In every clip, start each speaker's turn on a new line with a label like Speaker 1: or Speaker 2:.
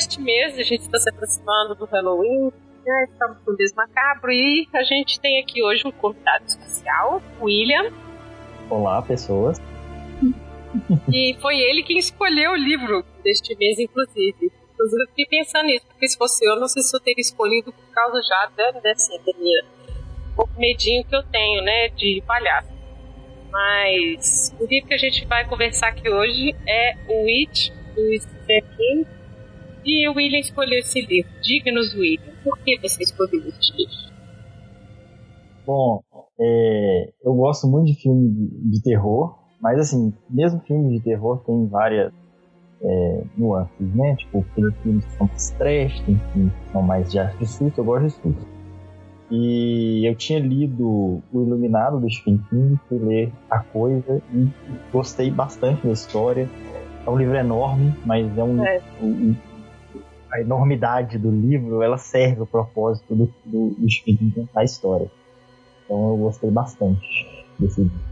Speaker 1: Este mês a gente está se aproximando do Halloween, né? estamos com o mês macabro e a gente tem aqui hoje um convidado especial, William.
Speaker 2: Olá, pessoas.
Speaker 1: E foi ele quem escolheu o livro deste mês, inclusive. Inclusive, eu fiquei pensando nisso, porque se fosse eu, não sei se eu teria escolhido por causa já da, dessa, minha um pouco medinho que eu tenho, né, de palhaço. Mas o livro que a gente vai conversar aqui hoje é o It, do Stephen King. E o William escolheu esse livro. Diga-nos, William, por que você escolheu esse livro?
Speaker 2: Bom, é, eu gosto muito de filme de, de, terror, mas assim, mesmo filme de terror tem várias é, nuances, né? Tipo, tem filmes que são mais trash, tem filmes que são mais de, de susto, eu gosto de susto. E eu tinha lido O Iluminado do Stephen King, fui ler A Coisa e gostei bastante da história. É um livro enorme, mas é um, é. um a enormidade do livro ela serve o propósito do, do, do contar a história. Então eu gostei bastante desse livro.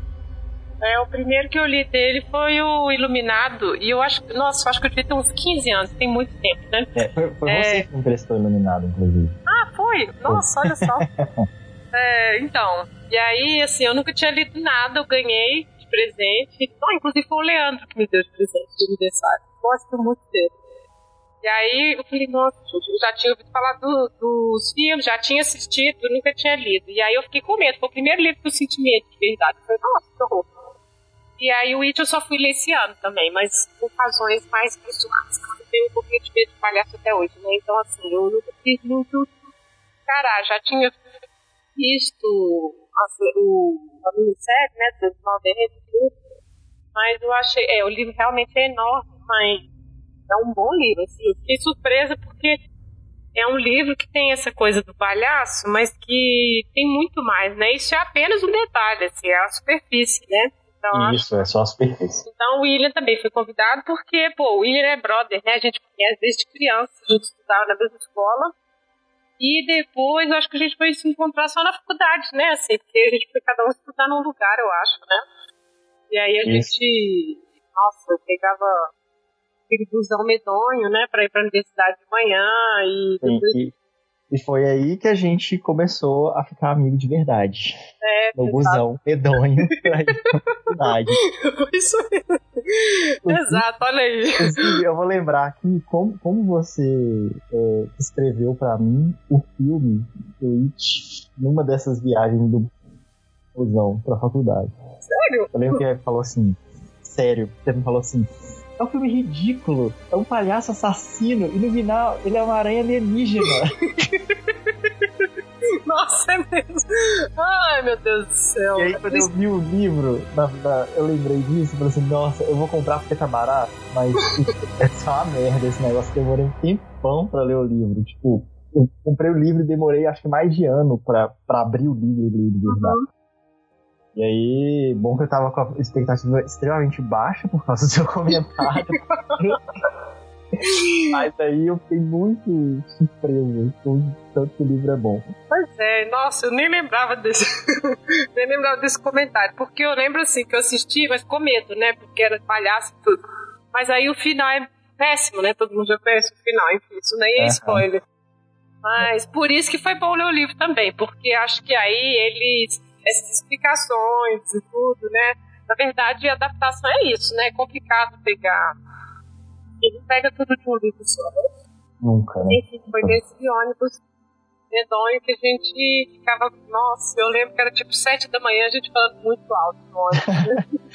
Speaker 1: É, o primeiro que eu li dele foi o Iluminado, e eu acho, nossa, eu acho que eu devia ter uns 15 anos, tem muito tempo, né?
Speaker 2: É, foi, foi é... você que me emprestou Iluminado, inclusive.
Speaker 1: Ah, foi? Nossa, olha só. é, então, e aí, assim, eu nunca tinha lido nada, eu ganhei de presente. Não, inclusive foi o Leandro que me deu de presente de aniversário. Gosto muito dele. E aí eu falei, nossa, eu já tinha ouvido falar do, dos filmes, já tinha assistido, nunca tinha lido. E aí eu fiquei com medo. Foi o primeiro livro que eu senti medo de verdade. Eu falei, nossa, que horror. E aí o It eu só fui ler esse ano também, mas por razões mais pessoais. Eu tenho um pouquinho de medo de palhaço até hoje, né? Então, assim, eu nunca fiz muito. Cara, já tinha visto assim, o, a minissérie, né? Do Malverde e tudo. Mas eu achei. É, o livro realmente é enorme, mas é um bom livro. Assim, eu fiquei surpresa porque é um livro que tem essa coisa do palhaço, mas que tem muito mais, né? Isso é apenas um detalhe, assim, é a superfície, né?
Speaker 2: Então, Isso, é só a superfície.
Speaker 1: Então o William também foi convidado porque, pô, o William é brother, né? A gente conhece desde criança, a gente estudava na mesma escola. E depois acho que a gente foi se encontrar só na faculdade, né? Assim, porque a gente foi cada um estudar num lugar, eu acho, né? E aí a Isso. gente. Nossa, eu pegava aquele busão medonho, né? Pra ir pra universidade de manhã e depois.
Speaker 2: Sim, e foi aí que a gente começou a ficar amigo de verdade.
Speaker 1: É,
Speaker 2: no busão medonho pra ir pra
Speaker 1: Isso Exato, olha aí.
Speaker 2: Eu vou lembrar aqui como, como você é, escreveu para mim o filme do It numa dessas viagens do busão pra faculdade.
Speaker 1: Sério?
Speaker 2: Eu lembro que ele falou assim, sério, você me falou assim, é um filme ridículo. É um palhaço assassino e no final ele é uma aranha alienígena.
Speaker 1: Nossa, é mesmo. Ai, meu Deus do céu.
Speaker 2: E aí, quando eu vi o livro, na, na, eu lembrei disso e falei assim: nossa, eu vou comprar porque tá barato, mas é só uma merda esse negócio. Demorei um tempão pra ler o livro. Tipo, eu comprei o livro e demorei acho que mais de ano pra, pra abrir o livro e ler de verdade. Uhum. E aí, bom que eu tava com a expectativa extremamente baixa por causa do seu comentário. Mas aí eu fiquei muito surpreso com tanto que o livro é bom.
Speaker 1: Pois é, nossa, eu nem lembrava desse. nem lembrava desse comentário. Porque eu lembro assim que eu assisti, mas com medo, né? Porque era palhaço e tudo. Mas aí o final é péssimo, né? Todo mundo já conhece o final, enfim, isso nem é spoiler. Mas por isso que foi bom ler o livro também, porque acho que aí eles essas explicações e tudo, né? Na verdade, a adaptação é isso, né? É complicado pegar. Ele pega tudo de um livro só.
Speaker 2: Nunca, né?
Speaker 1: Enfim, foi nesse ônibus medonho que a gente ficava. Nossa, eu lembro que era tipo sete da manhã, a gente falando muito alto no ônibus.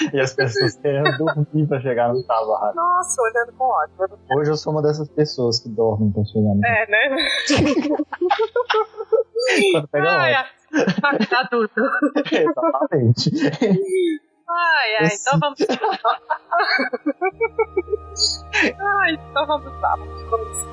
Speaker 2: e as pessoas querendo dormir pra chegar no trabalho.
Speaker 1: Nossa, olhando com ódio.
Speaker 2: Hoje eu sou uma dessas pessoas que dormem pra chegar no
Speaker 1: É, né?
Speaker 2: Quando pega ah,
Speaker 1: adulto.
Speaker 2: Exatamente.
Speaker 1: Ai, ai, então vamos. ai, então vamos lá, vamos começar.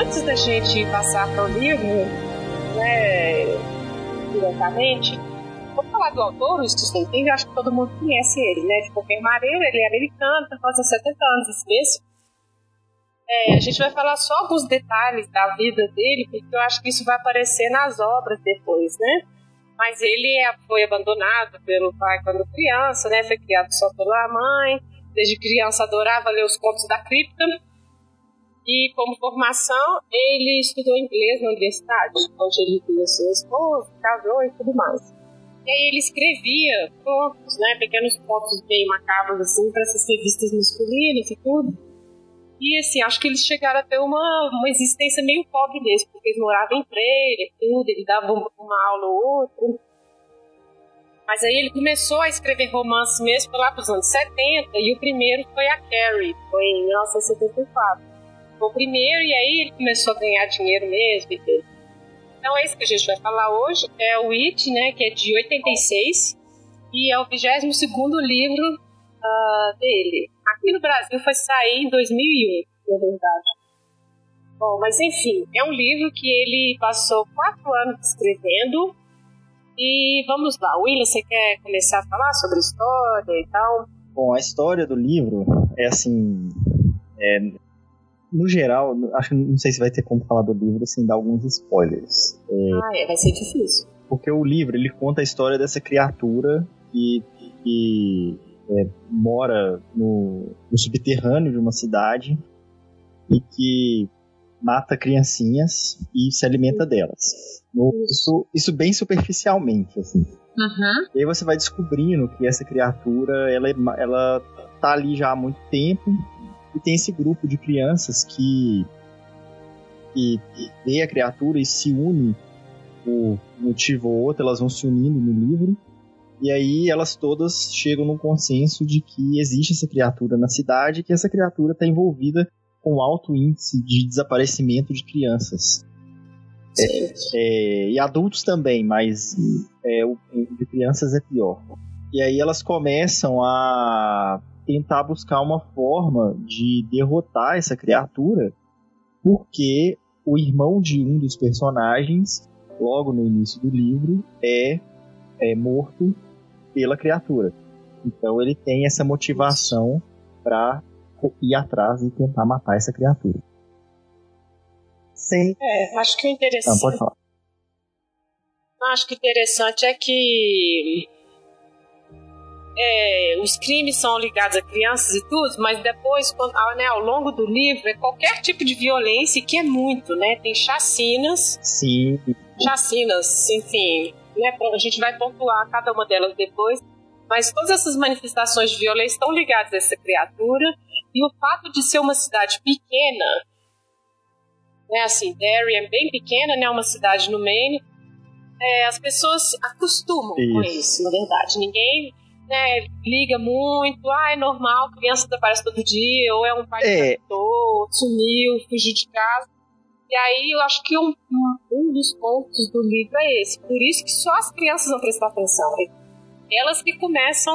Speaker 1: Antes da gente passar para o livro, né, diretamente, vou falar do autor, o Stephen King, acho que todo mundo conhece ele, né? De qualquer maneira, ele é americano, está fazendo 70 anos esse. É, a gente vai falar só alguns detalhes da vida dele, porque eu acho que isso vai aparecer nas obras depois, né? Mas ele é, foi abandonado pelo pai quando criança, né? Foi criado só pela mãe. Desde criança adorava ler os contos da cripta. E como formação, ele estudou inglês na universidade, onde ele conheceu a esposa, casou e tudo mais. E aí ele escrevia contos, né, pequenos contos bem macabros assim para essas revistas masculinas e tudo. E assim, acho que eles chegaram a ter uma, uma existência meio pobre mesmo, porque eles moravam em trailer, tudo, ele dava uma aula ou outra. Mas aí ele começou a escrever romance mesmo lá para os anos 70, e o primeiro foi a Carrie, foi em 1974. O primeiro, e aí ele começou a ganhar dinheiro mesmo. Então é isso que a gente vai falar hoje. É o It, né, que é de 86, e é o 22 segundo livro uh, dele. Aqui no Brasil foi sair em 2001, na verdade. Bom, mas enfim, é um livro que ele passou quatro anos escrevendo. E vamos lá, William, você quer começar a falar sobre a história e tal?
Speaker 2: Bom, a história do livro é assim. É, no geral, acho que não sei se vai ter como falar do livro sem dar alguns spoilers.
Speaker 1: É, ah, é, vai ser difícil.
Speaker 2: Porque o livro ele conta a história dessa criatura que, que é, mora no, no subterrâneo de uma cidade e que mata criancinhas e se alimenta delas. Isso, isso bem superficialmente, assim.
Speaker 1: Uhum.
Speaker 2: E aí você vai descobrindo que essa criatura, ela, é, ela tá ali já há muito tempo e tem esse grupo de crianças que, que vê a criatura e se une por um motivo ou outro, elas vão se unindo no livro e aí elas todas chegam num consenso de que existe essa criatura na cidade e que essa criatura está envolvida com alto índice de desaparecimento de crianças. É, é, e adultos também, mas é, o de crianças é pior. E aí elas começam a tentar buscar uma forma de derrotar essa criatura, porque o irmão de um dos personagens, logo no início do livro, é, é morto pela criatura. Então ele tem essa motivação para ir atrás e tentar matar essa criatura.
Speaker 1: Sim. É, acho que o interessante. Não,
Speaker 2: pode falar.
Speaker 1: Acho que o interessante é que é, os crimes são ligados a crianças e tudo, mas depois, quando, né, ao longo do livro, é qualquer tipo de violência, que é muito, né? Tem chacinas.
Speaker 2: Sim.
Speaker 1: Chacinas, enfim, né? A gente vai pontuar cada uma delas depois. Mas todas essas manifestações de violência estão ligadas a essa criatura. E o fato de ser uma cidade pequena, né, assim, Derry é bem pequena, né, uma cidade no Maine, é, as pessoas acostumam isso. com isso, na verdade. Ninguém né, liga muito, ah, é normal, criança desaparece todo dia, ou é um pai é. que sumiu, fugiu de casa. E aí eu acho que um, um dos pontos do livro é esse. Por isso que só as crianças vão prestar atenção. Elas que começam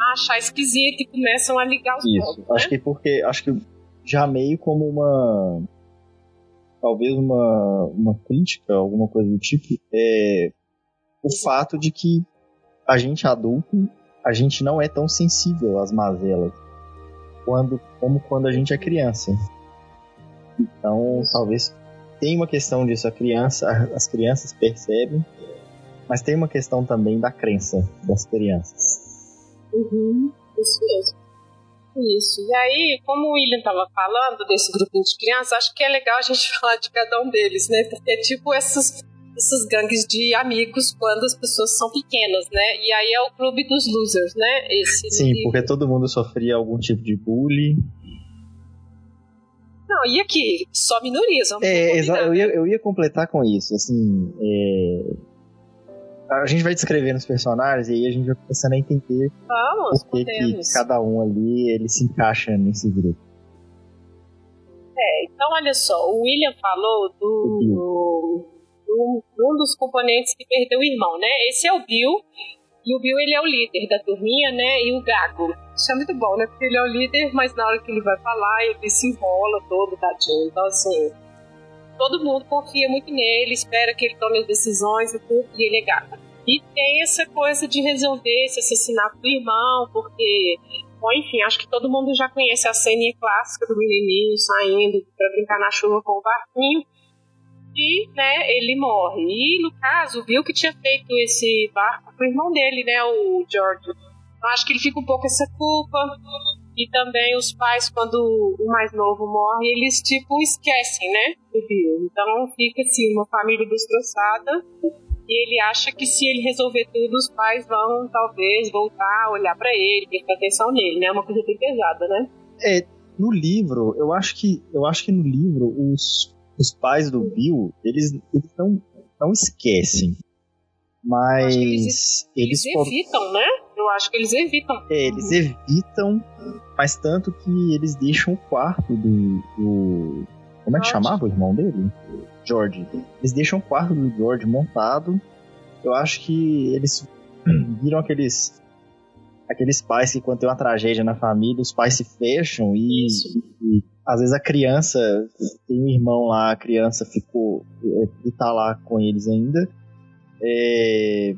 Speaker 1: a achar esquisito e começam a ligar os
Speaker 2: isso.
Speaker 1: pontos.
Speaker 2: Acho
Speaker 1: né?
Speaker 2: que porque acho que já meio como uma talvez uma, uma crítica, alguma coisa do tipo, é o fato de que a gente adulto, a gente não é tão sensível às mazelas quando, como quando a gente é criança. Então, talvez tem uma questão disso, a criança, as crianças percebem, mas tem uma questão também da crença das crianças.
Speaker 1: Uhum, isso mesmo. Isso. E aí, como o William estava falando desse grupinho de crianças, acho que é legal a gente falar de cada um deles, né? Porque é tipo esses, esses gangues de amigos quando as pessoas são pequenas, né? E aí é o clube dos losers, né? Esse
Speaker 2: Sim, porque todo mundo sofria algum tipo de bullying.
Speaker 1: Não, e aqui? Só minorias.
Speaker 2: É, exato. Eu ia, eu ia completar com isso. Assim, é... a gente vai descrevendo os personagens e aí a gente vai começando a entender
Speaker 1: Vamos,
Speaker 2: por que, que cada um ali ele se encaixa nesse grupo.
Speaker 1: É, então olha só, o William falou do, do um dos componentes que perdeu o irmão, né? Esse é o Bill E o Bill, ele é o líder da turminha, né? E o Gago. Isso é muito bom, né? Porque ele é o líder, mas na hora que ele vai falar, ele se enrola todo, tadinho. Então, assim, todo mundo confia muito nele, espera que ele tome as decisões e tudo, e ele é Gago. E tem essa coisa de resolver esse assassinato do irmão, porque Bom, enfim, acho que todo mundo já conhece a cena clássica do menininho saindo para brincar na chuva com o barquinho. E, né, ele morre. E, no caso, viu que tinha feito esse barco pro irmão dele, né, o George. Então, acho que ele fica um pouco essa culpa. E também os pais, quando o mais novo morre, eles, tipo, esquecem, né, do Bill. Então, fica, assim, uma família destroçada e ele acha que se ele resolver tudo, os pais vão talvez voltar a olhar para ele, prestar atenção nele, né? É uma coisa bem pesada, né?
Speaker 2: É, no livro, eu acho que eu acho que no livro os, os pais do Bill, eles, eles não, não esquecem. Mas eles,
Speaker 1: eles, eles evitam, né? Eu acho que eles evitam.
Speaker 2: É, eles evitam, mas tanto que eles deixam o quarto do. do como é que chamava o irmão dele? George. Eles deixam o quarto do George montado. Eu acho que eles viram aqueles aqueles pais que quando tem uma tragédia na família, os pais se fecham e, e, às vezes a criança tem um irmão lá, a criança ficou e tá lá com eles ainda. É,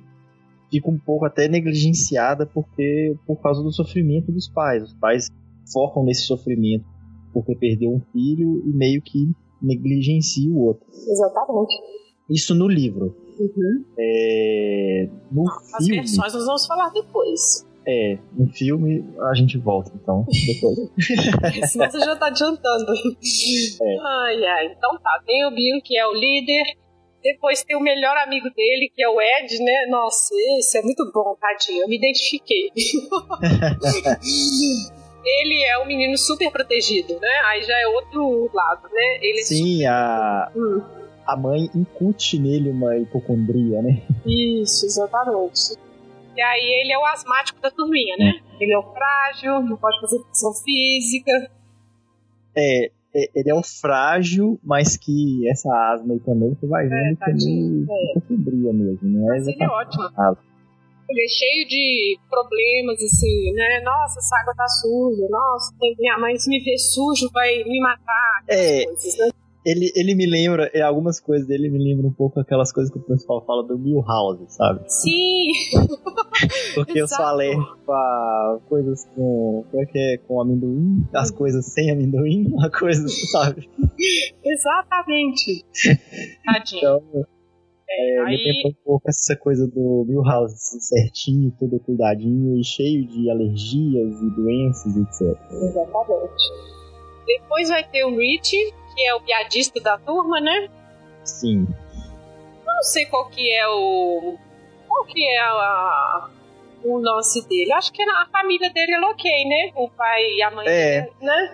Speaker 2: fica um pouco até negligenciada porque por causa do sofrimento dos pais. Os pais focam nesse sofrimento porque perdeu um filho e meio que negligencia o outro.
Speaker 1: Exatamente.
Speaker 2: Isso no livro.
Speaker 1: Uhum.
Speaker 2: É, no
Speaker 1: As
Speaker 2: filme,
Speaker 1: versões nós vamos falar depois.
Speaker 2: É, no filme a gente volta, então, depois.
Speaker 1: Senão você já tá adiantando. É. Ai, ai. Então tá, tem o Bill, que é o líder. Depois tem o melhor amigo dele, que é o Ed, né? Nossa, esse é muito bom, tadinho. Eu me identifiquei. ele é um menino super protegido, né? Aí já é outro lado, né? Ele
Speaker 2: Sim, super... a... Hum. a mãe incute nele uma hipocondria, né?
Speaker 1: Isso, exatamente. E aí ele é o asmático da turminha, né? Hum. Ele é o frágil, não pode fazer função física.
Speaker 2: É, é, ele é o frágil, mas que essa asma aí também, você vai vendo é, que ele é. hipocondria mesmo, não
Speaker 1: é? Mas ele é ótimo. Ele é cheio de problemas, assim, né? Nossa, essa água tá suja. Nossa, minha mãe, se me ver sujo, vai me matar.
Speaker 2: É. Coisas, né? Ele, ele me lembra, é, algumas coisas dele me lembram um pouco aquelas coisas que o pessoal fala do Milhouse, sabe?
Speaker 1: Sim!
Speaker 2: Porque eu sou alérgico a coisas com. Como é que é? Com amendoim, as coisas sem amendoim, uma coisa, sabe?
Speaker 1: Exatamente! Tadinho. Então,
Speaker 2: é, aí... Me lembra um pouco essa coisa do Milhouse, assim, certinho, tudo cuidadinho e cheio de alergias e doenças, etc.
Speaker 1: Exatamente. Depois vai ter o Rich, que é o piadista da turma, né?
Speaker 2: Sim.
Speaker 1: Não sei qual que é o. Qual que é a, o lance dele. Acho que a família dele é ok, né? O pai e a mãe
Speaker 2: é.
Speaker 1: dele, né?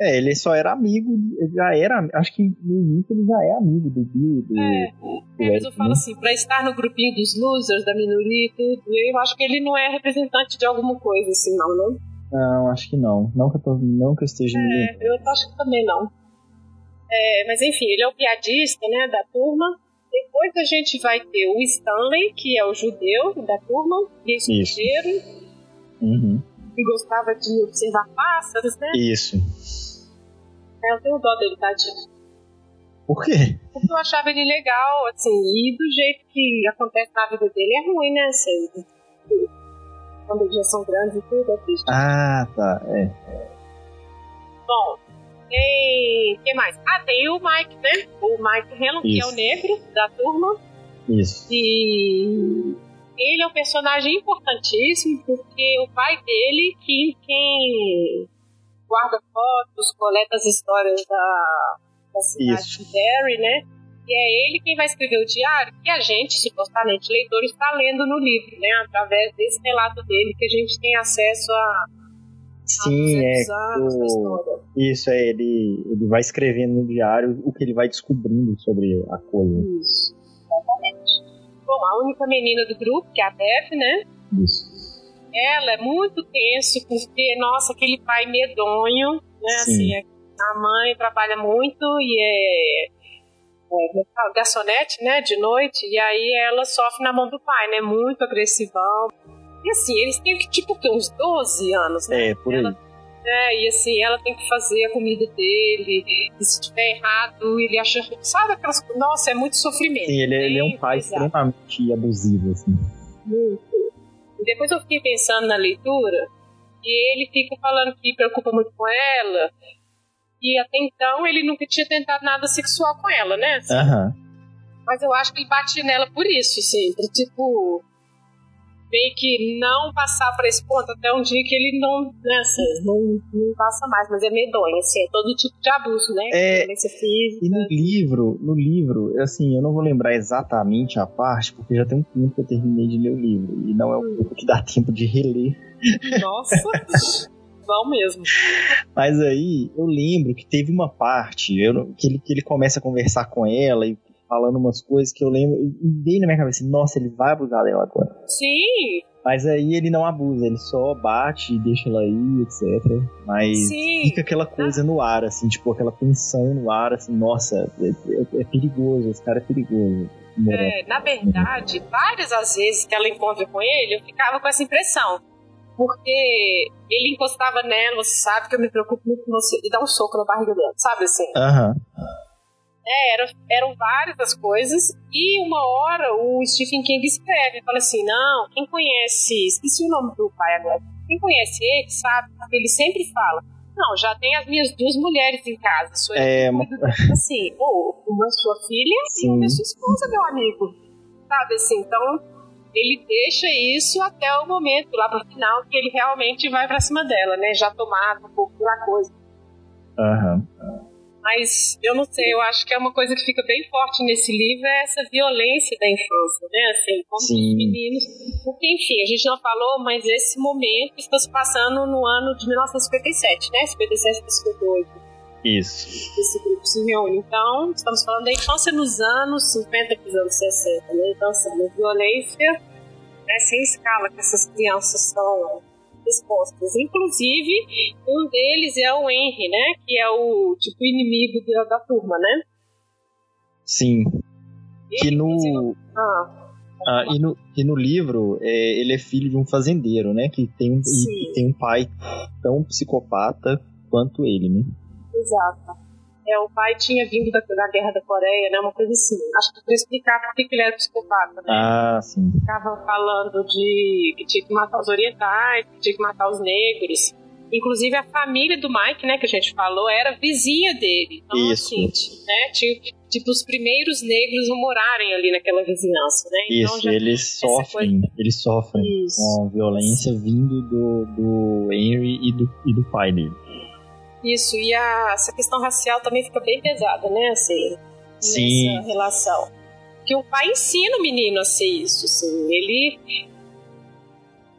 Speaker 2: É, ele só era amigo, já era, acho que no início ele já é amigo do Bill. Do,
Speaker 1: é, do mas eu falo assim, pra estar no grupinho dos losers, da minoria e tudo, eu acho que ele não é representante de alguma coisa, assim, não, não?
Speaker 2: Não, acho que não. Não que eu, tô, não que eu esteja
Speaker 1: é, Eu acho que também não. É, mas enfim, ele é o piadista, né, da turma. Depois a gente vai ter o Stanley, que é o judeu da turma, e estrangeiro.
Speaker 2: Uhum.
Speaker 1: Que gostava de observar pássaros, né?
Speaker 2: Isso.
Speaker 1: É, eu tenho dó dele, tadinho.
Speaker 2: Por quê?
Speaker 1: Porque eu achava ele legal, assim, e do jeito que acontece na vida dele é ruim, né? Assim, quando eles já são grandes e tudo, é triste.
Speaker 2: Ah, tá, é.
Speaker 1: Bom, tem. O que mais? Ah, tem o Mike, né? O Mike Hanlon, que é o negro da turma.
Speaker 2: Isso.
Speaker 1: E ele é um personagem importantíssimo porque o pai dele, que quem guarda fotos, coleta as histórias da, da cidade Isso. de Derry, né? E é ele quem vai escrever o diário que a gente, supostamente leitor, está lendo no livro, né? Através desse relato dele que a gente tem acesso a.
Speaker 2: Sim, é. O... Isso, é. Ele, ele vai escrevendo no diário o que ele vai descobrindo sobre a coisa.
Speaker 1: Isso, exatamente. Bom, a única menina do grupo, que é a Beth, né?
Speaker 2: Isso
Speaker 1: ela é muito tenso, porque, nossa, aquele pai medonho, né? Sim. Assim, a mãe trabalha muito e é é, garçonete, né, de noite, e aí ela sofre na mão do pai, né, muito agressivão. E assim, eles têm que, tipo, ter uns 12 anos, né?
Speaker 2: É, por aí.
Speaker 1: Ela, é, e assim, ela tem que fazer a comida dele, e se estiver errado, ele acha. Sabe aquelas. Nossa, é muito sofrimento.
Speaker 2: Sim, ele, ele é um pai extremamente abusivo, assim.
Speaker 1: Muito. E depois eu fiquei pensando na leitura, e ele fica falando que preocupa muito com ela, e até então ele nunca tinha tentado nada sexual com ela, né? Assim. Mas eu acho que ele batia nela por isso, assim, tipo. Meio que não passar pra esse ponto até um dia que ele não, né, assim, não, não passa mais, mas é medonho, assim, é todo tipo de abuso, né?
Speaker 2: É. E no livro, no livro, assim, eu não vou lembrar exatamente a parte, porque já tem um tempo que eu terminei de ler o livro. E não é um livro que dá tempo de reler.
Speaker 1: Nossa! Não mesmo.
Speaker 2: Mas aí eu lembro que teve uma parte eu que, ele, que ele começa a conversar com ela e falando umas coisas que eu lembro. E veio na minha cabeça, nossa, ele vai abusar dela agora.
Speaker 1: Sim,
Speaker 2: Mas aí ele não abusa, ele só bate e deixa ela ir, etc. Mas
Speaker 1: sim.
Speaker 2: fica aquela coisa no ar, assim, tipo, aquela tensão no ar, assim, nossa, é, é- é perigoso, esse cara é perigoso.
Speaker 1: É, na verdade, várias das vezes que ela encontra com ele, eu ficava com essa impressão. Porque ele encostava nela, você sabe que eu me preocupo muito com você, e dá um soco na barriga dela, sabe assim?
Speaker 2: Aham.
Speaker 1: É, era- eram várias as coisas, e uma hora o Stephen King escreve, fala assim, não, quem conhece, esqueci o nome do pai agora, quem conhece ele sabe, ele sempre fala, não, já tem as minhas duas mulheres em casa, sou eu
Speaker 2: É,
Speaker 1: da- assim, ou uma sua filha e uma
Speaker 2: Sim.
Speaker 1: sua esposa, meu amigo, sabe assim, então ele deixa isso até o momento, lá pro final, que ele realmente vai pra cima dela, né, já tomado um pouco pela coisa.
Speaker 2: Aham.
Speaker 1: Mas eu não sei, eu acho que é uma coisa que fica bem forte nesse livro, é essa violência da infância, né? Assim, como
Speaker 2: Sim.
Speaker 1: os meninos. Porque, enfim, a gente não falou, mas esse momento está se passando no ano de 1957, né? 57 para 58,
Speaker 2: Isso.
Speaker 1: esse grupo se reúne. Então, estamos falando da infância nos anos 50 para os anos 60, né? Então, assim, uma violência né, sem escala que essas crianças são expostas. Inclusive, um deles é o Henry, né? Que é o tipo inimigo da, da turma, né?
Speaker 2: Sim. Que
Speaker 1: Ele,
Speaker 2: no.
Speaker 1: Ah,
Speaker 2: Ah, e, no, e no livro, é, ele é filho de um fazendeiro, né? Que tem, um- e que tem um pai tão psicopata quanto ele, né?
Speaker 1: exato. É, o pai tinha vindo da, da guerra da Coreia, né? Uma coisa assim. Acho que para explicar por que ele era psicopata, né?
Speaker 2: Ah, sim.
Speaker 1: Ficava falando de que tinha que matar os orientais, que tinha que matar os negros. Inclusive a família do Mike, né, que a gente falou, era vizinha dele. Então,
Speaker 2: Isso.
Speaker 1: assim, né, tinha, tipo, os primeiros negros a morarem ali naquela vizinhança, né? Então
Speaker 2: Isso,
Speaker 1: já
Speaker 2: eles sofrem, eles sofrem
Speaker 1: Isso.
Speaker 2: com violência vindo do, do Henry e do, e do pai dele.
Speaker 1: Isso, e a, essa questão racial também fica bem pesada, né? Assim,
Speaker 2: Sim.
Speaker 1: nessa relação. Que o pai ensina o menino a ser isso, assim. Ele.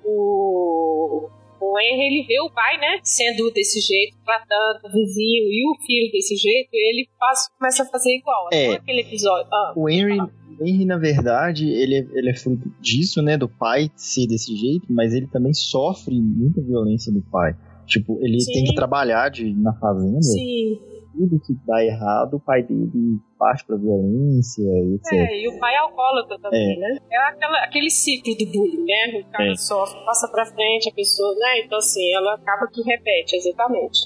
Speaker 1: O, o Henry, ele vê o pai, né? Sendo desse jeito, tratando o vizinho e o filho desse jeito, ele faz, começa a fazer igual.
Speaker 2: É.
Speaker 1: Até aquele episódio. Ah,
Speaker 2: O Henry, o Henry, na verdade, ele é, ele é fruto disso, né? Do pai ser desse jeito, mas ele também sofre muita violência do pai. Tipo, ele
Speaker 1: Sim.
Speaker 2: tem que trabalhar de, na fazenda,
Speaker 1: sim.
Speaker 2: tudo que dá errado, o pai dele parte pra violência e etc.
Speaker 1: É, e o pai é alcoólatra também, né? É aquela, aquele ciclo do bullying, né? O cara
Speaker 2: É.
Speaker 1: sofre, passa pra frente, a pessoa, né? Então, assim, ela acaba que repete, exatamente.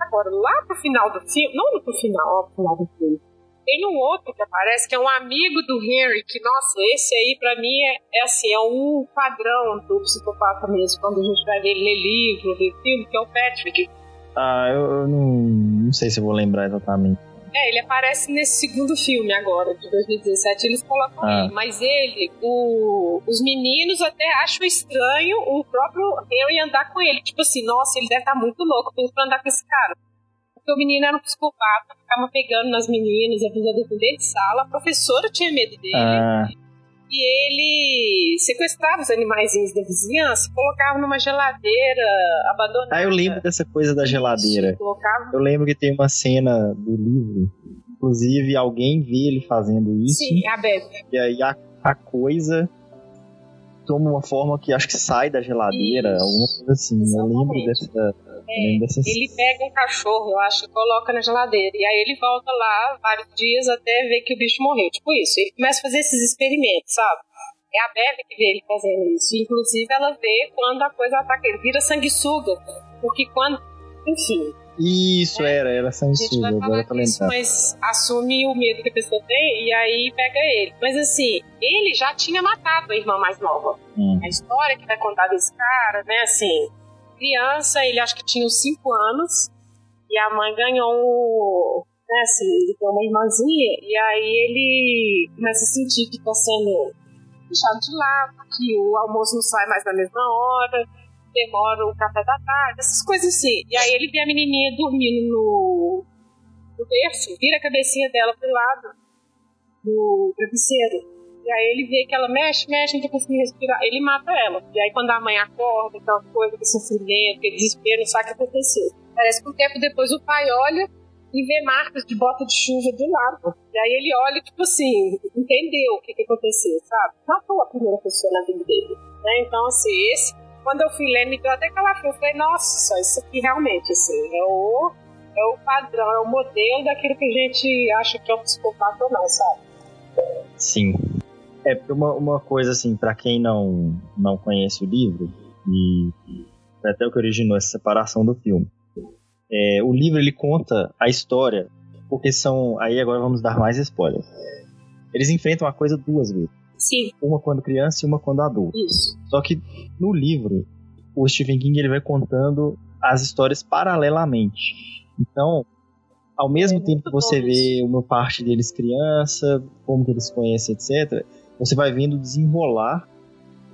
Speaker 1: Agora, lá pro final do filme, não pro final, ó, pro final do filme, tem um outro que aparece, que é um amigo do Henry, que, nossa, esse aí pra mim é, é assim, é um padrão do psicopata mesmo, quando a gente vai ver ler livro, ver filme, que é o Patrick.
Speaker 2: Ah, eu, eu não, não sei se eu vou lembrar exatamente.
Speaker 1: É, ele aparece nesse segundo filme agora, de 2017, eles colocam
Speaker 2: Ah.
Speaker 1: ele. Mas ele, o- os meninos até acham estranho o próprio Henry andar com ele. Tipo assim, nossa, ele deve estar muito louco pra andar com esse cara. Porque o menino era um psicopata, ficava pegando nas meninas, avisando dentro de sala. A professora tinha medo dele.
Speaker 2: Ah,
Speaker 1: E ele sequestrava os animaizinhos da vizinhança, colocava numa geladeira abandonada.
Speaker 2: ah, eu lembro dessa coisa da geladeira.
Speaker 1: Isso, Colocava
Speaker 2: Eu lembro que tem uma cena do livro, inclusive alguém vê ele fazendo isso,
Speaker 1: Sim, aberto.
Speaker 2: e aí a, a coisa toma uma forma que acho que sai da geladeira,
Speaker 1: Isso.
Speaker 2: alguma coisa assim. Eu lembro
Speaker 1: Exatamente.
Speaker 2: dessa,
Speaker 1: É, ele pega um cachorro, eu acho, coloca na geladeira. E aí ele volta lá vários dias até ver que o bicho morreu. Tipo isso. Ele começa a fazer esses experimentos, sabe? É a Bebe que vê ele fazendo isso. Inclusive, ela vê quando a coisa ataca ele. Vira sanguessuga. Porque quando. Enfim.
Speaker 2: Isso, é, era, era sanguessuga. Agora
Speaker 1: tá mas assume o medo que a pessoa tem e aí pega ele. Mas assim, ele já tinha matado a irmã mais nova. Hum. A história que vai contar desse cara, né, assim. Criança, ele acho que tinha uns 5 anos. E a mãe ganhou né, assim, ele tem uma irmãzinha, e aí ele começa a sentir que tá sendo deixado de lado, que o almoço não sai mais na mesma hora, demora o café da tarde, essas coisas assim. E aí ele vê a menininha dormindo no, no berço, vira a cabecinha dela pro lado do travesseiro. E aí ele vê que ela mexe, mexe, não tá conseguindo respirar. Ele mata ela. E aí quando a mãe acorda, aquela coisa, aquele sofrimento, aquele desespero, não sabe o que aconteceu. Parece que um tempo depois o pai olha e vê marcas de bota de chuva do lado. E aí ele olha, tipo assim, entendeu o que, que aconteceu, sabe? Matou a primeira pessoa na vida dele. Né? Então, assim, esse, quando eu fui ler, me deu até aquela Eu falei, nossa, isso aqui realmente, assim, é o, é o padrão, é o modelo daquilo que a gente acha que é um psicopata ou não, sabe?
Speaker 2: Sim. É uma, uma coisa, assim, para quem não, não conhece o livro, e até o que originou essa separação do filme é, o livro ele conta a história, porque são. Aí agora vamos dar mais spoilers. Eles enfrentam a coisa duas vezes.
Speaker 1: Sim.
Speaker 2: Uma quando criança e uma quando adulto.
Speaker 1: Isso.
Speaker 2: Só que no livro, o Stephen King ele vai contando as histórias paralelamente. Então, ao mesmo é, tempo que você vê uma parte deles criança, como que eles conhecem, etc., você vai vendo desenrolar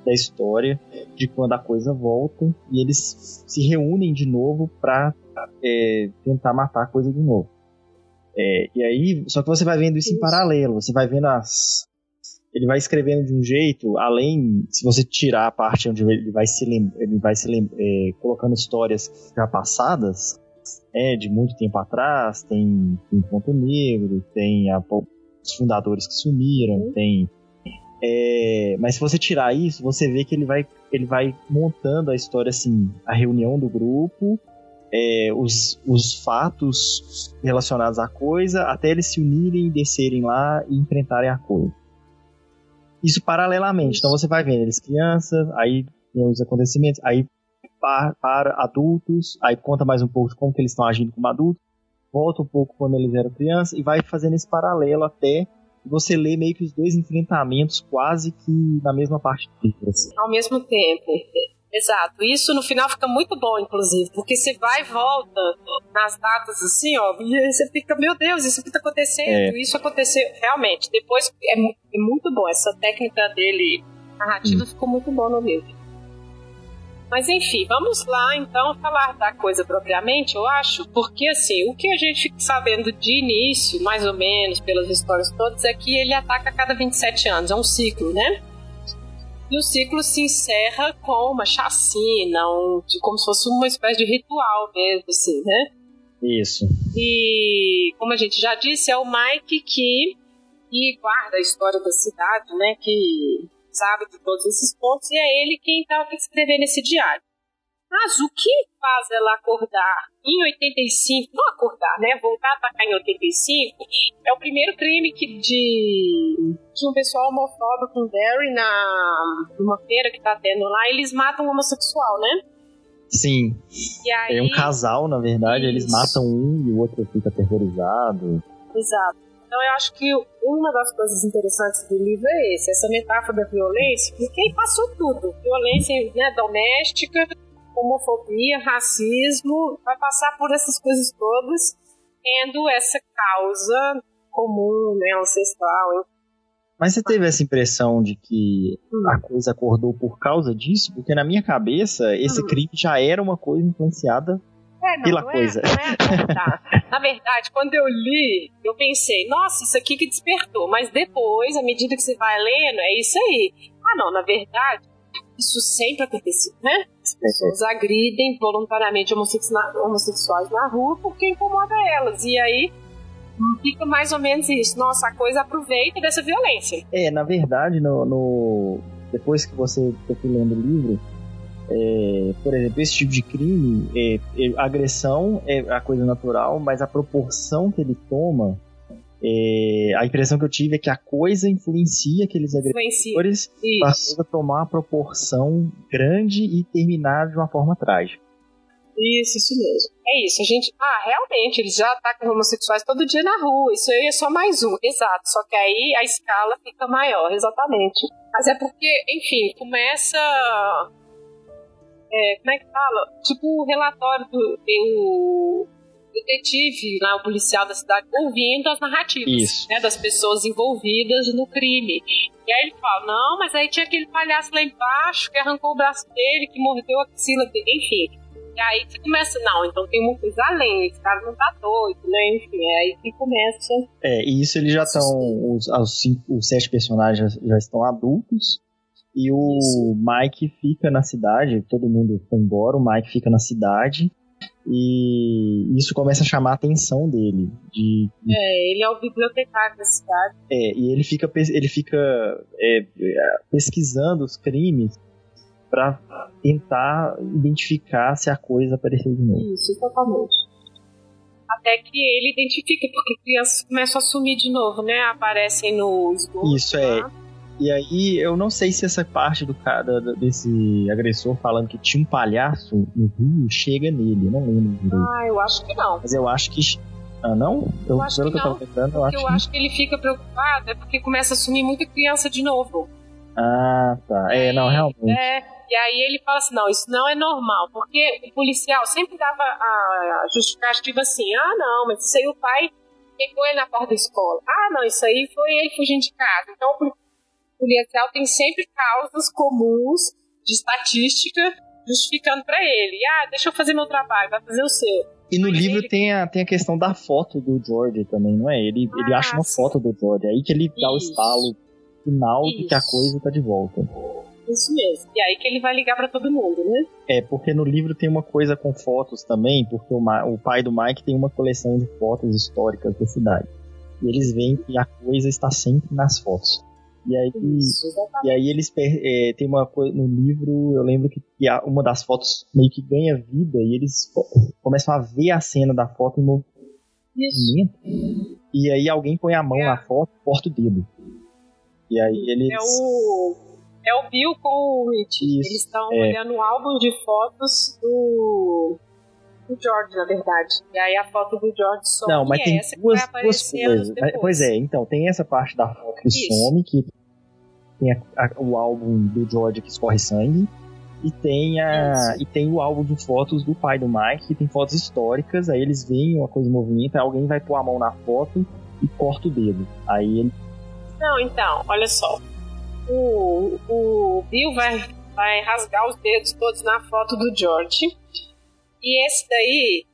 Speaker 2: da história de quando a coisa volta e eles se reúnem de novo para é, tentar matar a coisa de novo. É, e aí, só que você vai vendo isso, isso, em paralelo, você vai vendo as. Ele vai escrevendo de um jeito, além, se você tirar a parte onde ele vai se, ele vai se é, colocando histórias já passadas, é, de muito tempo atrás, tem, tem Ponto Negro, tem a, os fundadores que sumiram, uhum. tem. É, mas se você tirar isso, você vê que ele vai, ele vai montando a história assim, a reunião do grupo, é, os, os fatos relacionados à coisa até eles se unirem, descerem lá e enfrentarem a coisa. Isso paralelamente. Então você vai vendo eles crianças, aí tem os acontecimentos, aí para, para adultos, aí conta mais um pouco de como que eles estão agindo como adultos, volta um pouco quando eles eram crianças e vai fazendo esse paralelo até você ler meio que os dois enfrentamentos quase que na mesma parte do livro. Assim.
Speaker 1: Ao mesmo tempo. Exato. Isso no final fica muito bom, inclusive, porque você vai e volta nas datas assim, ó, e você fica, meu Deus, isso que tá acontecendo, é. isso aconteceu. Realmente, depois é, é, muito bom. Essa técnica dele, narrativa, hum. ficou muito bom no livro. Mas enfim, vamos lá então falar da coisa propriamente, eu acho, porque assim, o que a gente fica sabendo de início, mais ou menos, pelas histórias todas, é que ele ataca a cada 27 anos, é um ciclo, né? E o ciclo se encerra com uma chacina, um, de, como se fosse uma espécie de ritual mesmo, assim, né?
Speaker 2: Isso.
Speaker 1: E, como a gente já disse, é o Mike que, que guarda a história da cidade, né? Que sabe de todos esses pontos, e é ele quem estava escrevendo esse diário. Mas o que faz ela acordar em 85, não acordar, né? Voltar a atacar em 85, é o primeiro crime que de, de um pessoal homofóbico com Barry na numa feira que tá tendo lá, eles matam um homossexual, né?
Speaker 2: Sim. Aí, é um casal, na verdade, isso. eles matam um e o outro fica aterrorizado.
Speaker 1: Exato. Então eu acho que uma das coisas interessantes do livro é esse, essa metáfora da violência, porque aí passou tudo. Violência né, doméstica, homofobia, racismo, vai passar por essas coisas todas, tendo essa causa comum, né, ancestral.
Speaker 2: Mas você teve essa impressão de que hum. a coisa acordou por causa disso? Porque na minha cabeça, esse hum. crime já era uma coisa influenciada é, não, pela
Speaker 1: não
Speaker 2: é, coisa.
Speaker 1: É, é na verdade, quando eu li, eu pensei, nossa, isso aqui que despertou. Mas depois, à medida que você vai lendo, é isso aí. Ah, não, na verdade, isso sempre aconteceu, né? As pessoas agridem voluntariamente homossexuais na rua porque incomoda elas. E aí fica mais ou menos isso. Nossa, a coisa aproveita dessa violência.
Speaker 2: É, na verdade, no, no... depois que você foi lendo o livro, é... por exemplo, esse tipo de crime, é, é, agressão é a coisa natural, mas a proporção que ele toma, é, a impressão que eu tive é que a coisa influencia aqueles agressores para tomar uma proporção grande e terminar de uma forma trágica.
Speaker 1: Isso, isso mesmo. É isso, a gente. Ah, realmente, eles já atacam homossexuais todo dia na rua. Isso aí é só mais um. Exato. Só que aí a escala fica maior, exatamente. Mas é porque, enfim, começa. É, como é que fala? Tipo o relatório do. Tem o detetive, lá, o policial da cidade, ouvindo as narrativas né, das pessoas envolvidas no crime. E aí ele fala: não, mas aí tinha aquele palhaço lá embaixo que arrancou o braço dele, que mordeu a axila dele. Enfim, e aí você começa, não, então tem uma coisa além, esse cara não tá doido, né? Enfim, é aí que começa.
Speaker 2: É, e isso eles já estão. Os, os, cinco, os sete personagens já, já estão adultos. E o isso. Mike fica na cidade, todo mundo foi embora, o Mike fica na cidade. E isso começa a chamar a atenção dele. De,
Speaker 1: É, ele é o bibliotecário da cidade.
Speaker 2: É, e ele fica, ele fica é, é pesquisando os crimes para tentar identificar se a coisa apareceu de novo.
Speaker 1: Isso, totalmente. Até que ele identifica, porque crianças começam a sumir de novo, né? Aparecem no esgoto.
Speaker 2: Isso é. E aí, eu não sei se essa parte do cara, desse agressor falando que tinha um palhaço no Rio chega nele, eu não lembro
Speaker 1: direito. Ah, eu acho que não.
Speaker 2: Mas eu acho que. Ah, não?
Speaker 1: Eu, eu acho que, que não. Eu, lembrando, eu acho, eu que... acho que ele fica preocupado é porque começa a sumir muita criança de novo.
Speaker 2: Ah, tá. É, não, realmente.
Speaker 1: É, e aí ele fala assim: não, isso não é normal, porque o policial sempre dava a justificativa assim: ah, não, mas isso aí o pai pegou ele na porta da escola. Ah, não, isso aí foi ele fugindo de casa. Então o policial tem sempre causas comuns de estatística justificando para ele. Ah, deixa eu fazer meu trabalho, vai fazer o seu.
Speaker 2: E no livro ele... tem, a, tem a questão da foto do George também, não é? Ele, ah, ele acha uma foto do George, é aí que ele dá Isso. o estalo final Isso. de que a coisa tá de volta.
Speaker 1: Isso mesmo. E aí que ele vai ligar para todo mundo, né?
Speaker 2: É, porque no livro tem uma coisa com fotos também, porque o, o pai do Mike tem uma coleção de fotos históricas da cidade. E eles veem que a coisa está sempre nas fotos. E aí, Isso, e aí eles é, tem uma coisa no livro, eu lembro que, que uma das fotos meio que ganha vida e eles começam a ver a cena da foto em movimento. Isso. E aí alguém põe a mão é. na foto, corta o dedo. E aí eles.
Speaker 1: É o é o Bill com o Rich. Isso, Eles estão é. olhando o álbum de fotos do do George, na verdade. E aí a foto do George some.
Speaker 2: Não, mas é tem essa duas, duas coisas. Pois é, então, tem essa parte da foto que Isso. some, que tem a, a, o álbum do George que escorre sangue. E tem, a, e tem o álbum de fotos do pai do Mike, que tem fotos históricas, aí eles veem uma coisa em movimento, aí alguém vai pôr a mão na foto e corta o dedo. Aí ele.
Speaker 1: Não, então, olha só o, o Bill vai, vai rasgar os dedos todos na foto do George. E esse daí,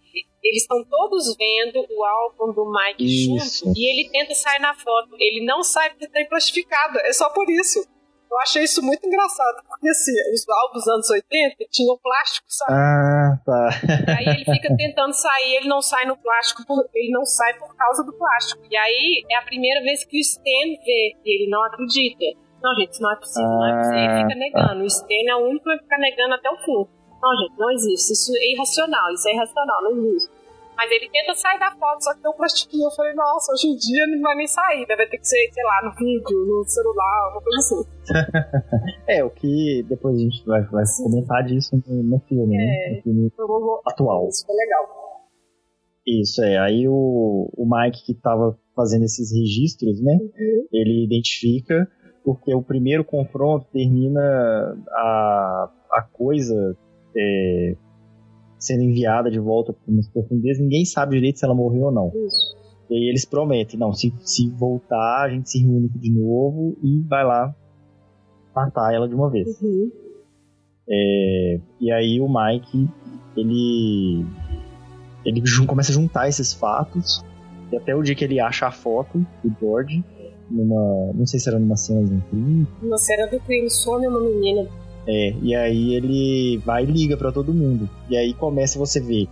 Speaker 1: eles estão todos vendo o álbum do Mike isso. junto e ele tenta sair na foto. Ele não sai porque está plastificado. É só por isso. Eu achei isso muito engraçado, porque assim, os álbuns dos anos 80 tinham plástico, sabe?
Speaker 2: Ah, tá.
Speaker 1: E aí ele fica tentando sair, ele não sai no plástico, ele não sai por causa do plástico. E aí é a primeira vez que o Stan vê, e ele não acredita. Não, gente, isso não é possível, ah, não é possível. Ele fica negando. O Stênio é o único que ficar negando até o fim. Não, gente, não existe. Isso é irracional, isso é irracional, não existe. Mas ele tenta sair da foto, só que tem um plastiquinho. Eu falei, nossa, hoje em dia não vai nem sair, né? Vai ter que ser, sei lá, no vídeo, no celular, uma coisa assim.
Speaker 2: é, o que depois a gente vai, vai comentar disso no, no filme, né? é, né? No filme atual.
Speaker 1: Isso foi legal.
Speaker 2: Isso, é. Aí o, o Mike que tava fazendo esses registros, né? Uhum. Ele identifica porque o primeiro confronto termina a, a coisa é, sendo enviada de volta para umas profundezas, ninguém sabe direito se ela morreu ou não.
Speaker 1: Isso.
Speaker 2: E aí eles prometem, não, se, se voltar, a gente se reúne de novo e vai lá matar ela de uma vez.
Speaker 1: Uhum.
Speaker 2: É, e aí o Mike, ele, ele começa a juntar esses fatos, e até o dia que ele acha a foto do George, numa. Não sei se era numa cena de um crime.
Speaker 1: Uma cena do crime, some uma menina.
Speaker 2: É, e aí ele vai e liga para todo mundo. E aí começa você ver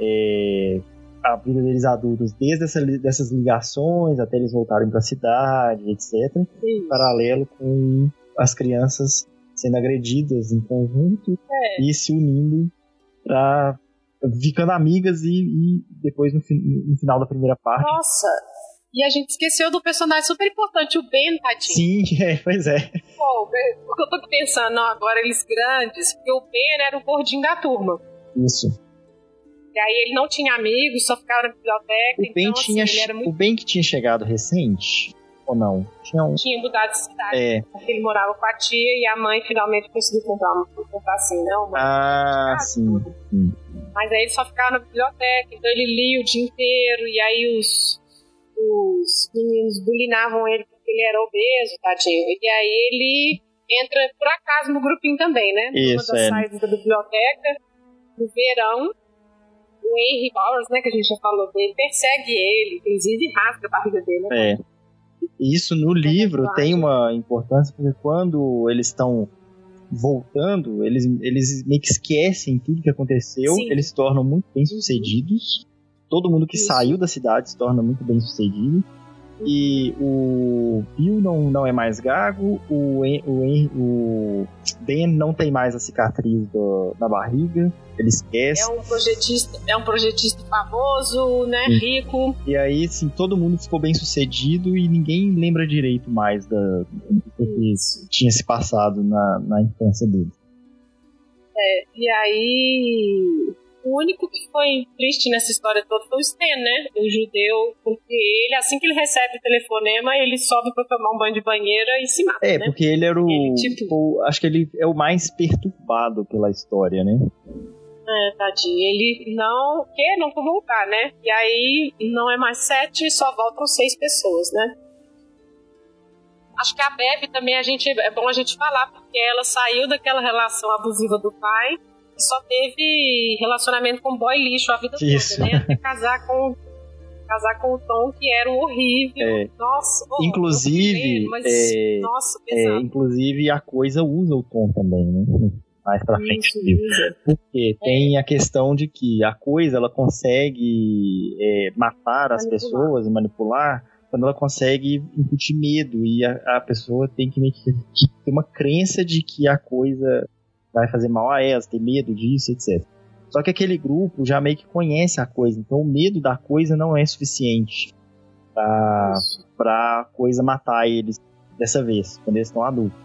Speaker 2: é, a vida deles adultos, desde essa, dessas ligações até eles voltarem para a cidade, etc. Isso. Paralelo com as crianças sendo agredidas em conjunto
Speaker 1: É.
Speaker 2: e se unindo pra ficando amigas e, e depois no, no final da primeira parte.
Speaker 1: Nossa! E a gente esqueceu do personagem super importante, o Ben, tadinho.
Speaker 2: Sim, é, pois é.
Speaker 1: Pô, o Ben- porque eu tô pensando, agora eles grandes, porque o Ben era o gordinho da turma.
Speaker 2: Isso.
Speaker 1: E aí ele não tinha amigos, só ficava na biblioteca.
Speaker 2: O Ben
Speaker 1: então,
Speaker 2: tinha
Speaker 1: assim, era muito...
Speaker 2: o Ben que tinha chegado recente ou não? Tinha um
Speaker 1: tinha mudado de cidade.
Speaker 2: é.
Speaker 1: Porque ele morava com a tia e a mãe finalmente conseguiu comprar, uma, comprar assim, né? Uma
Speaker 2: Ah, sim. sim.
Speaker 1: Mas aí ele só ficava na biblioteca, então ele lia o dia inteiro, e aí os, os meninos bulinavam ele porque ele era obeso, tadinho. E aí ele entra por acaso no grupinho também, né?
Speaker 2: Isso,
Speaker 1: Numa das
Speaker 2: é.
Speaker 1: saídas da biblioteca, no verão. O Henry Bowers, né, que a gente já falou dele, persegue ele, inclusive rasga a barriga dele. Né?
Speaker 2: É. Isso no livro tem uma importância porque quando eles estão voltando, eles, eles meio que esquecem tudo que aconteceu,
Speaker 1: Sim.
Speaker 2: eles se tornam muito bem sucedidos. Todo mundo que saiu da cidade se torna muito bem sucedido. E o Bill não, não é mais gago, o, En- o, En- o Ben não tem mais a cicatriz do- na barriga, ele esquece.
Speaker 1: É um projetista, é um projetista famoso, né,
Speaker 2: Sim.
Speaker 1: rico.
Speaker 2: E aí, assim, todo mundo ficou bem sucedido e ninguém lembra direito mais da, do que tinha se passado na, na infância dele.
Speaker 1: E aí, o único que foi triste nessa história toda foi o Stan, né? O judeu, porque ele, assim que ele recebe o telefonema, ele sobe pra tomar um banho de banheira e se mata,
Speaker 2: É,
Speaker 1: né?
Speaker 2: porque ele era o,
Speaker 1: Ele, tipo-
Speaker 2: o- Acho que ele é o mais perturbado pela história, né?
Speaker 1: É, tadinho. Ele não quer não voltar, né? E aí, não é mais sete, só voltam seis pessoas, né? Acho que a Bebe também a gente, é bom a gente falar, porque ela saiu daquela relação abusiva do pai e só teve relacionamento com boy lixo a vida
Speaker 2: Isso.
Speaker 1: toda, né? Até casar com, casar com o Tom, que era um horrível.
Speaker 2: É.
Speaker 1: Nossa, oh,
Speaker 2: Inclusive,
Speaker 1: mas,
Speaker 2: é,
Speaker 1: nossa,
Speaker 2: É, inclusive, a coisa usa o Tom também, né? Mais pra frente.
Speaker 1: Isso.
Speaker 2: Porque tem a questão de que a coisa ela consegue é, matar as
Speaker 1: Manipular.
Speaker 2: pessoas e manipular quando ela consegue incutir medo e a, a pessoa tem que, que, que ter uma crença de que a coisa vai fazer mal a ela, ter medo disso, etc. Só que aquele grupo já meio que conhece a coisa, então o medo da coisa não é suficiente pra,
Speaker 1: Isso.
Speaker 2: pra coisa matar eles dessa vez, quando eles estão adultos.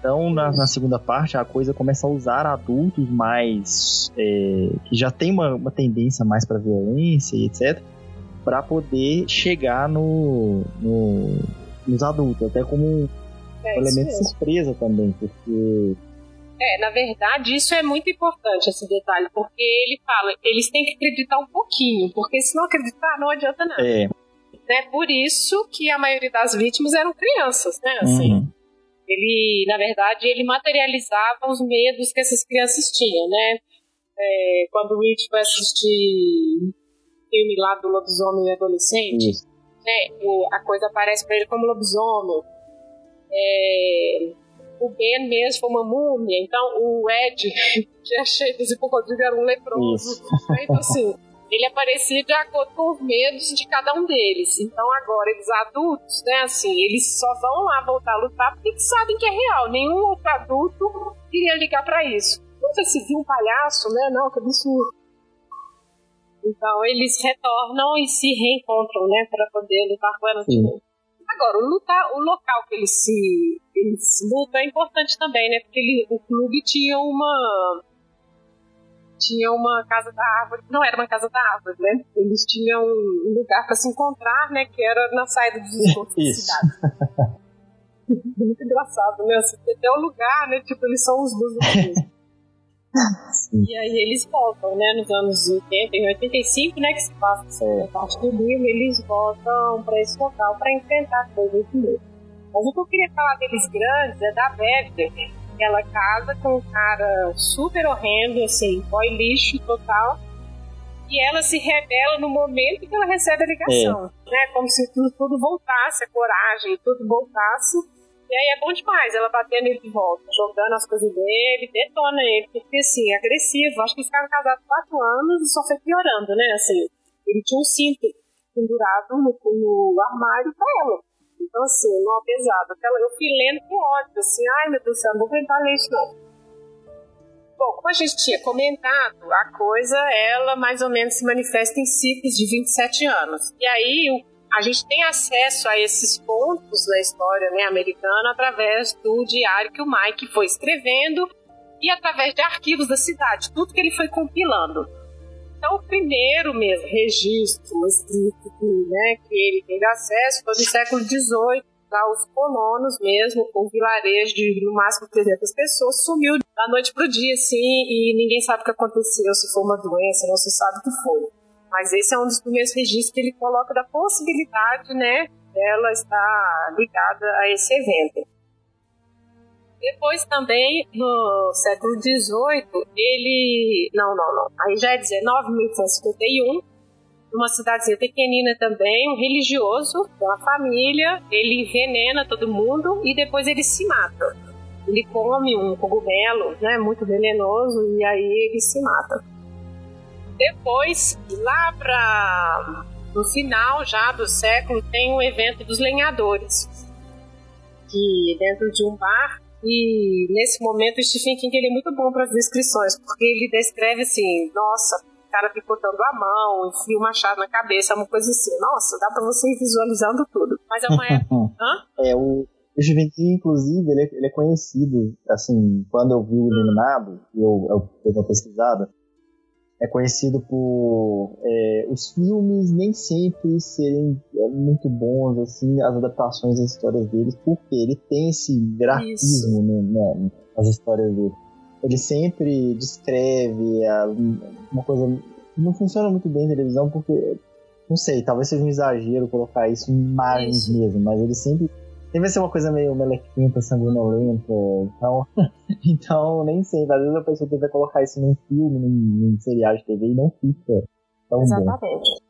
Speaker 2: Então, na, na segunda parte, a coisa começa a usar adultos mais. é, que já tem uma, uma tendência mais para violência e etc. para poder chegar no, no- nos adultos, até como um
Speaker 1: É, isso
Speaker 2: elemento
Speaker 1: mesmo.
Speaker 2: surpresa também, porque.
Speaker 1: É, na verdade, isso é muito importante, esse detalhe, porque ele fala, eles têm que acreditar um pouquinho, porque se não acreditar, não adianta nada.
Speaker 2: É,
Speaker 1: Né? Por isso que a maioria das vítimas eram crianças, né? Assim,
Speaker 2: uhum,
Speaker 1: ele, na verdade, ele materializava os medos que essas crianças tinham, né? É, quando o Rich foi assistir o filme lá do lobisomem adolescente,
Speaker 2: isso.
Speaker 1: né, a coisa aparece pra ele como lobisomem. É, o Ben mesmo foi uma múmia, então o Ed, que é cheio dos hipocondríacos, era um leproso. Né? Então, assim, ele aparecia de acordo com os medos de cada um deles. Então, agora, eles adultos, né, assim, eles só vão lá voltar a lutar porque eles sabem que é real. Nenhum outro adulto iria ligar pra isso. Nunca se viu um palhaço, né? Não, que absurdo. Então, eles retornam e se reencontram, né, para poder lutar com ela de novo. Agora, o, lutar, o local que eles se, eles lutam é importante também, né? Porque ele, o clube tinha uma. Tinha uma casa da árvore. Não era uma casa da árvore, né? Eles tinham um lugar para se encontrar, né? Que era na saída dos esgotos da cidade. Muito engraçado, né? Até o lugar, né? Tipo, eles são os dois mesmo.
Speaker 2: Sim.
Speaker 1: E aí eles voltam, né? Nos anos 80, em 85, né? Que se passa essa
Speaker 2: É.
Speaker 1: parte do livro, eles voltam para esse local para enfrentar coisas de novo. Mas o que eu queria falar deles grandes é da Beverly. Ela casa com um cara super horrendo, assim, boy lixo total. E ela se rebela no momento que ela recebe a ligação. Né? Como se tudo, tudo voltasse, a coragem, tudo voltasse. E aí é bom demais ela batendo ele de volta, jogando as coisas dele, detona ele, porque assim, é agressivo. Acho que eles ficaram casados quatro anos e só foi piorando, né? Assim, ele tinha um cinto pendurado no, no armário pra ela. Então, assim, não pesado. Eu fui lendo com ódio, assim, ai meu Deus do céu, não vou aguentar ler isso não. Bom, como a gente tinha comentado, a coisa, ela mais ou menos se manifesta em ciclos de 27 anos. E aí, a gente tem acesso a esses pontos na história né, americana através do diário que o Mike foi escrevendo e através de arquivos da cidade, tudo que ele foi compilando. Então, o primeiro mesmo registro escrito né, que ele teve acesso foi no século XVIII, lá os colonos mesmo, com um vilarejo de no máximo 300 pessoas, sumiu da noite para o dia, assim, e ninguém sabe o que aconteceu, se foi uma doença, não se sabe o que foi. Mas esse é um dos primeiros registros que ele coloca da possibilidade, né, dela estar ligada a esse evento. Depois também, no século XVIII, ele... Não, não, não. Aí já é 19, 1851, numa cidadezinha pequenina também, um religioso, uma família, ele envenena todo mundo e depois ele se mata. Ele come um cogumelo, né, muito venenoso, e aí ele se mata. Depois, lá para no final já do século, tem um evento dos lenhadores, que dentro de um bar e nesse momento o Stephen King ele é muito bom para as descrições, porque ele descreve assim, nossa, o cara picotando a mão, enfia o machado na cabeça, uma coisa assim. Nossa, dá para você ir visualizando tudo. Mas é uma época. Hã?
Speaker 2: É, o, o inclusive, ele é, ele é, conhecido, assim, quando eu vi o Iluminado, eu, eu dei uma pesquisada, é conhecido por é, os filmes nem sempre serem é, muito bons, assim, as adaptações das histórias deles, porque ele tem esse grafismo né, né, nas histórias dele. Ele sempre descreve a, uma coisa. Não funciona muito bem em televisão porque, não sei, talvez seja um exagero colocar isso em imagens isso. mesmo, mas ele sempre Sempre vai ser uma coisa meio melequenta, sanguinolenta. Então, então nem sei. Às vezes a pessoa tenta colocar isso num filme, num, num serial de TV e não fica tão
Speaker 1: Exatamente.
Speaker 2: bom.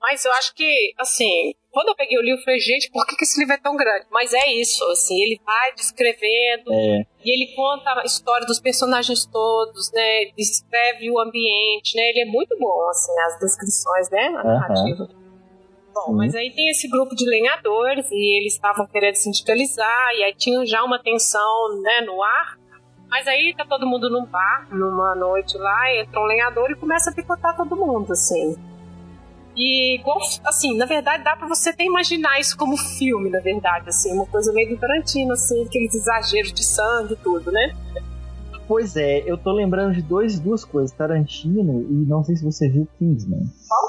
Speaker 1: Mas eu acho que, assim, quando eu peguei o livro, eu falei, gente, por que, que esse livro é tão grande? Mas é isso, assim, ele vai descrevendo
Speaker 2: é.
Speaker 1: e ele conta a história dos personagens todos, né? Descreve o ambiente, né? Ele é muito bom, assim, as descrições, né? A narrativa. Uhum. Bom, mas aí tem esse grupo de lenhadores e eles estavam querendo sindicalizar e aí tinham já uma tensão né, no ar. Mas aí tá todo mundo num bar, numa noite lá, entra um lenhador e começa a picotar todo mundo, assim. E, assim, na verdade dá pra você até imaginar isso como filme, na verdade, assim, uma coisa meio do Tarantino, assim, aqueles exageros de sangue e tudo, né?
Speaker 2: Pois é, eu tô lembrando de dois, duas coisas, Tarantino e não sei se você viu Kingsman.
Speaker 1: Qual?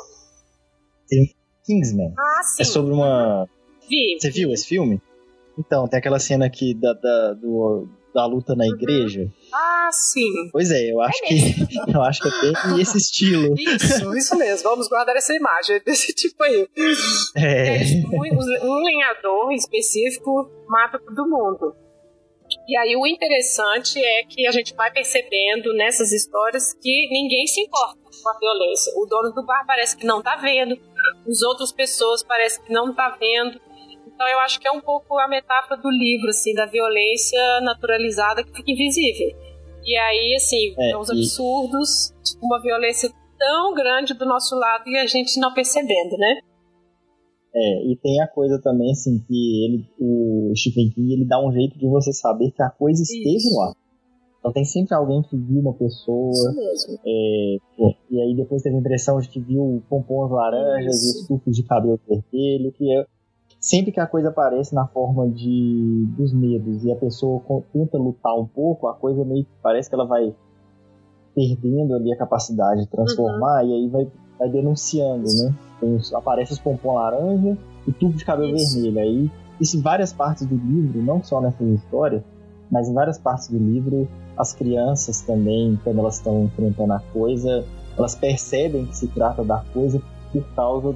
Speaker 2: Tem Kingsman.
Speaker 1: Ah, sim.
Speaker 2: É sobre uma.
Speaker 1: Vi.
Speaker 2: Você viu esse filme? Então, tem aquela cena aqui da, da, do, da luta na uhum. igreja.
Speaker 1: Ah, sim.
Speaker 2: Pois é, eu acho é que eu acho que é bem esse estilo.
Speaker 1: Isso, isso mesmo. Vamos guardar essa imagem desse tipo aí.
Speaker 2: É.
Speaker 1: é um, um lenhador específico mata todo mundo. E aí o interessante é que a gente vai percebendo nessas histórias que ninguém se importa com a violência. O dono do bar parece que não tá vendo, as outras pessoas parece que não tá vendo. Então eu acho que é um pouco a metáfora do livro, assim, da violência naturalizada que fica invisível. E aí, assim, é, uns absurdos, tipo, uma violência tão grande do nosso lado e a gente não percebendo, né?
Speaker 2: É, e tem a coisa também, assim, que ele, o Stephen King, ele dá um jeito de você saber que a coisa esteve Isso. lá. Então tem sempre alguém que viu uma pessoa.
Speaker 1: Isso mesmo.
Speaker 2: É, e aí depois teve a impressão de que viu pompons laranjas Isso. e sucos de cabelo vermelho, que é sempre que a coisa aparece na forma de dos medos e a pessoa tenta lutar um pouco, a coisa meio que parece que ela vai perdendo ali a capacidade de transformar uhum. e aí vai, vai denunciando, né? Tem, aparece os pompons laranja e tubo de cabelo Isso. vermelho. Aí, isso em várias partes do livro, não só nessas histórias, mas em várias partes do livro, as crianças também, quando elas estão enfrentando a coisa, elas percebem que se trata da coisa por causa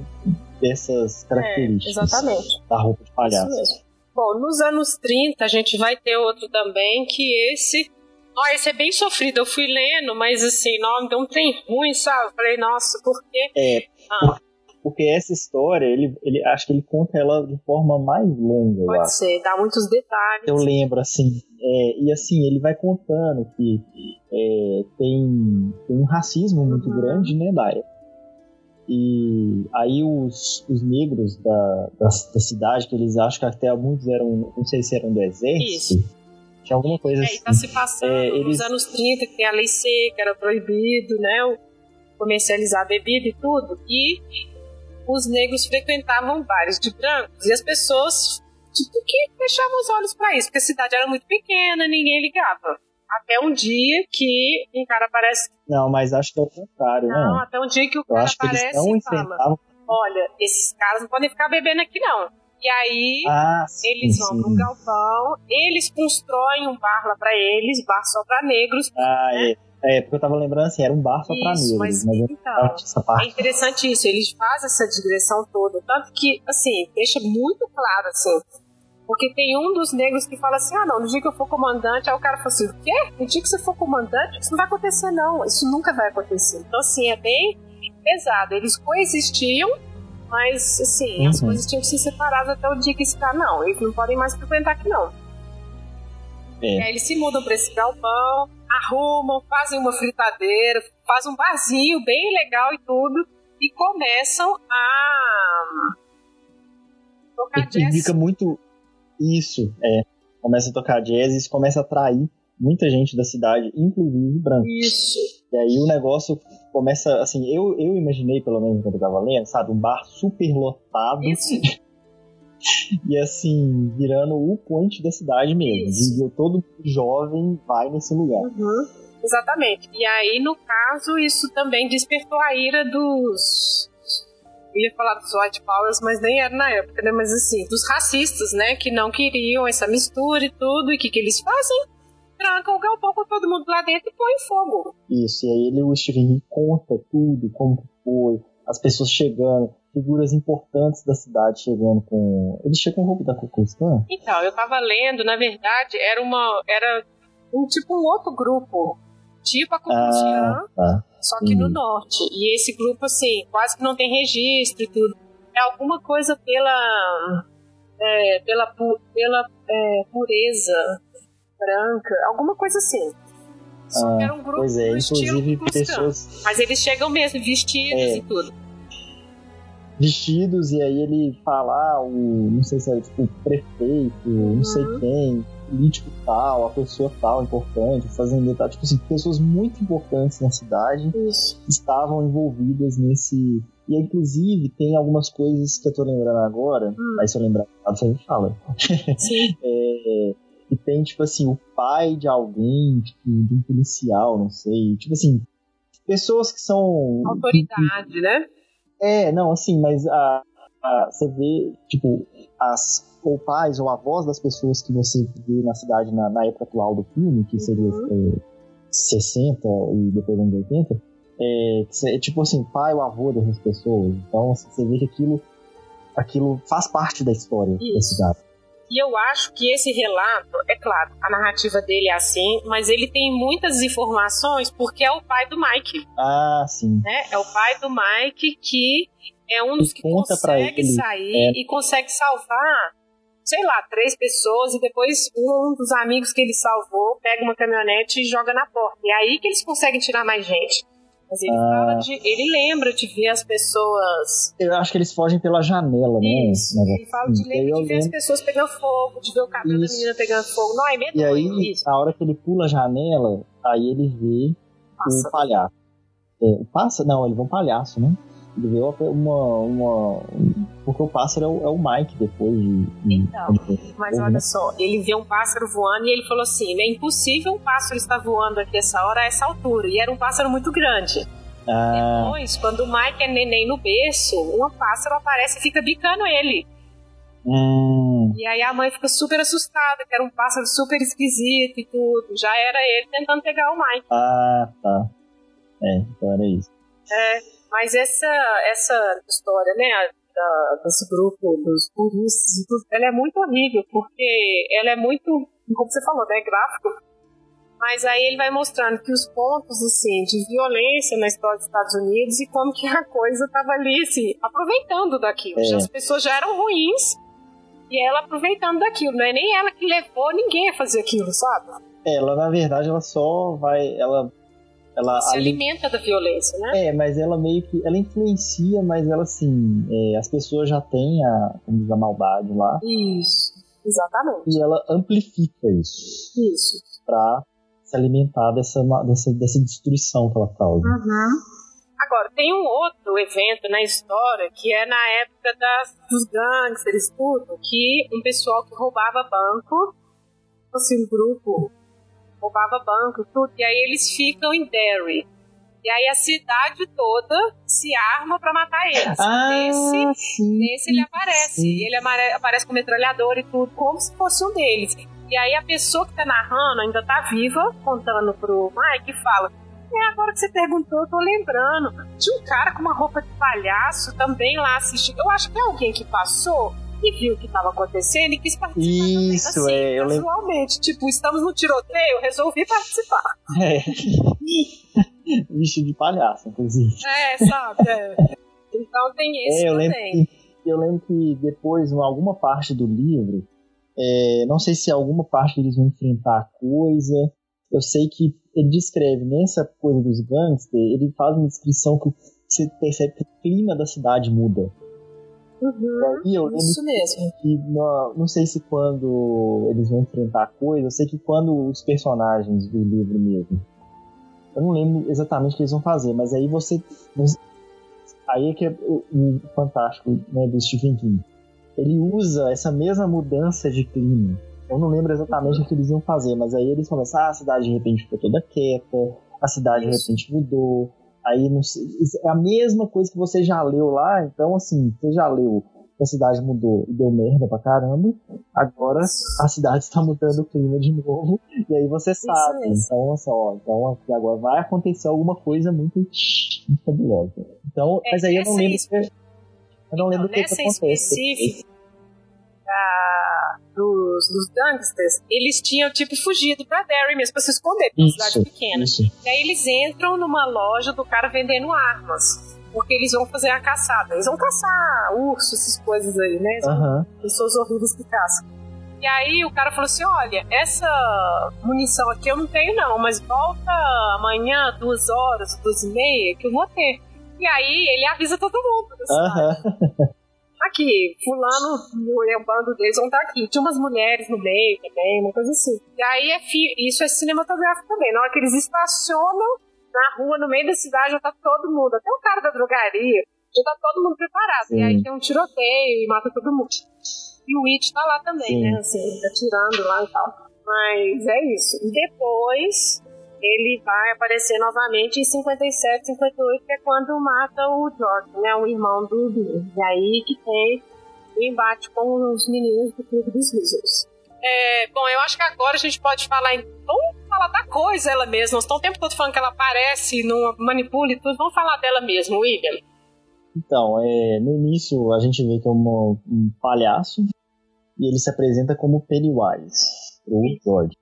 Speaker 2: dessas características.
Speaker 1: É, exatamente.
Speaker 2: Da roupa de palhaço.
Speaker 1: Bom, nos anos 30 a gente vai ter outro também, que esse. Ó, esse é bem sofrido. Eu fui lendo, mas assim, não, não tem ruim, sabe? Eu falei, nossa, por quê?
Speaker 2: É, ah. Porque essa história, ele, ele acho que ele conta ela de forma mais longa.
Speaker 1: Pode ser, dá muitos detalhes.
Speaker 2: Eu lembro, assim, é, e assim, ele vai contando que é, tem, tem um racismo muito uhum. grande, né, da E aí os, os negros da, da, da, cidade, que eles acham que até muitos eram, não sei se eram do exército, Isso. tinha alguma coisa
Speaker 1: é,
Speaker 2: assim.
Speaker 1: tá se passando é, eles... nos anos 30, que tem a lei seca, era proibido, né, comercializar bebida e tudo, e os negros frequentavam bares de brancos, e as pessoas, tipo, que fechavam os olhos para isso, porque a cidade era muito pequena, ninguém ligava. Até um dia que um cara aparece.
Speaker 2: Não, mas acho que é o contrário,
Speaker 1: não. Não, até um dia que o cara aparece e fala: Olha, esses caras não podem ficar bebendo aqui, não. E aí
Speaker 2: ah, sim,
Speaker 1: eles vão sim. pro galpão, eles constroem um bar lá pra eles, bar só pra negros.
Speaker 2: Ah, né? é. É, porque eu tava lembrando assim, era um bar só pra negros. Mas, mas
Speaker 1: então, essa parte. é interessante isso, eles fazem essa digressão toda. Tanto que, assim, deixa muito claro, assim, porque tem um dos negros que fala assim: ah, não, no dia que eu for comandante, aí o cara fala assim: o quê? No dia que você for comandante, isso não vai acontecer, não. Isso nunca vai acontecer. Então, assim, é bem pesado. Eles coexistiam, mas, assim, uhum. as coisas tinham que ser separadas até o dia que esse cara, não, eles não podem mais frequentar aqui, não. É. Aí eles se mudam pra esse galpão, arrumam, fazem uma fritadeira, fazem um barzinho bem legal e tudo, e começam a.
Speaker 2: Tocar e, jazz. fica muito isso, é. Começa a tocar jazz e isso começa a atrair muita gente da cidade, inclusive brancos.
Speaker 1: Isso.
Speaker 2: E aí o negócio começa, assim, eu, eu imaginei, pelo menos quando eu tava lendo, sabe, um bar super lotado.
Speaker 1: Isso.
Speaker 2: e assim, virando o point da cidade mesmo. Isso. Todo jovem vai nesse lugar.
Speaker 1: Uhum. Exatamente. E aí, no caso, isso também despertou a ira dos ia falar dos white powers, mas nem era na época, né? Mas assim, dos racistas, né? Que não queriam essa mistura e tudo. E o que, que eles fazem? Trancam o galpão com todo mundo lá dentro e põem fogo.
Speaker 2: Isso, e aí ele, o Steven conta tudo, como foi, as pessoas chegando, figuras importantes da cidade chegando com. Eles chegam com roupa da Ku
Speaker 1: Então, eu tava lendo, na verdade, era uma. Era um tipo um outro grupo tipo a Kukulkan, ah, tá. só que no norte. E esse grupo, assim, quase que não tem registro e tudo. É alguma coisa pela. É, pela pela é, pureza branca, alguma coisa assim. Só ah, que era um grupo
Speaker 2: pois é, inclusive pessoas.
Speaker 1: Mas eles chegam mesmo vestidos é. e tudo.
Speaker 2: Vestidos, e aí ele fala, ah, o, não sei se é tipo o prefeito, não sei uhum. quem, político tal, a pessoa tal importante, fazendo tal, tipo assim, pessoas muito importantes na cidade
Speaker 1: Isso.
Speaker 2: estavam envolvidas nesse. E inclusive tem algumas coisas que eu tô lembrando agora, hum. aí se eu lembrar, você fala.
Speaker 1: Sim.
Speaker 2: é, e tem, tipo assim, o pai de alguém, tipo, de um policial, não sei. Tipo assim, pessoas que são.
Speaker 1: Autoridade, que, né?
Speaker 2: É, não, assim, mas a, a, você vê, tipo, as ou pais ou avós das pessoas que você vê na cidade na, na época atual do filme, que seria uhum. é, 60 e depois anos 80, é, é, tipo assim, pai ou avô dessas pessoas. Então assim, você vê que aquilo, aquilo faz parte da história Isso. da cidade.
Speaker 1: E eu acho que esse relato, é claro, a narrativa dele é assim, mas ele tem muitas informações porque é o pai do Mike.
Speaker 2: Ah, sim.
Speaker 1: Né? É o pai do Mike que é um dos que consegue ele, sair é... e consegue salvar sei lá, três pessoas e depois um dos amigos que ele salvou pega uma caminhonete e joga na porta. E é aí que eles conseguem tirar mais gente. Mas ele, ah. fala de, ele lembra de ver as pessoas.
Speaker 2: Eu acho que eles fogem pela janela, né?
Speaker 1: Isso. Ele fala de, lembra de ver as pessoas pegando fogo, de ver o cabelo isso. da menina pegando fogo. Não, é medo.
Speaker 2: E aí, isso. a hora que ele pula a janela, aí ele vê Passa. o palhaço. É, passa? Não, ele vê um palhaço, né? Ele vê uma, uma, Porque o pássaro é o, é o Mike depois de.
Speaker 1: Então, de... mas olha só, ele vê um pássaro voando e ele falou assim: é impossível um pássaro estar voando aqui essa hora, a essa altura. E era um pássaro muito grande.
Speaker 2: Ah.
Speaker 1: Depois, quando o Mike é neném no berço, um pássaro aparece e fica bicando ele.
Speaker 2: Hum.
Speaker 1: E aí a mãe fica super assustada, que era um pássaro super esquisito e tudo. Já era ele tentando pegar o Mike.
Speaker 2: Ah, tá. É, então era isso.
Speaker 1: É. Mas essa, essa história, né, da, desse grupo dos turistas e tudo, ela é muito horrível, porque ela é muito, como você falou, né, gráfico. Mas aí ele vai mostrando que os pontos, assim, de violência na história dos Estados Unidos e como que a coisa tava ali, assim, aproveitando daquilo. É. As pessoas já eram ruins e ela aproveitando daquilo. Não é nem ela que levou ninguém a fazer aquilo, sabe?
Speaker 2: Ela, na verdade, ela só vai. Ela ela
Speaker 1: se alimenta da violência, né?
Speaker 2: É, mas ela meio que. Ela influencia, mas ela assim. É, as pessoas já têm a, a maldade lá.
Speaker 1: Isso, exatamente.
Speaker 2: E ela amplifica isso.
Speaker 1: Isso.
Speaker 2: Pra se alimentar dessa, dessa, dessa destruição que ela causa.
Speaker 1: Uhum. Agora, tem um outro evento na história que é na época das, dos gangsters, tudo, que um pessoal que roubava banco, assim, um grupo roubava banco, tudo, e aí eles ficam em Derry. E aí a cidade toda se arma para matar eles.
Speaker 2: Ah, nesse, sim,
Speaker 1: nesse ele aparece. Sim. Ele aparece com metralhador e tudo, como se fosse um deles. E aí a pessoa que tá narrando ainda tá viva, contando pro Mike, e fala: É, agora que você perguntou, eu tô lembrando. Tinha um cara com uma roupa de palhaço também lá assistindo. Eu acho que é alguém que passou e viu o que estava acontecendo e quis participar
Speaker 2: Isso,
Speaker 1: também, assim,
Speaker 2: é, eu
Speaker 1: casualmente. Tipo, estamos no tiroteio, resolvi participar.
Speaker 2: É. Vestido de palhaço, inclusive.
Speaker 1: É, sabe? É. Então tem esse
Speaker 2: é, eu
Speaker 1: também.
Speaker 2: Lembro que, eu lembro que depois, em alguma parte do livro, é, não sei se alguma parte eles vão enfrentar coisa. Eu sei que ele descreve nessa coisa dos gangsters, ele faz uma descrição que você percebe que o clima da cidade muda.
Speaker 1: Uhum,
Speaker 2: e eu
Speaker 1: isso mesmo.
Speaker 2: Que, não, não sei se quando eles vão enfrentar coisa, eu sei que quando os personagens do livro mesmo. Eu não lembro exatamente o que eles vão fazer, mas aí você. Aí é que é o, o fantástico né, do Stephen King. Ele usa essa mesma mudança de clima. Eu não lembro exatamente o que eles iam fazer, mas aí eles começam, ah, a cidade de repente ficou toda quieta, a cidade de repente mudou, Aí é a mesma coisa que você já leu lá, então assim, você já leu que a cidade mudou e deu merda pra caramba, agora a cidade está mudando o clima de novo, e aí você sabe. Então, assim, ó, então agora vai acontecer alguma coisa muito, fabulosa. Então,
Speaker 1: é,
Speaker 2: mas aí eu não lembro. Eu não lembro o
Speaker 1: então,
Speaker 2: que, que acontece.
Speaker 1: Da, dos, dos gangsters, eles tinham, tipo, fugido pra Derry mesmo, pra se esconder, uma cidade pequena.
Speaker 2: Isso.
Speaker 1: E aí eles entram numa loja do cara vendendo armas. Porque eles vão fazer a caçada. Eles vão caçar ursos, essas coisas aí, né?
Speaker 2: Uhum.
Speaker 1: Pessoas horríveis que caçam. E aí o cara falou assim: olha, essa munição aqui eu não tenho, não, mas volta amanhã, duas horas, duas e meia, que eu vou ter. E aí ele avisa todo mundo.
Speaker 2: Uhum.
Speaker 1: Aqui, fulano e o bando deles vão estar aqui. Tinha umas mulheres no meio também, uma coisa assim. E aí é fi... isso é cinematográfico também. Na hora que eles estacionam na rua, no meio da cidade, já tá todo mundo, até o cara da drogaria, já tá todo mundo preparado. Sim. E aí tem um tiroteio e mata todo mundo. E o It tá lá também, Sim. né? Assim, atirando lá e tal. Mas é isso. E depois ele vai aparecer novamente em 57, 58, que é quando mata o George, né, o irmão do Bill. E aí que tem o embate com os meninos do Clube dos Losers. É, bom, eu acho que agora a gente pode falar em. Vamos falar da coisa ela mesma. Nós estamos o tempo todo falando que ela aparece, não manipula e tudo. Vamos falar dela mesmo, William.
Speaker 2: Então, é, no início a gente vê que é uma, um palhaço e ele se apresenta como Pennywise, o George.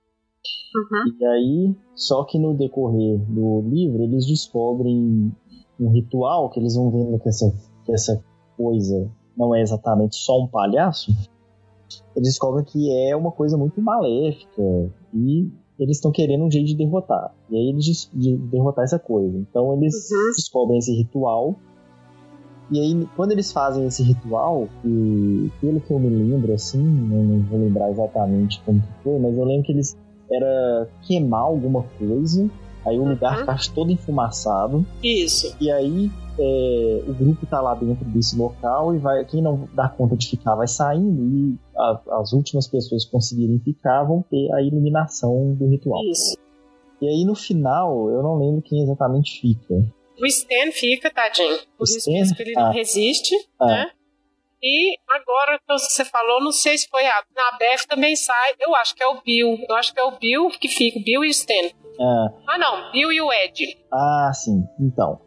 Speaker 1: Uhum.
Speaker 2: E aí, só que no decorrer do livro, eles descobrem um ritual que eles vão vendo que essa, que essa coisa não é exatamente só um palhaço. Eles descobrem que é uma coisa muito maléfica e eles estão querendo um jeito de derrotar. E aí eles de derrotar essa coisa. Então eles uhum. descobrem esse ritual. E aí, quando eles fazem esse ritual, e pelo que eu me lembro, assim, não vou lembrar exatamente como que foi, mas eu lembro que eles era queimar alguma coisa, aí o lugar uhum. fica todo enfumaçado.
Speaker 1: Isso.
Speaker 2: E aí é, o grupo tá lá dentro desse local e vai quem não dá conta de ficar vai saindo e a, as últimas pessoas que conseguirem ficar vão ter a iluminação do ritual.
Speaker 1: Isso.
Speaker 2: E aí no final, eu não lembro quem exatamente fica.
Speaker 1: O Stan fica, tadinho. Por isso mesmo que ele ah. não resiste, ah. né? E agora, você falou, não sei se foi a. Na Beth também sai, eu acho que é o Bill. Eu acho que é o Bill que fica, o Bill e o Stan.
Speaker 2: Ah,
Speaker 1: ah não, Bill e o Ed.
Speaker 2: Ah, sim. Então.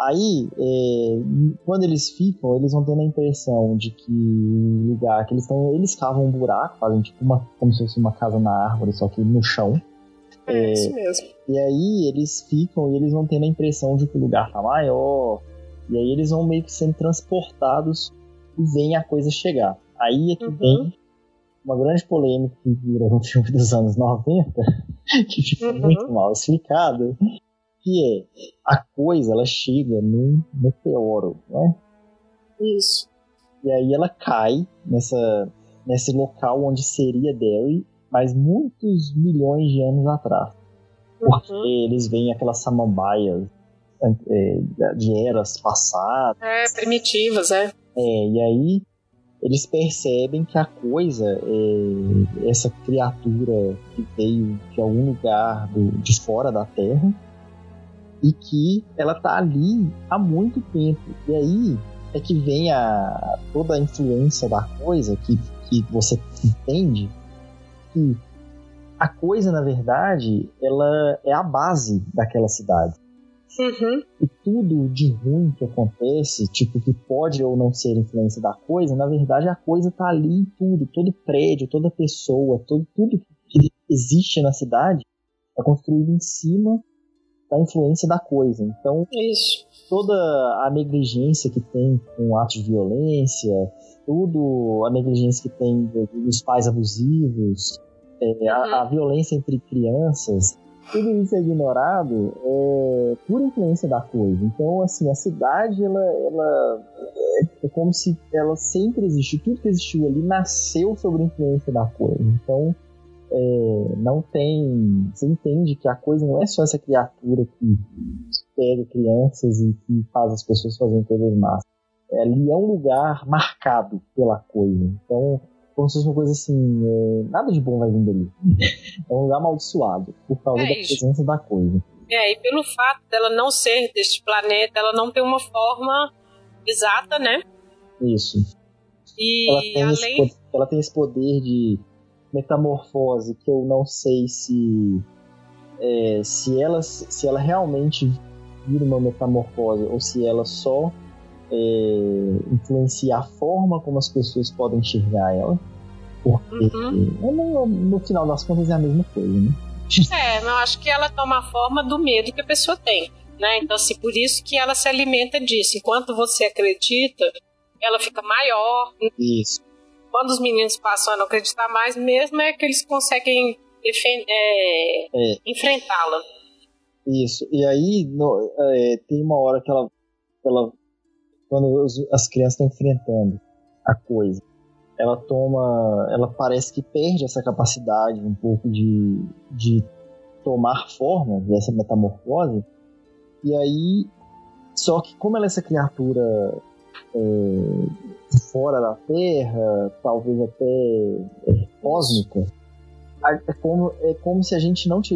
Speaker 2: Aí, é, quando eles ficam, eles vão tendo a impressão de que lugar que eles estão. Eles cavam um buraco, fazem tipo uma. como se fosse uma casa na árvore, só que no chão.
Speaker 1: É, é isso mesmo.
Speaker 2: E aí eles ficam e eles vão tendo a impressão de que o lugar tá maior. E aí eles vão meio que sendo transportados e vem a coisa chegar. Aí é que uhum. vem uma grande polêmica que vira um filme dos anos 90, que ficou uhum. muito mal explicado, Que é, a coisa, ela chega num meteoro, né?
Speaker 1: Isso.
Speaker 2: E aí ela cai nessa, nesse local onde seria Derry, mas muitos milhões de anos atrás. Porque uhum. eles veem aquelas samambaias é, de eras passadas.
Speaker 1: É, primitivas, é.
Speaker 2: É, e aí eles percebem que a coisa é essa criatura que veio de algum lugar do, de fora da Terra e que ela tá ali há muito tempo. E aí é que vem a, toda a influência da coisa que, que você entende que a coisa, na verdade, ela é a base daquela cidade.
Speaker 1: Uhum.
Speaker 2: E tudo de ruim que acontece, tipo, que pode ou não ser influência da coisa, na verdade a coisa tá ali em tudo. Todo prédio, toda pessoa, todo, tudo que existe na cidade é construído em cima da influência da coisa. Então,
Speaker 1: Isso.
Speaker 2: toda a negligência que tem com atos de violência, tudo a negligência que tem dos pais abusivos, é, a, uhum. a, violência entre crianças, tudo isso é ignorado é, por influência da coisa. Então, assim, a cidade, ela, ela é, como se ela sempre existiu, tudo que existiu ali nasceu sobre a influência da coisa. Então, é, não tem. Você entende que a coisa não é só essa criatura que pega crianças e que faz as pessoas fazerem coisas más. Ali é um lugar marcado pela coisa. Então, como se fosse uma coisa assim, é, nada de bom vai vir dali. é um lugar amaldiçoado por causa é da presença da coisa.
Speaker 1: É, e pelo fato dela não ser deste planeta, ela não tem uma forma exata, né?
Speaker 2: Isso.
Speaker 1: E
Speaker 2: ela tem, além... esse, ela tem esse poder de metamorfose que eu não sei se é, se ela se ela realmente vira uma metamorfose ou se ela só é, influencia a forma como as pessoas podem enxergar ela porque uhum. É, no, no, final das contas é a mesma coisa né?
Speaker 1: é eu acho que ela toma a forma do medo que a pessoa tem né então assim por isso que ela se alimenta disso enquanto você acredita ela fica maior
Speaker 2: isso
Speaker 1: quando os meninos passam a não acreditar mais, mesmo é que eles conseguem é, é. enfrentá-la.
Speaker 2: Isso. E aí no, é, tem uma hora que ela, ela quando os, as crianças estão enfrentando a coisa, ela toma, ela parece que perde essa capacidade um pouco de, de tomar forma dessa metamorfose. E aí, só que como ela é essa criatura é, fora da Terra, talvez até é, cósmica, é como, é como se a gente não se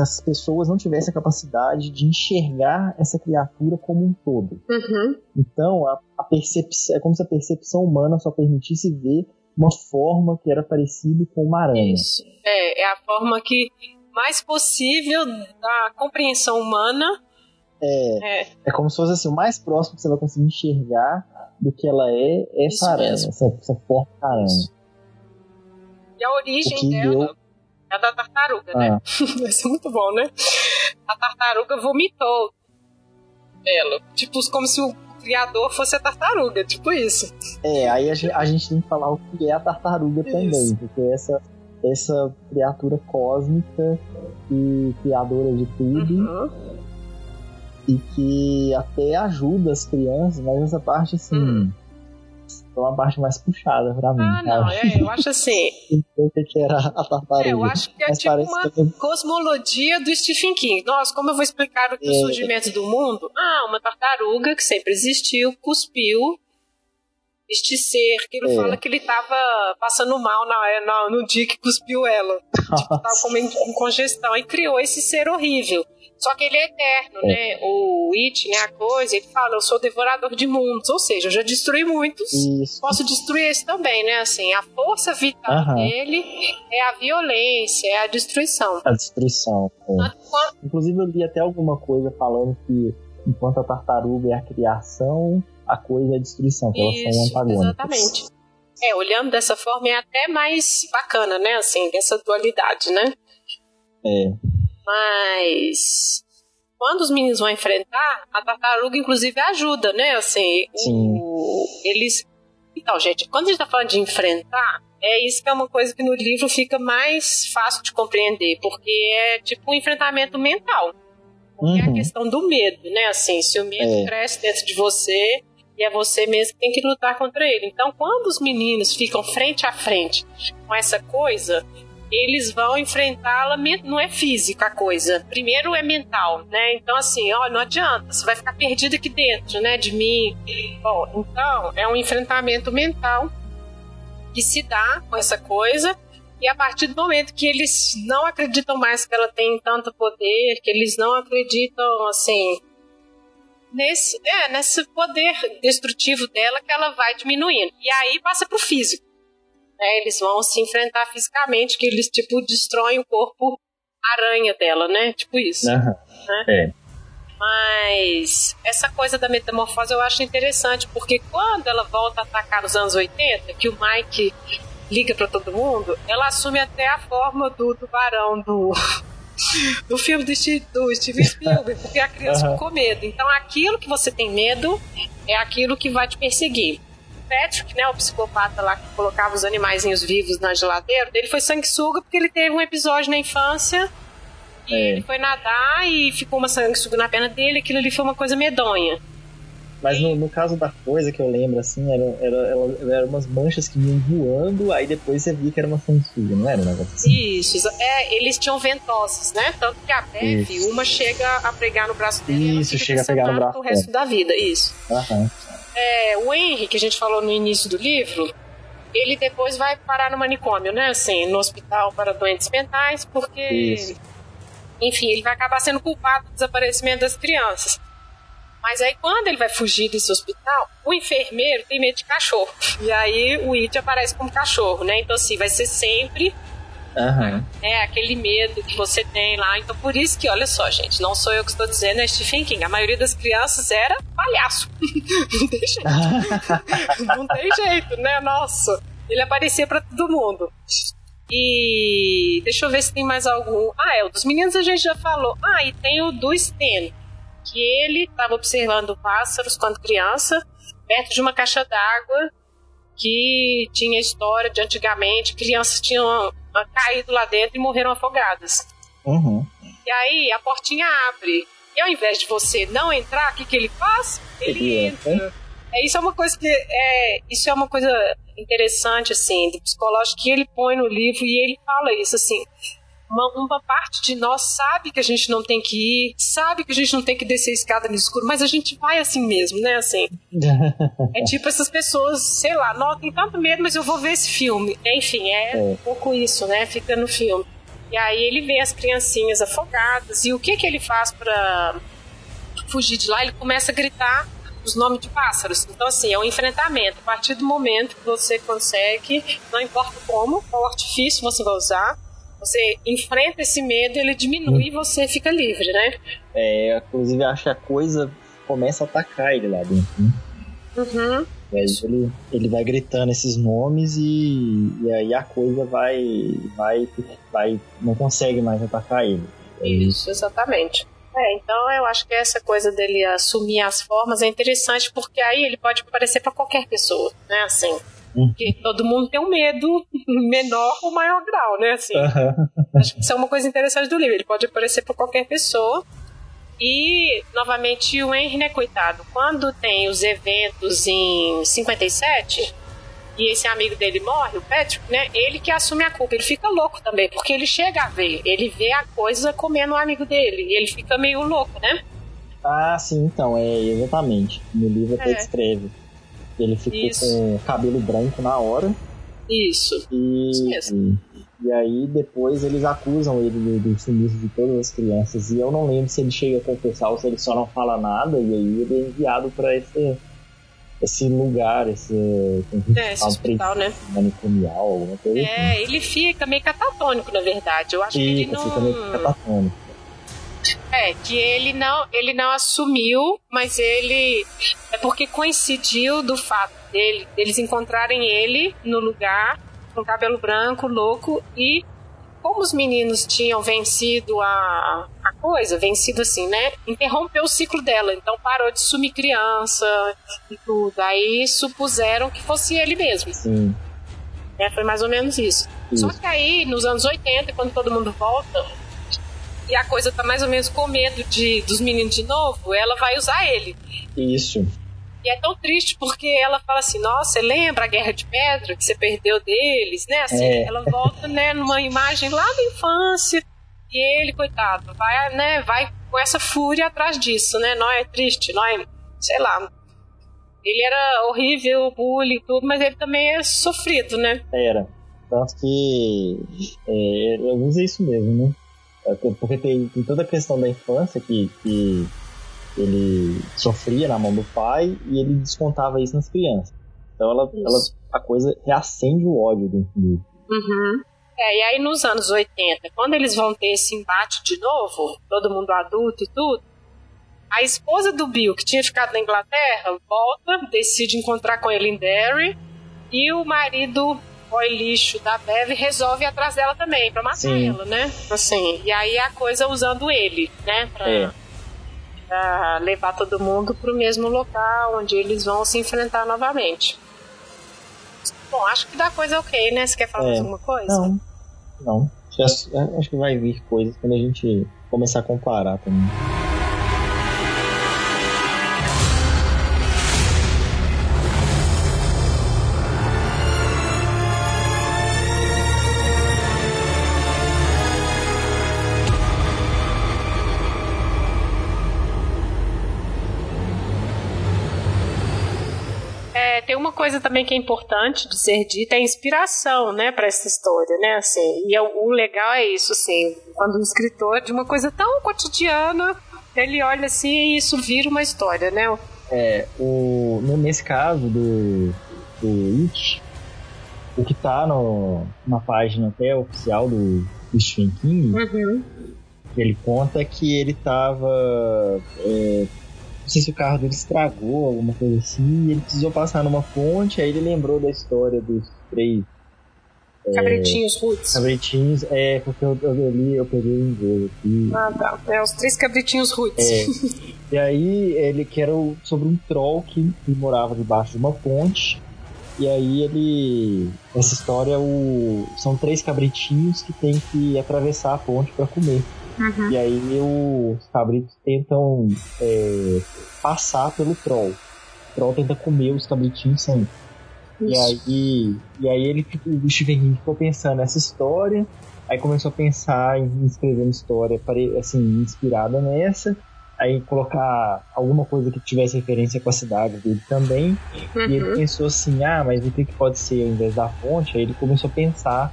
Speaker 2: as pessoas não tivessem a capacidade de enxergar essa criatura como um todo.
Speaker 1: Uhum.
Speaker 2: Então, a, a percepção, é como se a percepção humana só permitisse ver uma forma que era parecida com uma aranha.
Speaker 1: Isso. É, é a forma que mais possível da compreensão humana
Speaker 2: é, é, é. como se fosse assim, o mais próximo que você vai conseguir enxergar do que ela é essa Isso aranha, essa, essa porca aranha.
Speaker 1: E a origem dela deu... é da tartaruga, né? ah. né? Vai ser muito bom, né? A tartaruga vomitou ela. Tipo, como se o criador fosse a tartaruga, tipo isso.
Speaker 2: É, aí a gente, a gente tem que falar o que é a tartaruga isso. também, porque essa, essa criatura cósmica e criadora de tudo. Uhum e que até ajuda as crianças, mas essa parte, assim, hum. É uma parte mais puxada pra mim.
Speaker 1: Ah, não, é, eu acho assim.
Speaker 2: o que era a tartaruga.
Speaker 1: É, eu acho que é mas tipo uma que... cosmologia do Stephen King. Nossa, como eu vou explicar o, é... o surgimento do mundo? Ah, uma tartaruga que sempre existiu, cuspiu este ser, que ele é. fala que ele tava passando mal na, na, no dia que cuspiu ela. tipo, tava com congestão e criou esse ser horrível. Só que ele é eterno, é. né? O It, né? A coisa, ele fala, eu sou devorador de mundos. Ou seja, eu já destruí muitos. Isso. Posso destruir esse também, né? Assim, a força vital dele é a violência, é a destruição.
Speaker 2: A destruição. É. Inclusive, eu li até alguma coisa falando que enquanto a tartaruga é a criação, a coisa é a destruição, que Isso, elas são antagônicas.
Speaker 1: Exatamente. É, olhando dessa forma é até mais bacana, né? Assim, essa dualidade, né?
Speaker 2: É.
Speaker 1: Mas quando os meninos vão enfrentar, a tartaruga inclusive ajuda, né? Assim, o, eles. Então, gente, quando a gente tá falando de enfrentar, é isso que é uma coisa que no livro fica mais fácil de compreender, porque é tipo um enfrentamento mental. Porque uhum. é a questão do medo, né? Assim, se o medo é. cresce dentro de você, e é você mesmo que tem que lutar contra ele. Então, quando os meninos ficam frente a frente com essa coisa, eles vão enfrentá-la, não é física a coisa. Primeiro é mental, né? Então, assim, ó, não adianta, você vai ficar perdido aqui dentro, né, de mim. Bom, então, é um enfrentamento mental que se dá com essa coisa. E a partir do momento que eles não acreditam mais que ela tem tanto poder, que eles não acreditam, assim, nesse, é, nesse poder destrutivo dela, que ela vai diminuindo. E aí passa pro físico. Né? Eles vão se enfrentar fisicamente, que eles, tipo, destroem o corpo aranha dela, né? Tipo isso.
Speaker 2: Uhum.
Speaker 1: Né?
Speaker 2: É.
Speaker 1: Mas essa coisa da metamorfose eu acho interessante, porque quando ela volta a atacar nos anos 80, que o Mike liga para todo mundo, ela assume até a forma do tubarão do, do filme do, do Steven Spielberg, porque a criança uhum. ficou com medo. Então aquilo que você tem medo é aquilo que vai te perseguir. Patrick, né, o psicopata lá que colocava os animaizinhos vivos na geladeira, ele foi sanguessuga porque ele teve um episódio na infância e é. ele foi nadar e ficou uma sanguessuga na perna dele, aquilo ali foi uma coisa medonha.
Speaker 2: Mas no, no, caso da coisa que eu lembro, assim, era, era, era, era umas manchas que iam voando, aí depois você via que era uma sanguessuga, não era um negócio assim?
Speaker 1: Isso, é, eles tinham ventosas, né? Tanto que a Bev, uma chega a pregar no braço dele
Speaker 2: Isso, chega a pegar no braço.
Speaker 1: o resto da vida, isso.
Speaker 2: Aham
Speaker 1: é, o Henry, que a gente falou no início do livro, ele depois vai parar no manicômio, né? Assim, no hospital para doentes mentais, porque. Isso. Enfim, ele vai acabar sendo culpado do desaparecimento das crianças. Mas aí, quando ele vai fugir desse hospital, o enfermeiro tem medo de cachorro. E aí, o It aparece como cachorro, né? Então, assim, vai ser sempre
Speaker 2: Uhum.
Speaker 1: É aquele medo que você tem lá. Então, por isso que, olha só, gente, não sou eu que estou dizendo, é Stephen King. A maioria das crianças era palhaço. não tem jeito. não tem jeito, né? Nossa. Ele aparecia para todo mundo. E deixa eu ver se tem mais algum. Ah, é, o dos meninos a gente já falou. Ah, e tem o do Sten, que ele estava observando pássaros quando criança, perto de uma caixa d'água que tinha história de antigamente, crianças tinham caído lá dentro e morreram afogadas.
Speaker 2: Uhum.
Speaker 1: E aí a portinha abre. E ao invés de você não entrar, o que, que ele faz? Ele, ele entra. entra. É, isso é uma coisa que é, isso é uma coisa interessante assim, do psicológico que ele põe no livro e ele fala isso assim. Uma, uma, parte de nós sabe que a gente não tem que ir, sabe que a gente não tem que descer a escada no escuro, mas a gente vai assim mesmo, né? Assim. é tipo essas pessoas, sei lá, não tem tanto medo, mas eu vou ver esse filme. Enfim, é, é. um pouco isso, né? Fica no filme. E aí ele vê as criancinhas afogadas e o que que ele faz para fugir de lá? Ele começa a gritar os nomes de pássaros. Então, assim, é um enfrentamento. A partir do momento que você consegue, não importa como, qual artifício você vai usar, você enfrenta esse medo, ele diminui e você fica livre, né?
Speaker 2: É, inclusive acho que a coisa começa a atacar ele lá dentro. Né?
Speaker 1: Uhum.
Speaker 2: Aí ele, ele vai gritando esses nomes e, e aí a coisa vai, vai, vai. não consegue mais atacar ele.
Speaker 1: É isso, exatamente. É, então eu acho que essa coisa dele assumir as formas é interessante porque aí ele pode aparecer para qualquer pessoa, né? Assim, porque todo mundo tem um medo menor ou maior grau, né? Assim, Acho que isso é uma coisa interessante do livro. Ele pode aparecer para qualquer pessoa. E, novamente, o Henry, né, coitado, quando tem os eventos em 57 e esse amigo dele morre, o Patrick, né, ele que assume a culpa. Ele fica louco também, porque ele chega a ver, ele vê a coisa comendo o amigo dele e ele fica meio louco, né?
Speaker 2: Ah, sim, então, é exatamente. No livro até é. descreve. Ele ficou Isso. com cabelo branco na hora.
Speaker 1: Isso.
Speaker 2: E,
Speaker 1: Isso mesmo.
Speaker 2: E, e aí depois eles acusam ele do, do sumiço de todas as crianças. E eu não lembro se ele chega a confessar ou se ele só não fala nada. E aí ele é enviado para esse, esse lugar, esse,
Speaker 1: é, esse hospital, né?
Speaker 2: Manicomial, alguma coisa
Speaker 1: É, assim. ele fica meio catatônico, na verdade. Eu acho fica, que ele não...
Speaker 2: Fica meio catatônico.
Speaker 1: É, que ele não, ele não assumiu, mas ele. É porque coincidiu do fato dele, eles encontrarem ele no lugar, com cabelo branco, louco, e como os meninos tinham vencido a, a coisa, vencido assim, né? Interrompeu o ciclo dela, então parou de sumir criança e tudo. Aí supuseram que fosse ele mesmo.
Speaker 2: Sim.
Speaker 1: É, foi mais ou menos isso. isso. Só que aí, nos anos 80, quando todo mundo volta, e a coisa tá mais ou menos com medo de, dos meninos de novo, ela vai usar ele.
Speaker 2: Isso.
Speaker 1: E é tão triste porque ela fala assim: Nossa, você lembra a guerra de pedra que você perdeu deles, né? Assim,
Speaker 2: É.
Speaker 1: ela volta, né, numa imagem lá da infância. E ele, coitado, vai, né, vai com essa fúria atrás disso, né? Não é triste, não é, sei lá. Ele era horrível, bullying e tudo, mas ele também é sofrido, né?
Speaker 2: Era. Tanto que é, eu uso isso mesmo, né? É, Porque tem, tem toda a questão da infância que, que ele sofria na mão do pai e ele descontava isso nas crianças. Então ela, ela a coisa reacende o ódio dentro dele.
Speaker 1: Uhum. É, e aí nos anos 80, quando eles vão ter esse embate de novo, todo mundo adulto e tudo, a esposa do Bill, que tinha ficado na Inglaterra, volta, decide encontrar com ele em Derry, e o marido, boy lixo da Bev, resolve ir atrás dela também, pra matar
Speaker 2: Sim.
Speaker 1: ela, né? Assim, e aí a coisa usando ele, né? Pra,
Speaker 2: É.
Speaker 1: pra levar todo mundo pro mesmo local, onde eles vão se enfrentar novamente. Bom, acho que dá coisa ok, né? Você quer falar
Speaker 2: É.
Speaker 1: mais alguma coisa?
Speaker 2: Não, não. Acho, acho que vai vir coisas quando a gente começar a comparar também.
Speaker 1: Coisa também que é importante de ser dita, é a inspiração, né, para essa história, né, assim, e é o, o legal é isso, assim, quando o escritor de uma coisa tão cotidiana, ele olha assim e isso vira uma história, né,
Speaker 2: É, o, nesse caso do, do It, o que tá no, na página até oficial do, do Stephen King,
Speaker 1: uhum.
Speaker 2: ele conta que ele tava. é, não sei se o carro dele estragou, alguma coisa assim, ele precisou passar numa ponte, aí ele lembrou da história dos três
Speaker 1: cabritinhos roots.
Speaker 2: cabritinhos. É, porque eu, eu li, eu peguei o inglês aqui.
Speaker 1: Ah, tá. É, os três cabritinhos roots.
Speaker 2: É, e aí ele que era o- sobre um troll que, que morava debaixo de uma ponte. E aí ele. Essa história o, são três cabritinhos que tem que atravessar a ponte para comer.
Speaker 1: Uhum.
Speaker 2: E aí os cabritos tentam é, passar pelo troll. O troll tenta comer os cabritinhos sempre. E aí, e aí ele, o Stephen King ficou pensando nessa história, aí começou a pensar em escrever uma história assim, inspirada nessa, aí colocar alguma coisa que tivesse referência com a cidade dele também. E ele
Speaker 1: Uhum.
Speaker 2: pensou assim, ah, mas o que, que pode ser ao invés da fonte? Aí ele começou a pensar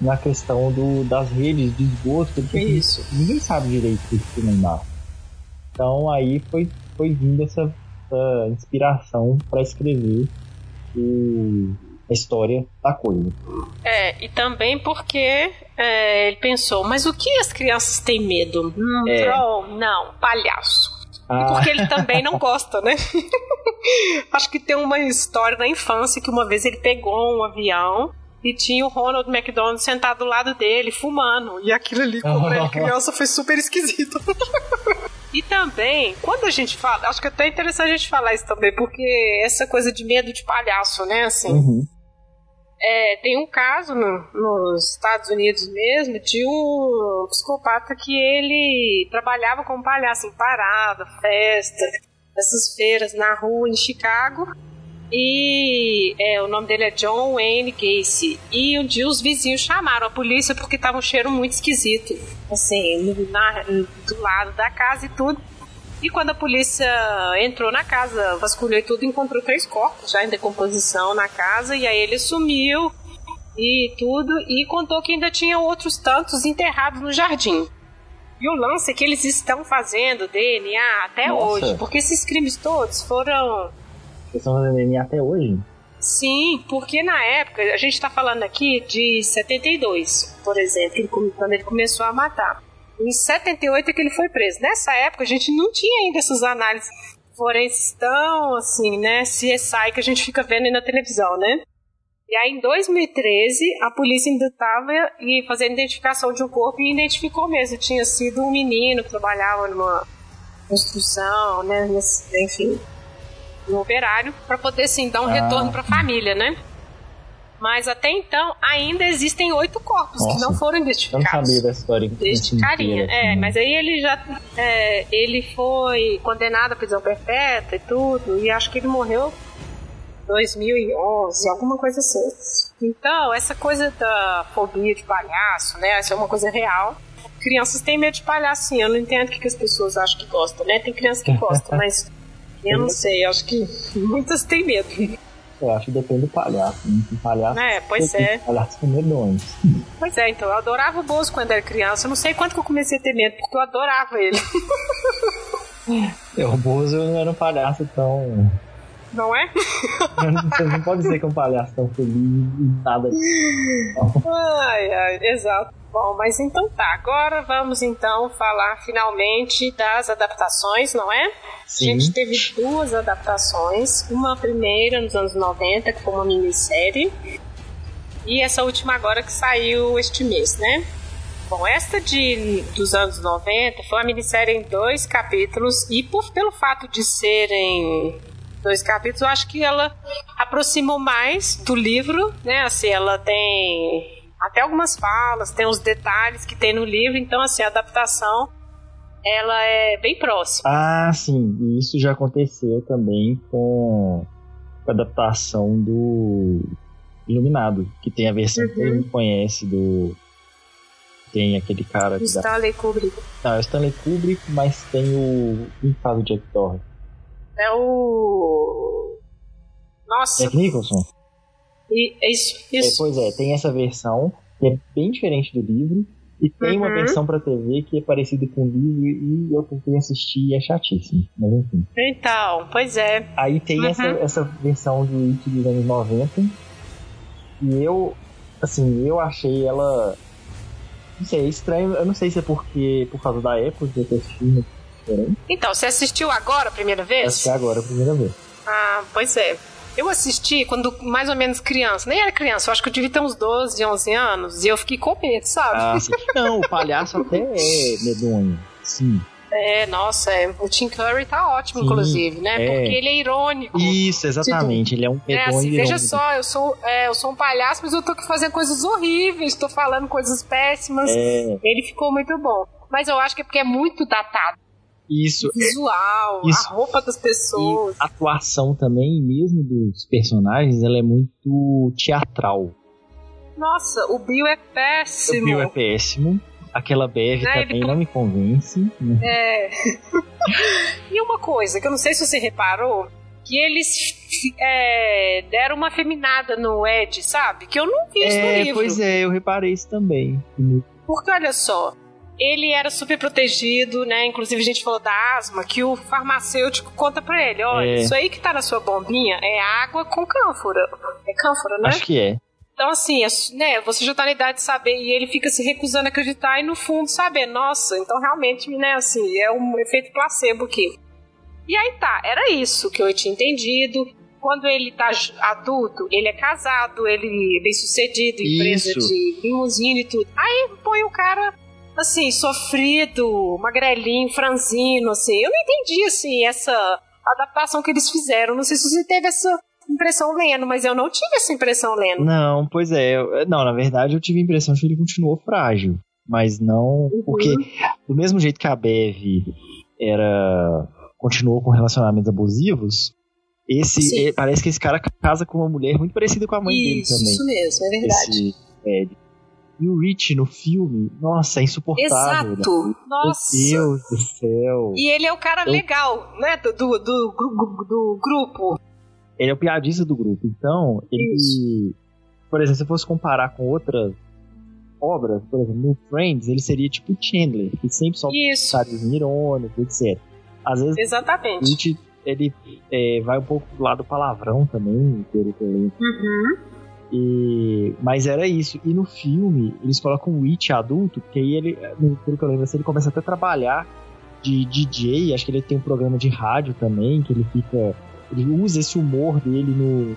Speaker 2: na questão do, das redes de esgoto, que ele falou assim,
Speaker 1: Isso.
Speaker 2: ninguém sabe direito o que dá. Então aí foi, foi vindo essa, essa inspiração para escrever o- a história da coisa.
Speaker 1: É, e também porque é, ele pensou, mas o que as crianças têm medo? Hum,
Speaker 2: É.
Speaker 1: troll? Não, palhaço. E
Speaker 2: Ah,
Speaker 1: porque ele também não gosta, né? Acho que tem uma história da infância que uma vez ele pegou um avião e tinha o Ronald McDonald sentado do lado dele, fumando. E aquilo ali, como ele criança, foi super esquisito. E também, quando a gente fala, acho que é até interessante a gente falar isso também, porque essa coisa de medo de palhaço, né? Assim,
Speaker 2: uhum.
Speaker 1: é, tem um caso no- nos Estados Unidos mesmo de um psicopata que ele trabalhava como palhaço em parada, festa, essas feiras na rua em Chicago. E é, o nome dele é John Wayne Gacy. E um dia os vizinhos chamaram a polícia porque tava um cheiro muito esquisito, assim, na- do lado da casa e tudo. E quando a polícia entrou na casa, vasculhou e tudo, encontrou três corpos já em decomposição na casa, e aí ele sumiu e tudo, e contou que ainda tinha outros tantos enterrados no jardim. E o lance é que eles estão fazendo DNA até
Speaker 2: Nossa.
Speaker 1: hoje, porque esses crimes todos foram
Speaker 2: Vocês estão fazendo DNA até hoje?
Speaker 1: Sim, porque na época, a gente está falando aqui de 72, por exemplo, quando ele começou a matar. Em 78 é que ele foi preso. Nessa época a gente não tinha ainda essas análises forenses tão assim, né? CSI que a gente fica vendo aí na televisão, né? E aí em 2013 a polícia ainda estava fazendo identificação de um corpo e identificou mesmo. Tinha sido um menino que trabalhava numa construção, né? Enfim, um operário para poder sim dar um
Speaker 2: Ah.
Speaker 1: retorno para a família, né? Mas até então, ainda existem oito corpos Nossa, que não foram identificados.
Speaker 2: Eu não sabia da história.
Speaker 1: Deste carinha. Inteira, é, assim, mas aí ele já. É, ele foi condenado à prisão perpétua e tudo, e acho que ele morreu 2011, alguma coisa assim. Então, essa coisa da fobia de palhaço, né? Essa é uma coisa real. Crianças têm medo de palhaço, sim. Eu não entendo o que, as pessoas acham que gostam, né? Tem crianças que gostam, mas eu não sei. Acho que muitas têm medo.
Speaker 2: Eu acho que depende do palhaço. Né? Tem palhaço.
Speaker 1: É, pois é.
Speaker 2: Palhaço com medões.
Speaker 1: Pois é, então eu adorava o Bozo quando era criança. Eu não sei quanto que eu comecei a ter medo, porque eu adorava ele.
Speaker 2: O Bozo não era um palhaço tão
Speaker 1: não é?
Speaker 2: Você não pode dizer que é um palhaço tão feliz e nada
Speaker 1: Ai, ai, exato. Bom, mas então tá. Agora vamos então falar finalmente das adaptações, não é? Sim. A gente teve duas adaptações. Uma primeira nos anos 90, que foi uma minissérie. E essa última agora que saiu este mês, né? Bom, esta de, dos anos 90 foi uma minissérie em dois capítulos e por, pelo fato de serem dois capítulos, eu acho que ela aproximou mais do livro, né? Assim, ela tem até algumas falas, tem os detalhes que tem no livro, então assim, a adaptação ela é bem próxima.
Speaker 2: Ah, sim, e isso já aconteceu também com a adaptação do Iluminado, que tem a versão uhum. que mundo conhece do tem aquele cara.
Speaker 1: O Stanley Kubrick.
Speaker 2: Não, é o Stanley Kubrick, mas tem o. Quem faz o Jack Torrance?
Speaker 1: É o. Nossa.
Speaker 2: Jack Nicholson?
Speaker 1: E, é isso, isso.
Speaker 2: É, pois é, tem essa versão que é bem diferente do livro. E tem uhum. uma versão pra TV que é parecida com o livro e eu tentei assistir e é chatíssimo. Mas enfim.
Speaker 1: Então, pois é.
Speaker 2: Aí tem uhum. essa, essa versão do It dos anos 90. E eu, assim, eu achei ela. Não sei, é estranho. Eu não sei se é porque por causa da época que eu assisti
Speaker 1: então, você assistiu agora a primeira vez?
Speaker 2: Assisti agora a primeira vez.
Speaker 1: Ah, pois é. Eu assisti quando mais ou menos criança. Nem era criança, eu acho que eu devia ter uns 12, 11 anos. E eu fiquei com medo, sabe?
Speaker 2: Ah, não, o palhaço até é medonho. Sim.
Speaker 1: É, nossa, é, o Tim Curry tá ótimo, Sim, inclusive, né? É. Porque ele é irônico.
Speaker 2: Isso, exatamente. Tipo, ele é um medonho é, assim,
Speaker 1: Veja só, eu sou, é, eu sou um palhaço, mas eu tô aqui fazendo coisas horríveis, tô falando coisas péssimas. É. Ele ficou muito bom. Mas eu acho que é porque é muito datado.
Speaker 2: Isso.
Speaker 1: O visual, isso. a roupa das pessoas.
Speaker 2: A atuação também, mesmo dos personagens, ela é muito teatral.
Speaker 1: Nossa, o Bill é péssimo.
Speaker 2: O Bill é péssimo. Aquela Bev também ele... não me convence.
Speaker 1: Né? É. e uma coisa que eu não sei se você reparou, que eles é, deram uma feminada no Ed, sabe? Que eu não vi isso é, no livro.
Speaker 2: Pois é, eu reparei isso também.
Speaker 1: Porque olha só, ele era super protegido, né? Inclusive a gente falou da asma, que o farmacêutico conta pra ele: olha, é. isso aí que tá na sua bombinha é água com cânfora. É cânfora, né?
Speaker 2: Acho que é.
Speaker 1: Então, assim, é, né, você já tá na idade de saber e ele fica se recusando a acreditar e no fundo saber, nossa, então realmente, né, assim, é um efeito placebo aqui. E aí tá, era isso que eu tinha entendido. Quando ele tá adulto, ele é casado, ele é bem sucedido, empresa isso. de limusine e tudo. Aí põe o cara assim, sofrido, magrelinho, franzino, assim. Eu não entendi, assim, essa adaptação que eles fizeram. Não sei se você teve essa impressão lendo, mas eu não tive essa impressão lendo.
Speaker 2: Não, pois é. Eu, não, na verdade eu tive a impressão de que ele continuou frágil. Mas não. Uhum. Porque, do mesmo jeito que a Bev era. continuou com relacionamentos abusivos. Esse, é, parece que esse cara casa com uma mulher muito parecida com a mãe
Speaker 1: isso,
Speaker 2: dele também.
Speaker 1: Isso mesmo, é verdade.
Speaker 2: Esse, é, e o Rich no filme, nossa, é insuportável.
Speaker 1: Exato. Né? Nossa.
Speaker 2: Meu Deus do céu.
Speaker 1: E ele é o cara Eu... legal, né? Do, do, do, do, grupo.
Speaker 2: Ele é o piadista do grupo. Então, ele. Isso. Por exemplo, se eu fosse comparar com outras obras, por exemplo, no Friends, ele seria tipo Chandler, que sempre só sabe irônicos, etc. Às vezes.
Speaker 1: Exatamente.
Speaker 2: O Rich, ele é, vai um pouco do lado palavrão também, pelo que eu lembro.
Speaker 1: Uhum.
Speaker 2: E, mas era isso. E no filme, eles colocam o Witch adulto, porque aí ele, pelo que eu lembro, assim, ele começa até a trabalhar de DJ, acho que ele tem um programa de rádio também, que ele fica. Ele usa esse humor dele no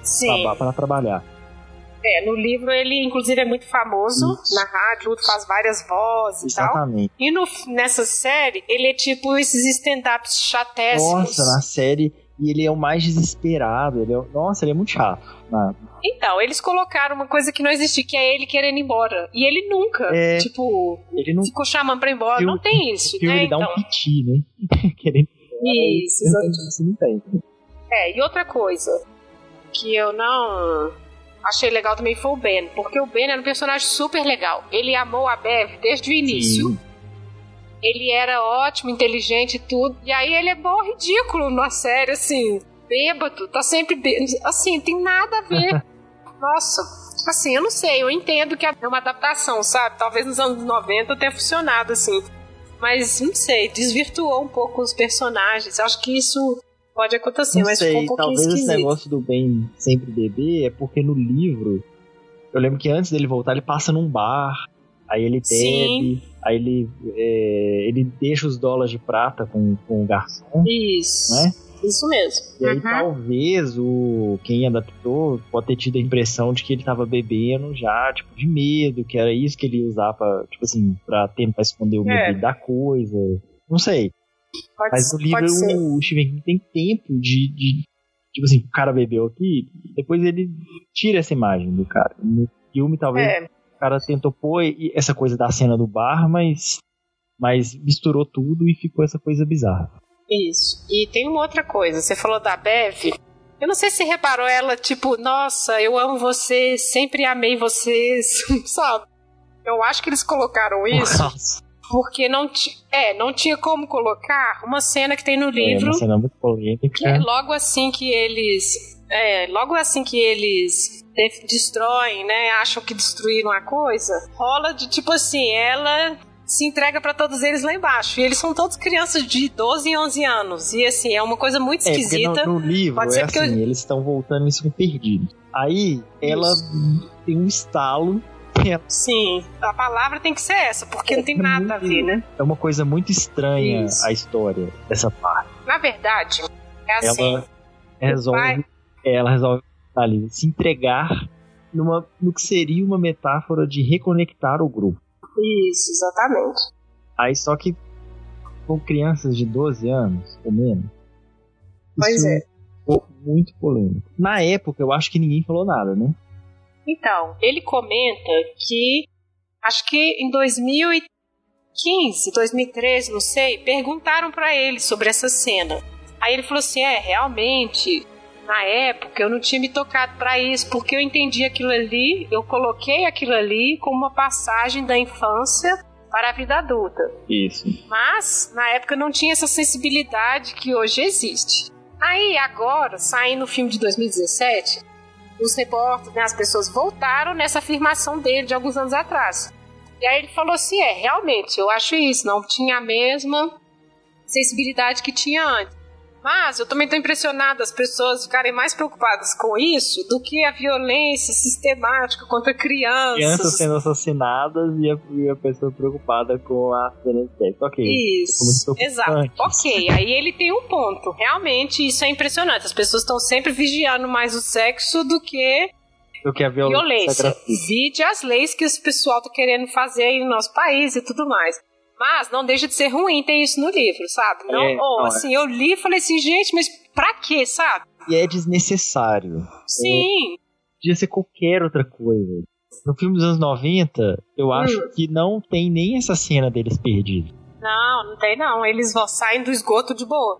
Speaker 2: para trabalhar.
Speaker 1: É, no livro ele inclusive é muito famoso Isso. na rádio, faz várias vozes
Speaker 2: Exatamente.
Speaker 1: e tal. E no, nessa série ele é tipo esses stand-ups chatéssimos.
Speaker 2: Nossa, na série e ele é o mais desesperado. Ele é, nossa, ele é muito chato. Né?
Speaker 1: Então, eles colocaram uma coisa que não existia, que é ele querendo ir embora. E ele nunca, é, tipo, ele não, ficou chamando pra ir embora. não tem isso, né?
Speaker 2: Ele dá
Speaker 1: então...
Speaker 2: um piti, né? Querendo
Speaker 1: isso, exatamente. Isso não tem. É, e outra coisa que eu não achei legal também foi o Ben, porque o Ben era um personagem super legal. Ele amou a Bev desde o início. Sim. Ele era ótimo, inteligente e tudo. E aí ele é bom ridículo na série, assim, bêbado, tá sempre bêbado. Assim, tem nada a ver. Nossa, assim, eu não sei, eu entendo que é uma adaptação, sabe? Talvez nos anos 90 tenha funcionado assim. Mas não sei, desvirtuou um pouco os personagens. Acho que isso pode acontecer,
Speaker 2: não
Speaker 1: mas
Speaker 2: sei,
Speaker 1: ficou um pouquinho
Speaker 2: talvez
Speaker 1: esquisito.
Speaker 2: esse negócio do bem sempre beber é porque no livro eu lembro que antes dele voltar ele passa num bar, aí ele bebe, aí ele é, ele deixa os dólares de prata com, com o garçom.
Speaker 1: Isso.
Speaker 2: Né?
Speaker 1: Isso mesmo.
Speaker 2: E aí
Speaker 1: Uhum.
Speaker 2: talvez o quem adaptou pode ter tido a impressão de que ele tava bebendo já, tipo, de medo, que era isso que ele ia usar pra, tipo assim, pra tentar esconder o
Speaker 1: É.
Speaker 2: medo da coisa. Não sei.
Speaker 1: Pode,
Speaker 2: Mas no livro
Speaker 1: ser.
Speaker 2: o Stephen King tem tempo de, de. Tipo assim, o cara bebeu aqui, depois ele tira essa imagem do cara. No filme, talvez
Speaker 1: É,
Speaker 2: o cara tentou pôr essa coisa da cena do bar, mas. Mas misturou tudo e ficou essa coisa bizarra.
Speaker 1: isso. E tem uma outra coisa. Você falou da Bev. Eu não sei se reparou ela, tipo, nossa, eu amo você, sempre amei vocês, sabe? Eu acho que eles colocaram isso
Speaker 2: Nossa,
Speaker 1: porque não, é, não tinha como colocar uma cena que tem no
Speaker 2: é
Speaker 1: livro
Speaker 2: uma cena muito polêmica.
Speaker 1: que é logo assim que eles. É, logo assim que eles de- destroem, né? Acham que destruíram a coisa, rola de tipo assim, ela se entrega pra todos eles lá embaixo. E eles são todos crianças de 12 e 11 anos. E assim, é uma coisa muito
Speaker 2: É,
Speaker 1: esquisita.
Speaker 2: no, no livro
Speaker 1: Pode ser
Speaker 2: é assim,
Speaker 1: eu-
Speaker 2: eles estão voltando e ficam perdidos. Aí ela tem um estalo,
Speaker 1: Sim, a palavra tem que ser essa, porque não tem
Speaker 2: É
Speaker 1: nada a ver, né?
Speaker 2: é uma coisa muito estranha
Speaker 1: Isso.
Speaker 2: a história dessa parte.
Speaker 1: Na verdade, é assim.
Speaker 2: ela resolve, ela resolve ali, se entregar numa, no que seria uma metáfora de reconectar o grupo.
Speaker 1: Isso, exatamente.
Speaker 2: Aí só que com crianças de 12 anos ou menos.
Speaker 1: Pois
Speaker 2: isso
Speaker 1: é.
Speaker 2: ficou muito polêmico. Na época eu acho que ninguém falou nada, né?
Speaker 1: Então, ele comenta que acho que em 2015, 2013, não sei, perguntaram pra ele sobre essa cena. Aí ele falou assim: "É, realmente, na época eu não tinha me tocado pra isso, porque eu entendi aquilo ali, eu coloquei aquilo ali como uma passagem da infância para a vida adulta.
Speaker 2: Isso.
Speaker 1: Mas na época não tinha essa sensibilidade que hoje existe. Aí agora, saindo o filme de 2017, os repórteres, né, as pessoas voltaram nessa afirmação dele de alguns anos atrás. E aí ele falou assim: é, realmente, eu acho isso, não tinha a mesma sensibilidade que tinha antes. Mas eu também estou impressionada as pessoas ficarem mais preocupadas com isso do que a violência sistemática contra crianças.
Speaker 2: Crianças sendo assassinadas e a, e a pessoa preocupada com a sexo. Ok.
Speaker 1: Isso, exato. Ok, aí ele tem um ponto. Realmente, isso é impressionante. As pessoas estão sempre vigiando mais o sexo do que
Speaker 2: Do que a violência,
Speaker 1: violência. Vide as leis que esse pessoal tá querendo fazer aí no nosso país e tudo mais. Mas não deixa de ser ruim ter isso no livro, sabe? Não,
Speaker 2: É,
Speaker 1: ou,
Speaker 2: não, é.
Speaker 1: assim, eu li e falei assim, gente, mas pra quê, sabe?
Speaker 2: E é desnecessário.
Speaker 1: Sim,
Speaker 2: Podia ser qualquer outra coisa. No filme dos anos 90, eu acho
Speaker 1: Hum.
Speaker 2: que não tem nem essa cena deles perdidos.
Speaker 1: não, não tem não. Eles vão saem do esgoto de boa.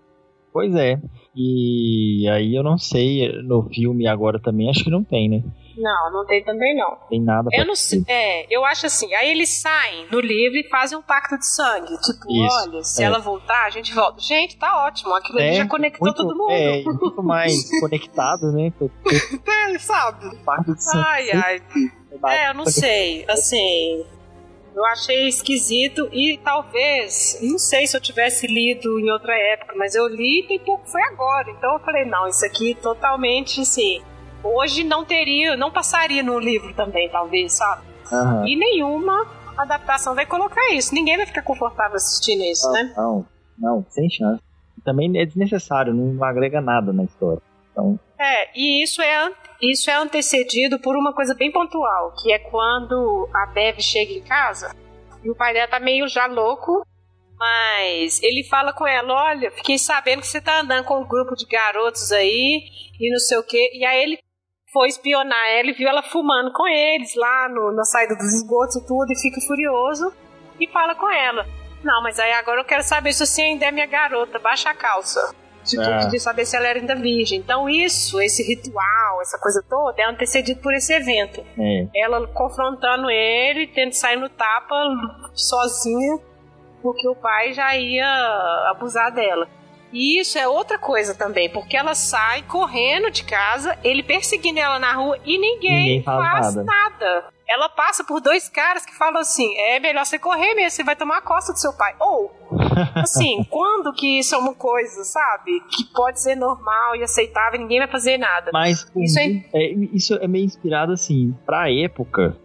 Speaker 2: Pois é. E aí eu não sei, no filme agora também, acho que não tem, né?
Speaker 1: Não, não tem também não.
Speaker 2: Tem nada
Speaker 1: Eu não sei. É, eu acho assim. Aí eles saem no livro e fazem um pacto de sangue. Tipo,
Speaker 2: Isso,
Speaker 1: olha, se
Speaker 2: é.
Speaker 1: ela voltar, a gente volta. Gente, tá ótimo. Aquilo ali
Speaker 2: É,
Speaker 1: já conectou
Speaker 2: muito,
Speaker 1: todo mundo.
Speaker 2: É, muito mais conectado, né?
Speaker 1: É, sabe?
Speaker 2: Pacto de Sangue
Speaker 1: Ai, ai. É, eu não sei. Assim. Eu achei esquisito e talvez, não sei se eu tivesse lido em outra época, mas eu li e pouco foi agora. Então eu falei, não, isso aqui totalmente assim. Hoje não teria, não passaria no livro também, talvez, sabe?
Speaker 2: Aham.
Speaker 1: E nenhuma adaptação vai colocar isso. Ninguém vai ficar confortável assistindo isso, né?
Speaker 2: Não, não, sem chance. Também é desnecessário, não agrega nada na história. Então,
Speaker 1: É, e isso é, isso é antecedido por uma coisa bem pontual, que é quando a Bev chega em casa e o pai dela tá meio já louco Mas ele fala com ela: olha, fiquei sabendo que você tá andando com um grupo de garotos aí e não sei o quê. E aí ele foi espionar ela e viu ela fumando com eles lá no, na saída dos esgotos e tudo, e fica furioso e fala com ela. Não, mas aí agora eu quero saber se você ainda é minha garota, baixa a calça. Tipo, é. de saber se ela era ainda virgem. Então, isso, esse ritual, essa coisa toda, é antecedido por esse evento. Ela confrontando ele, tendo sair no tapa sozinha, porque o pai já ia abusar dela. E isso é outra coisa também, porque ela sai correndo de casa, ele perseguindo ela na rua e ninguém, ninguém faz nada. nada. Ela passa por dois caras que falam assim: é melhor você correr mesmo, você vai tomar a costa do seu pai. Ou, assim, quando que isso é uma coisa, sabe? Que pode ser normal e aceitável e ninguém vai fazer nada.
Speaker 2: Mas isso, é... É, isso é meio inspirado, assim, pra época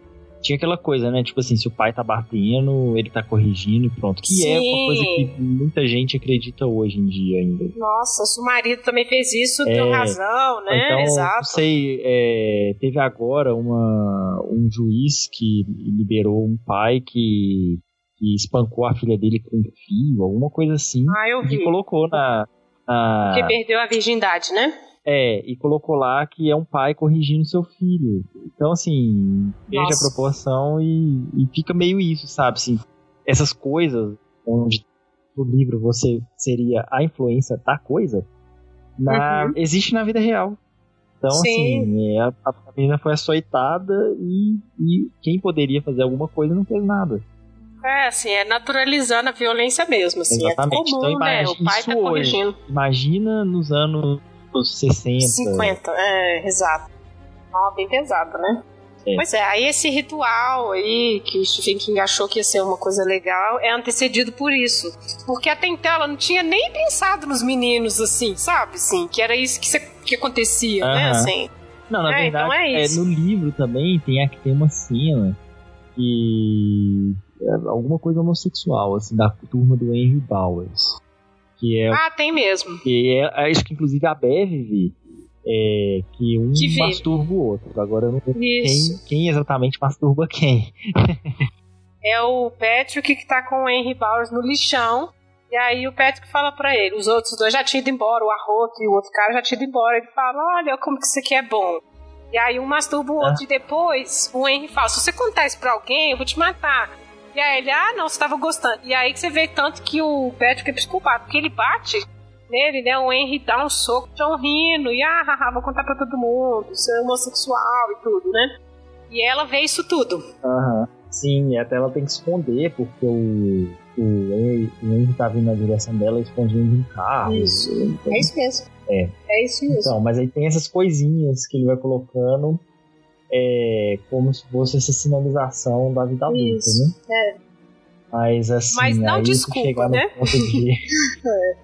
Speaker 2: tinha aquela coisa, né? Tipo assim, se o pai tá batendo, ele tá corrigindo e pronto. Que Sim. é uma coisa que muita gente acredita hoje em dia ainda.
Speaker 1: Nossa, se o marido também fez isso, é, tem razão, né?
Speaker 2: Então,
Speaker 1: Exato.
Speaker 2: Não sei, é, teve agora uma, um juiz que liberou um pai que, que espancou a filha dele com um fio, alguma coisa assim.
Speaker 1: Ah, eu vi.
Speaker 2: E colocou na. na...
Speaker 1: Que perdeu a virgindade, né?
Speaker 2: É, e colocou lá que é um pai corrigindo seu filho. Então, assim, veja a proporção e, e fica meio isso, sabe? Assim, essas coisas onde no livro você seria a influência da coisa, na, uhum. existe na vida real. Então, Sim. assim, é, a, a menina foi açoitada e, e quem poderia fazer alguma coisa não fez nada.
Speaker 1: É, assim, é naturalizando a violência mesmo, assim. É Exatamente. É comum, então,
Speaker 2: imagina,
Speaker 1: né? O pai tá corrigindo.
Speaker 2: Imagina nos anos 60.
Speaker 1: 50, é, exato. Ó, bem pesado, né? É. Pois é, aí esse ritual aí, que o Stephen King achou que ia ser uma coisa legal, é antecedido por isso. Porque até então ela não tinha nem pensado nos meninos, assim, sabe? Assim, que era isso que, que acontecia, uh -huh. né? Assim.
Speaker 2: Não, na é, verdade, então é, é, no livro também tem, tem uma cena que é alguma coisa homossexual, assim, da turma do Henry Bowers. Que é,
Speaker 1: ah, tem mesmo.
Speaker 2: Que é, acho que inclusive a Bev é, que um que masturba o outro. Agora eu não sei quem, quem, exatamente masturba quem.
Speaker 1: é o Patrick que tá com o Henry Bowers no lixão. E aí o Patrick fala pra ele, os outros dois já tinham ido embora, o Arroto e o outro cara já tinham ido embora. Ele fala, olha como que isso aqui é bom. E aí um masturba o outro ah. e depois o Henry fala, se você contar isso pra alguém, eu vou te matar. E aí ele, ah, não, você tava gostando. E aí que você vê tanto que o Patrick é psicopata, porque ele bate nele, né? O Henry dá um soco, John rindo, e ah, haha, vou contar pra todo mundo, isso é homossexual e tudo, né? E ela vê isso tudo.
Speaker 2: Aham. Uhum. Sim, até ela tem que esconder, porque o, o, Henry, o Henry tá vindo na direção dela escondendo um carro.
Speaker 1: Isso. Então, é isso mesmo.
Speaker 2: É.
Speaker 1: É isso mesmo.
Speaker 2: Então, mas aí tem essas coisinhas que ele vai colocando é, como se fosse essa sinalização da vida adulta, Isso, né?
Speaker 1: É.
Speaker 2: Mas assim, Mas não desculpa, chegar né? no ponto de. é.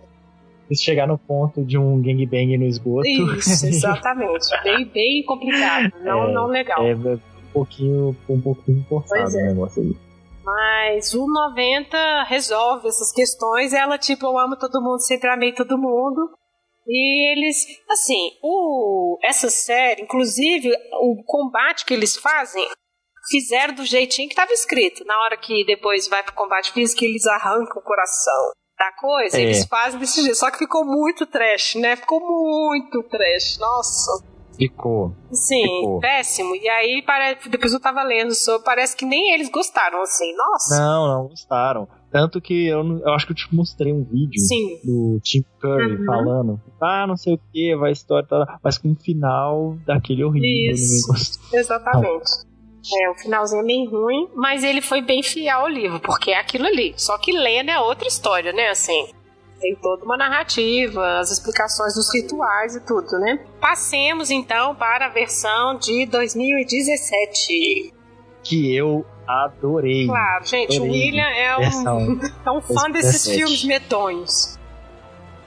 Speaker 2: Se chegar no ponto de um gangbang no esgoto.
Speaker 1: Isso, exatamente. bem, bem complicado. Não, é, não legal.
Speaker 2: É um pouquinho, um pouquinho forçado é. o negócio aí.
Speaker 1: Mas o 90 resolve essas questões. Ela, tipo, eu amo todo mundo, sempre amei todo mundo. E eles, assim, o, essa série, inclusive, o combate que eles fazem, fizeram do jeitinho que estava escrito. Na hora que depois vai pro combate físico, eles arrancam o coração da coisa, é. eles fazem desse jeito. Só que ficou muito trash, né? Ficou muito trash. Nossa.
Speaker 2: Ficou.
Speaker 1: Sim,
Speaker 2: ficou.
Speaker 1: péssimo. E aí, depois eu tava lendo sobre, parece que nem eles gostaram, assim. Nossa.
Speaker 2: Não, não gostaram. Tanto que eu, eu acho que eu te mostrei um vídeo
Speaker 1: Sim.
Speaker 2: do Tim Curry uhum. falando, ah, não sei o que, vai história, tá, mas com um final daquele horrível.
Speaker 1: Isso, exatamente. É, o finalzinho é meio ruim, mas ele foi bem fiel ao livro, porque é aquilo ali. Só que lendo é outra história, né? Assim, tem toda uma narrativa, as explicações dos rituais e tudo, né? Passemos então para a versão de 2017.
Speaker 2: Que eu adorei.
Speaker 1: Claro, gente, adorei. o William é um, é um fã desses filmes medonhos.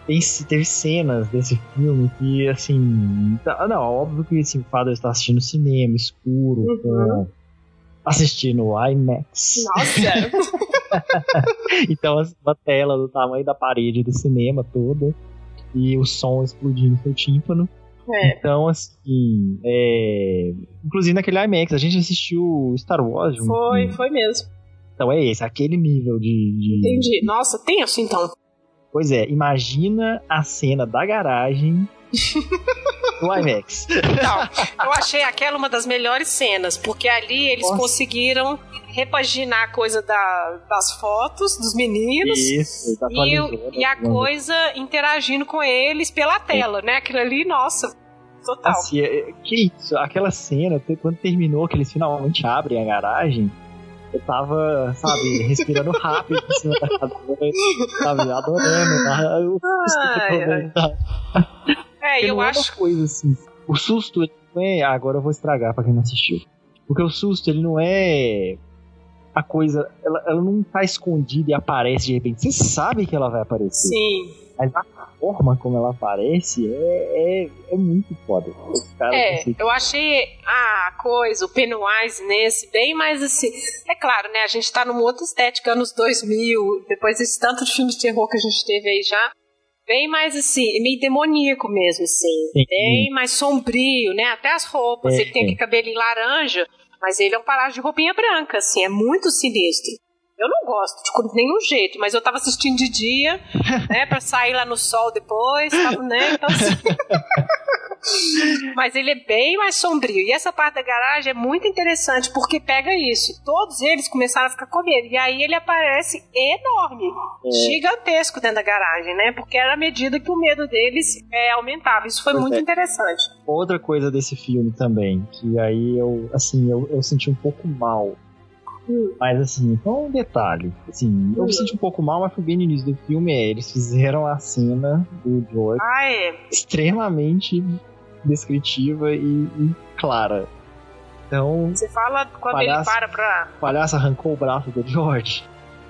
Speaker 2: Tem, teve cenas desse filme que, assim. Tá, não, óbvio que assim, o Father está assistindo cinema, escuro, uhum. com, assistindo IMAX.
Speaker 1: Nossa!
Speaker 2: então, assim, uma tela do tamanho da parede do cinema toda e o som explodindo no seu tímpano. É. Então, assim, é... inclusive naquele IMAX, a gente assistiu Star Wars.
Speaker 1: Foi, foi mesmo.
Speaker 2: Então é esse, aquele nível de. de...
Speaker 1: Entendi. Nossa, tenso então.
Speaker 2: Pois é, imagina a cena da garagem do IMAX.
Speaker 1: Não, eu achei aquela uma das melhores cenas, porque ali eles Nossa. conseguiram repaginar a coisa da, das fotos dos meninos
Speaker 2: Isso, tá
Speaker 1: e, e, a coisa interagindo com eles pela tela, né? Aquilo ali, nossa, total.
Speaker 2: Assim, é, que isso, aquela cena, quando terminou, que eles finalmente abrem a garagem, eu tava, sabe, respirando rápido em cima da cadeira, sabe, adorando.
Speaker 1: Ai, ai. É, eu acho.
Speaker 2: coisa assim. O susto não é. Agora eu vou estragar pra quem não assistiu. Porque o susto, ele não é a coisa. Ela, ela não tá escondida e aparece de repente. Você sabe que ela vai aparecer.
Speaker 1: Sim.
Speaker 2: Mas a forma como ela aparece é, é, é muito foda.
Speaker 1: é, eu achei a coisa, o Pennywise nesse, bem mais assim. É claro, né? A gente tá numa outra estética anos 2000, depois desse tanto de filmes de terror que a gente teve aí já. Bem mais assim, meio demoníaco mesmo, assim. Sim. Bem mais sombrio, né? Até as roupas. É, ele tem aquele cabelo laranja, mas ele é um parado de roupinha branca, assim. É muito sinistro. Eu não gosto de nenhum jeito, mas eu tava assistindo de dia, né, pra sair lá no sol depois, tava, né, então assim... mas ele é bem mais sombrio. E essa parte da garagem é muito interessante, porque pega isso. Todos eles começaram a ficar com medo. E aí ele aparece enorme, é. gigantesco dentro da garagem, né, porque era a medida que o medo deles é, aumentava. Isso foi pois muito é. interessante.
Speaker 2: Outra coisa desse filme também, que aí eu, assim, eu, eu senti um pouco mal mas assim, só um detalhe. Assim, eu me senti um pouco mal, mas foi bem no início do filme. É, eles fizeram a cena do George
Speaker 1: ah, é.
Speaker 2: extremamente descritiva e, e, clara. Então.
Speaker 1: Você fala quando palhaço, ele para pra.
Speaker 2: O palhaço arrancou o braço do George.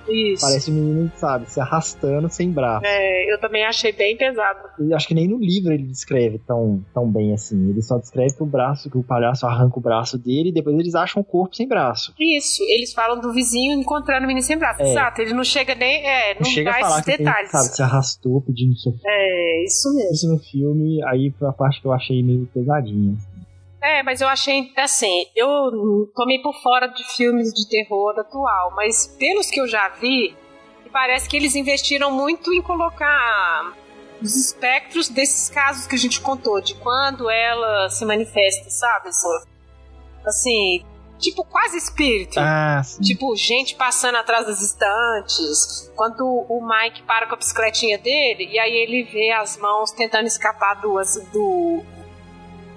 Speaker 1: Isso.
Speaker 2: Parece um menino, sabe, se arrastando sem braço.
Speaker 1: É, eu também achei bem pesado.
Speaker 2: E acho que nem no livro ele descreve tão, tão bem assim. Ele só descreve que o braço, que o palhaço arranca o braço dele e depois eles acham o corpo sem braço.
Speaker 1: Isso, eles falam do vizinho encontrando o menino sem braço. É. Exato, ele não chega nem. É, não, não
Speaker 2: chega a falar que detalhes. Tem, sabe, se arrastou pedindo socorro.
Speaker 1: É, isso mesmo.
Speaker 2: Isso no filme, aí foi a parte que eu achei meio pesadinha.
Speaker 1: É, mas eu achei, assim, eu tomei por fora de filmes de terror atual, mas pelos que eu já vi, parece que eles investiram muito em colocar os espectros desses casos que a gente contou, de quando ela se manifesta, sabe? Assim, tipo quase espírito.
Speaker 2: Ah,
Speaker 1: tipo, gente passando atrás das estantes. Quando o Mike para com a bicicletinha dele, e aí ele vê as mãos tentando escapar do, do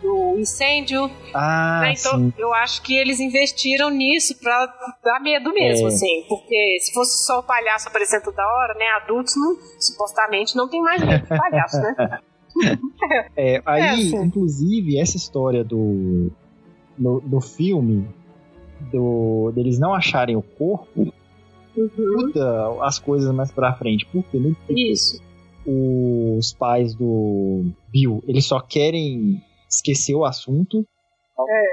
Speaker 1: do incêndio.
Speaker 2: Ah,
Speaker 1: né? Então
Speaker 2: sim.
Speaker 1: eu acho que eles investiram nisso pra dar medo mesmo, é. assim. Porque se fosse só o palhaço aparecendo toda hora, né? Adultos não, supostamente não tem mais medo de palhaço, né?
Speaker 2: é, aí, é assim. inclusive, essa história do, do, do filme, do, deles não acharem o corpo, uhum. muda as coisas mais pra frente. Porque no
Speaker 1: Isso.
Speaker 2: os pais do Bill, eles só querem esqueceu o assunto.
Speaker 1: É.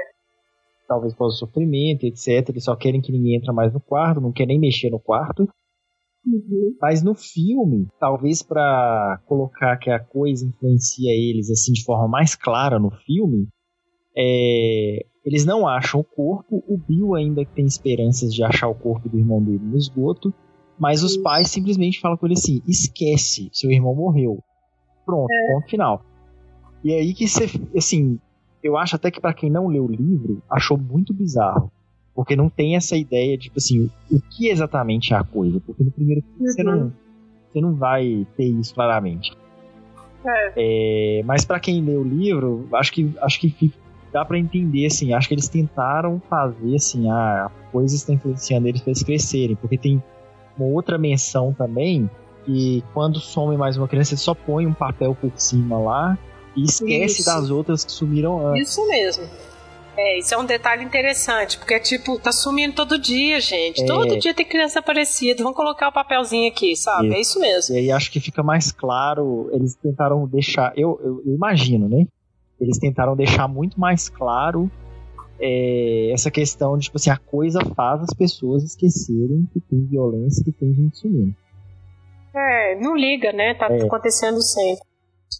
Speaker 2: Talvez por sofrimento, etc. Eles só querem que ninguém entre mais no quarto, não querem nem mexer no quarto.
Speaker 1: Uhum.
Speaker 2: Mas no filme, talvez para colocar que a coisa influencia eles assim de forma mais clara no filme, é, eles não acham o corpo. O Bill ainda tem esperanças de achar o corpo do irmão dele no esgoto, mas os pais simplesmente falam com ele assim: esquece, seu irmão morreu. Pronto, é. ponto final. E aí que você, assim, eu acho até que para quem não leu o livro, achou muito bizarro. Porque não tem essa ideia de, tipo assim, o que exatamente é a coisa. Porque no primeiro filme uhum. você, não, você não vai ter isso claramente.
Speaker 1: É.
Speaker 2: É, mas para quem lê o livro, acho que, acho que dá para entender, assim, acho que eles tentaram fazer, assim, a, a coisa está influenciando eles para eles crescerem. Porque tem uma outra menção também, que quando some mais uma criança, ele só põe um papel por cima lá e esquece isso. das outras que sumiram antes.
Speaker 1: Isso mesmo. É, isso é um detalhe interessante, porque, tipo, tá sumindo todo dia, gente. É. Todo dia tem criança aparecida. Vamos colocar o papelzinho aqui, sabe? Isso. É isso mesmo.
Speaker 2: E aí acho que fica mais claro. Eles tentaram deixar. Eu, eu, eu imagino, né? Eles tentaram deixar muito mais claro é, essa questão de, tipo assim, a coisa faz as pessoas esquecerem que tem violência, que tem gente sumindo.
Speaker 1: É, não liga, né? Tá é. acontecendo sempre.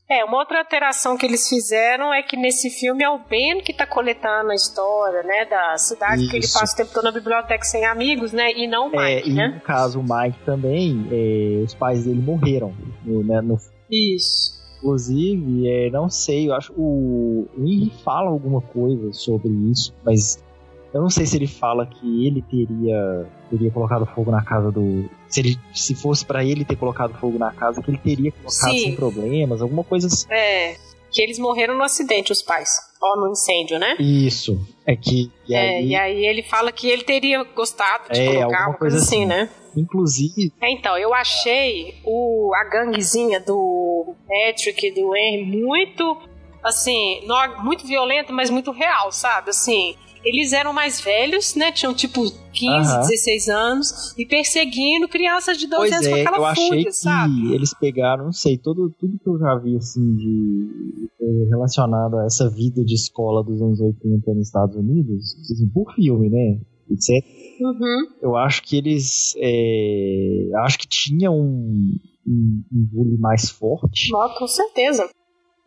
Speaker 1: É, uma outra alteração que eles fizeram é que nesse filme é o Ben que tá coletando a história, né, da cidade,
Speaker 2: Isso.
Speaker 1: que ele passa o tempo todo na biblioteca sem amigos, né, e não o
Speaker 2: É,
Speaker 1: Mike,
Speaker 2: e
Speaker 1: né?
Speaker 2: no caso, o Mike também, é, os pais dele morreram. No, né, no-
Speaker 1: Isso.
Speaker 2: inclusive, é, não sei, eu acho o, o Henry fala alguma coisa sobre isso, mas eu não sei se ele fala que ele teria, teria colocado fogo na casa do. Se, ele, se fosse pra ele ter colocado fogo na casa, que ele teria colocado
Speaker 1: Sim.
Speaker 2: sem problemas, alguma coisa assim.
Speaker 1: É, que eles morreram no acidente, os pais. Ó, no incêndio, né?
Speaker 2: Isso. É que. E
Speaker 1: é,
Speaker 2: aí,
Speaker 1: e aí ele fala que ele teria gostado de
Speaker 2: É,
Speaker 1: colocar
Speaker 2: alguma
Speaker 1: uma coisa assim,
Speaker 2: assim.
Speaker 1: né?
Speaker 2: Inclusive,
Speaker 1: É, então, eu achei o, a ganguezinha do Patrick e do Henry muito, assim, muito violenta, mas muito real, sabe? Assim, eles eram mais velhos, né? Tinham tipo 15,
Speaker 2: Aham.
Speaker 1: 16 anos e perseguindo crianças de 12
Speaker 2: Pois
Speaker 1: anos com
Speaker 2: é,
Speaker 1: aquela
Speaker 2: eu achei
Speaker 1: fúria,
Speaker 2: que
Speaker 1: sabe?
Speaker 2: eles pegaram, não sei, todo, tudo que eu já vi assim de eh, relacionado a essa vida de escola dos anos 80 nos Estados Unidos, assim, por filme, né? Etc.
Speaker 1: Uhum.
Speaker 2: Eu acho que eles eh, acho que tinha um, um, um bullying mais forte.
Speaker 1: Nó, com certeza.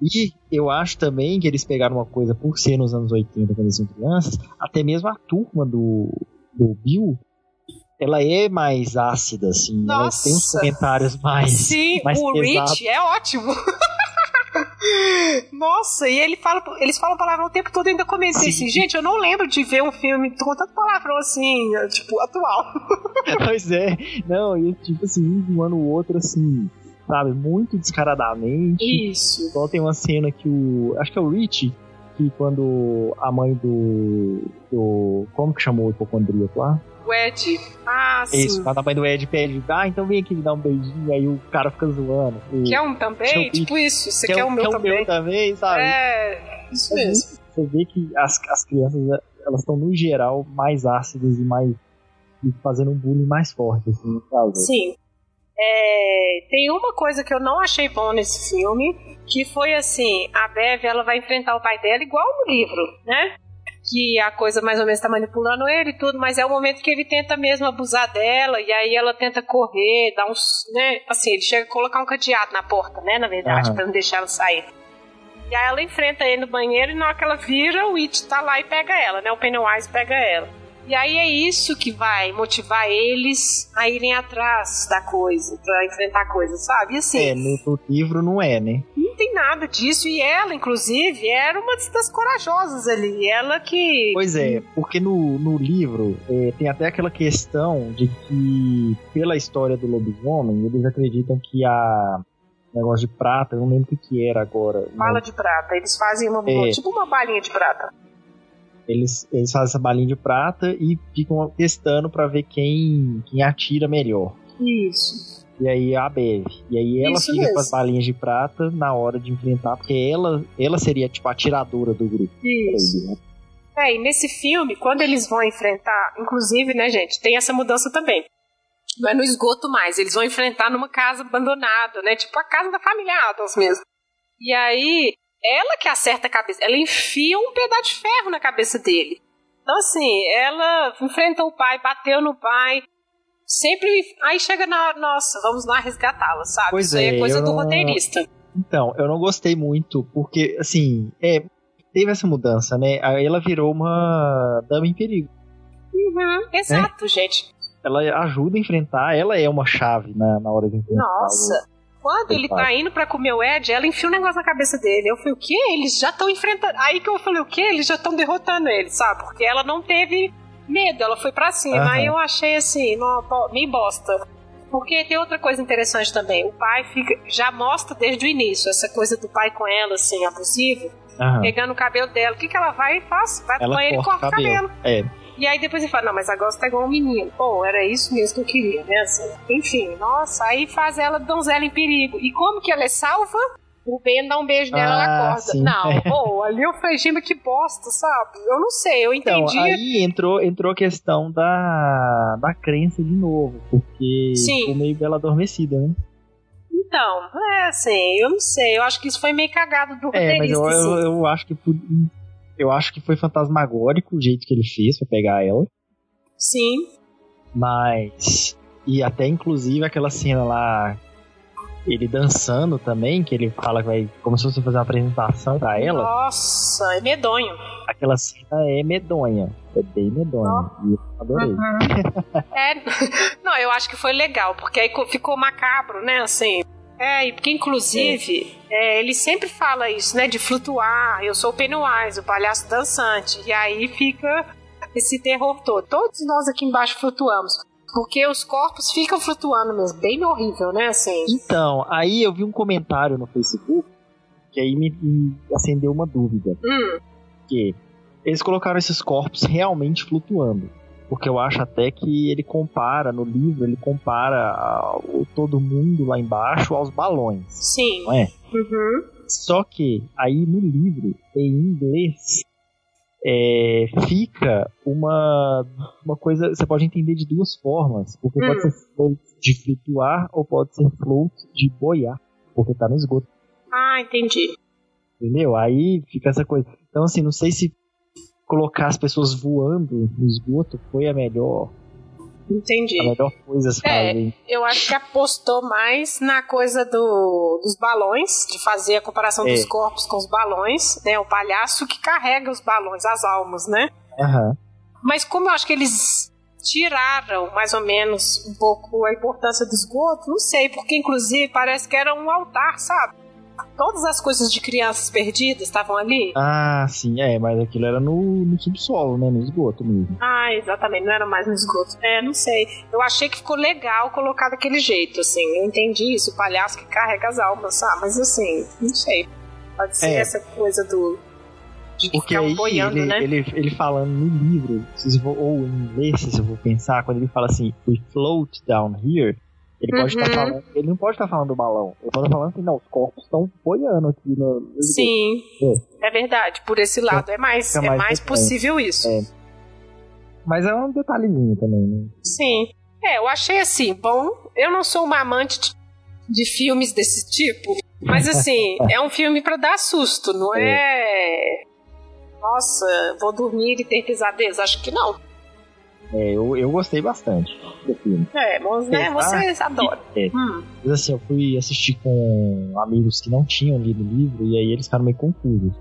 Speaker 2: E eu acho também que eles pegaram uma coisa por ser nos anos 80, quando eles são crianças, até mesmo a turma do, do Bill, ela é mais ácida, assim. Ela tem uns
Speaker 1: Nossa.
Speaker 2: comentários mais.
Speaker 1: Sim,
Speaker 2: mais
Speaker 1: o. Rich é ótimo. Nossa, e ele fala, eles falam palavrão o tempo todo. Eu ainda comentei
Speaker 2: Sim.
Speaker 1: assim, gente, eu não lembro de ver um filme com tanto palavrão assim, tipo, atual.
Speaker 2: pois é. Não, e tipo assim, um zoando o outro, assim, sabe, muito descaradamente.
Speaker 1: Isso.
Speaker 2: Igual tem uma cena que o. Acho que é o Rich, que quando a mãe do. do como que chamou o hipocondríaco lá?
Speaker 1: O Ed. Ah, sim.
Speaker 2: Isso, quando a mãe do Ed pede, ah, então vem aqui me dar um beijinho, aí o cara fica zoando. O,
Speaker 1: Quer um também?
Speaker 2: Quer um
Speaker 1: tipo isso, você
Speaker 2: que
Speaker 1: quer
Speaker 2: é
Speaker 1: o meu
Speaker 2: que é
Speaker 1: também.
Speaker 2: também, sabe?
Speaker 1: É, isso mesmo.
Speaker 2: Você vê que as, as crianças, elas estão, no geral, mais ácidas e mais. e fazendo um bullying mais forte, assim, no caso.
Speaker 1: Sim. É, tem uma coisa que eu não achei bom nesse filme, que foi assim, a Bev ela vai enfrentar o pai dela igual no livro, né? Que a coisa mais ou menos tá manipulando ele e tudo, mas é o momento que ele tenta mesmo abusar dela, e aí ela tenta correr, dar uns, né? Assim, ele chega a colocar um cadeado na porta, né? Na verdade,
Speaker 2: Aham.
Speaker 1: pra não deixar ela sair. E aí ela enfrenta ele no banheiro e na hora que ela vira, o It tá lá e pega ela, né? O Pennywise pega ela. E aí é isso que vai motivar eles a irem atrás da coisa, pra enfrentar a coisa, sabe? E assim,
Speaker 2: É, no, no livro não é, né?
Speaker 1: não tem nada disso. E ela, inclusive, era uma das corajosas ali. Ela que.
Speaker 2: Pois é, porque no, no livro é, tem até aquela questão de que, pela história do lobisomem, eles acreditam que a negócio de prata, eu não lembro o que, que era agora.
Speaker 1: Bala
Speaker 2: mas
Speaker 1: de prata. Eles fazem uma.
Speaker 2: É.
Speaker 1: Tipo uma balinha de prata.
Speaker 2: Eles, eles fazem essa balinha de prata e ficam testando pra ver quem, quem atira melhor.
Speaker 1: Isso.
Speaker 2: E aí a Bev. E aí ela
Speaker 1: Isso
Speaker 2: fica
Speaker 1: mesmo.
Speaker 2: com as balinhas de prata na hora de enfrentar, porque ela, ela seria tipo a atiradora do grupo.
Speaker 1: Isso. É, e nesse filme, quando eles vão enfrentar, inclusive, né, gente, tem essa mudança também. Não é no esgoto mais, eles vão enfrentar numa casa abandonada, né? Tipo a casa da família Adams mesmo. E aí, ela que acerta a cabeça, ela enfia um pedaço de ferro na cabeça dele. Então, assim, ela enfrenta o pai, bateu no pai. Sempre. Aí chega na hora, nossa, vamos lá resgatá-la, sabe?
Speaker 2: Pois
Speaker 1: Isso aí é
Speaker 2: é,
Speaker 1: coisa do
Speaker 2: não-
Speaker 1: roteirista.
Speaker 2: Então, eu não gostei muito, porque, assim, é, teve essa mudança, né? Aí ela virou uma dama em perigo.
Speaker 1: Uhum, exato, gente.
Speaker 2: Ela ajuda a enfrentar, ela é uma chave na, na hora de enfrentar.
Speaker 1: Nossa. Quando ele tá indo pra comer o Ed, ela enfia um negócio na cabeça dele. Eu falei, o quê? Eles já estão enfrentando. Aí que eu falei, o quê? Eles já estão derrotando ele, sabe? Porque ela não teve medo, ela foi pra cima.
Speaker 2: Aham.
Speaker 1: Aí eu achei assim, meio bosta. Porque tem outra coisa interessante também. O pai fica, já mostra desde o início essa coisa do pai com ela, assim, abusivo,
Speaker 2: Aham.
Speaker 1: pegando o cabelo dela. O que, que ela vai e faz? Vai
Speaker 2: Ela
Speaker 1: banheiro e
Speaker 2: corta
Speaker 1: o cabelo.
Speaker 2: É,
Speaker 1: E aí depois ele fala, não, mas agora você tá igual um menino. Pô, era isso mesmo que eu queria, né? Assim, enfim, nossa, aí faz ela donzela em perigo. E como que ela é salva? O Ben dá um beijo nela, ela
Speaker 2: Ah,
Speaker 1: acorda.
Speaker 2: sim.
Speaker 1: Não, pô, ali eu falei, gente, que bosta, sabe? Eu não sei, eu
Speaker 2: Então,
Speaker 1: entendi.
Speaker 2: aí entrou, entrou a questão da, da crença de novo, porque
Speaker 1: Sim.
Speaker 2: ficou meio bela adormecida, né?
Speaker 1: Então, é assim, eu não sei, eu acho que isso foi meio cagado do
Speaker 2: É, mas
Speaker 1: roteirista,
Speaker 2: eu, eu,
Speaker 1: assim.
Speaker 2: eu acho que eu acho que foi fantasmagórico o jeito que ele fez pra pegar ela,
Speaker 1: Sim,
Speaker 2: mas e até inclusive aquela cena lá ele dançando também, que ele fala que vai. Como se fosse fazer uma apresentação pra ela.
Speaker 1: Nossa, é medonho.
Speaker 2: Aquela cena é medonha. É bem medonha. E eu adorei.
Speaker 1: Uhum. é, não, eu acho que foi legal, porque aí ficou macabro, né? Assim. É, porque inclusive. É, ele sempre fala isso, né? De flutuar. Eu sou o Pennywise, o palhaço dançante. E aí fica esse terror todo. Todos nós aqui embaixo flutuamos. Porque os corpos ficam flutuando mesmo. Bem horrível, né? Assim.
Speaker 2: Então, aí eu vi um comentário no Facebook que aí me, me acendeu uma dúvida.
Speaker 1: Hum.
Speaker 2: Que eles colocaram esses corpos realmente flutuando. Porque eu acho até que ele compara, no livro, ele compara o todo mundo lá embaixo aos balões.
Speaker 1: Sim.
Speaker 2: Não é?
Speaker 1: Uhum.
Speaker 2: Só que aí no livro, em inglês, é, fica uma, uma coisa. Você pode entender de duas formas. Porque hum. pode ser float de flutuar ou pode ser float de boiar. Porque tá no esgoto.
Speaker 1: Ah, entendi.
Speaker 2: Entendeu? Aí fica essa coisa. Então, assim, não sei se colocar as pessoas voando no esgoto foi a melhor
Speaker 1: Entendi.
Speaker 2: A melhor coisa a
Speaker 1: é, Eu acho que apostou mais na coisa do, dos balões, de fazer a comparação é. dos corpos com os balões, né? O palhaço que carrega os balões, as almas, né?
Speaker 2: Uhum.
Speaker 1: Mas como eu acho que eles tiraram mais ou menos um pouco a importância do esgoto, não sei, porque inclusive parece que era um altar, sabe? Todas as coisas de crianças perdidas estavam ali?
Speaker 2: Ah, sim, é, mas aquilo era no, no subsolo, né? No esgoto mesmo.
Speaker 1: Ah, exatamente, não era mais no esgoto. É, não sei. Eu achei que ficou legal colocar daquele jeito, assim. Eu entendi isso, o palhaço que carrega as almas, sabe? Mas assim, não sei. Pode ser é. essa coisa do. De
Speaker 2: Porque aí boiando,
Speaker 1: ele,
Speaker 2: né? ele, ele falando no livro, ou em inglês, se eu vou pensar, quando ele fala assim, we float down here, ele pode estar uhum. falando, ele não pode estar falando do balão. Ele pode estar falando assim, não, os corpos estão boiando aqui no. no
Speaker 1: Sim. É. é. verdade, por esse lado é mais, é mais, mais possível isso.
Speaker 2: É. Mas é um detalhezinho também, né?
Speaker 1: Sim. É, eu achei assim, bom, eu não sou uma amante de, de filmes desse tipo, mas assim, é um filme para dar susto, não é. é. Nossa, vou dormir e ter pesadelos. Acho que não.
Speaker 2: É, eu, eu gostei bastante do filme.
Speaker 1: É, mas né, vocês adoram.
Speaker 2: É. Hum. Mas assim, eu fui assistir com amigos que não tinham lido o livro e aí eles ficaram meio confusos.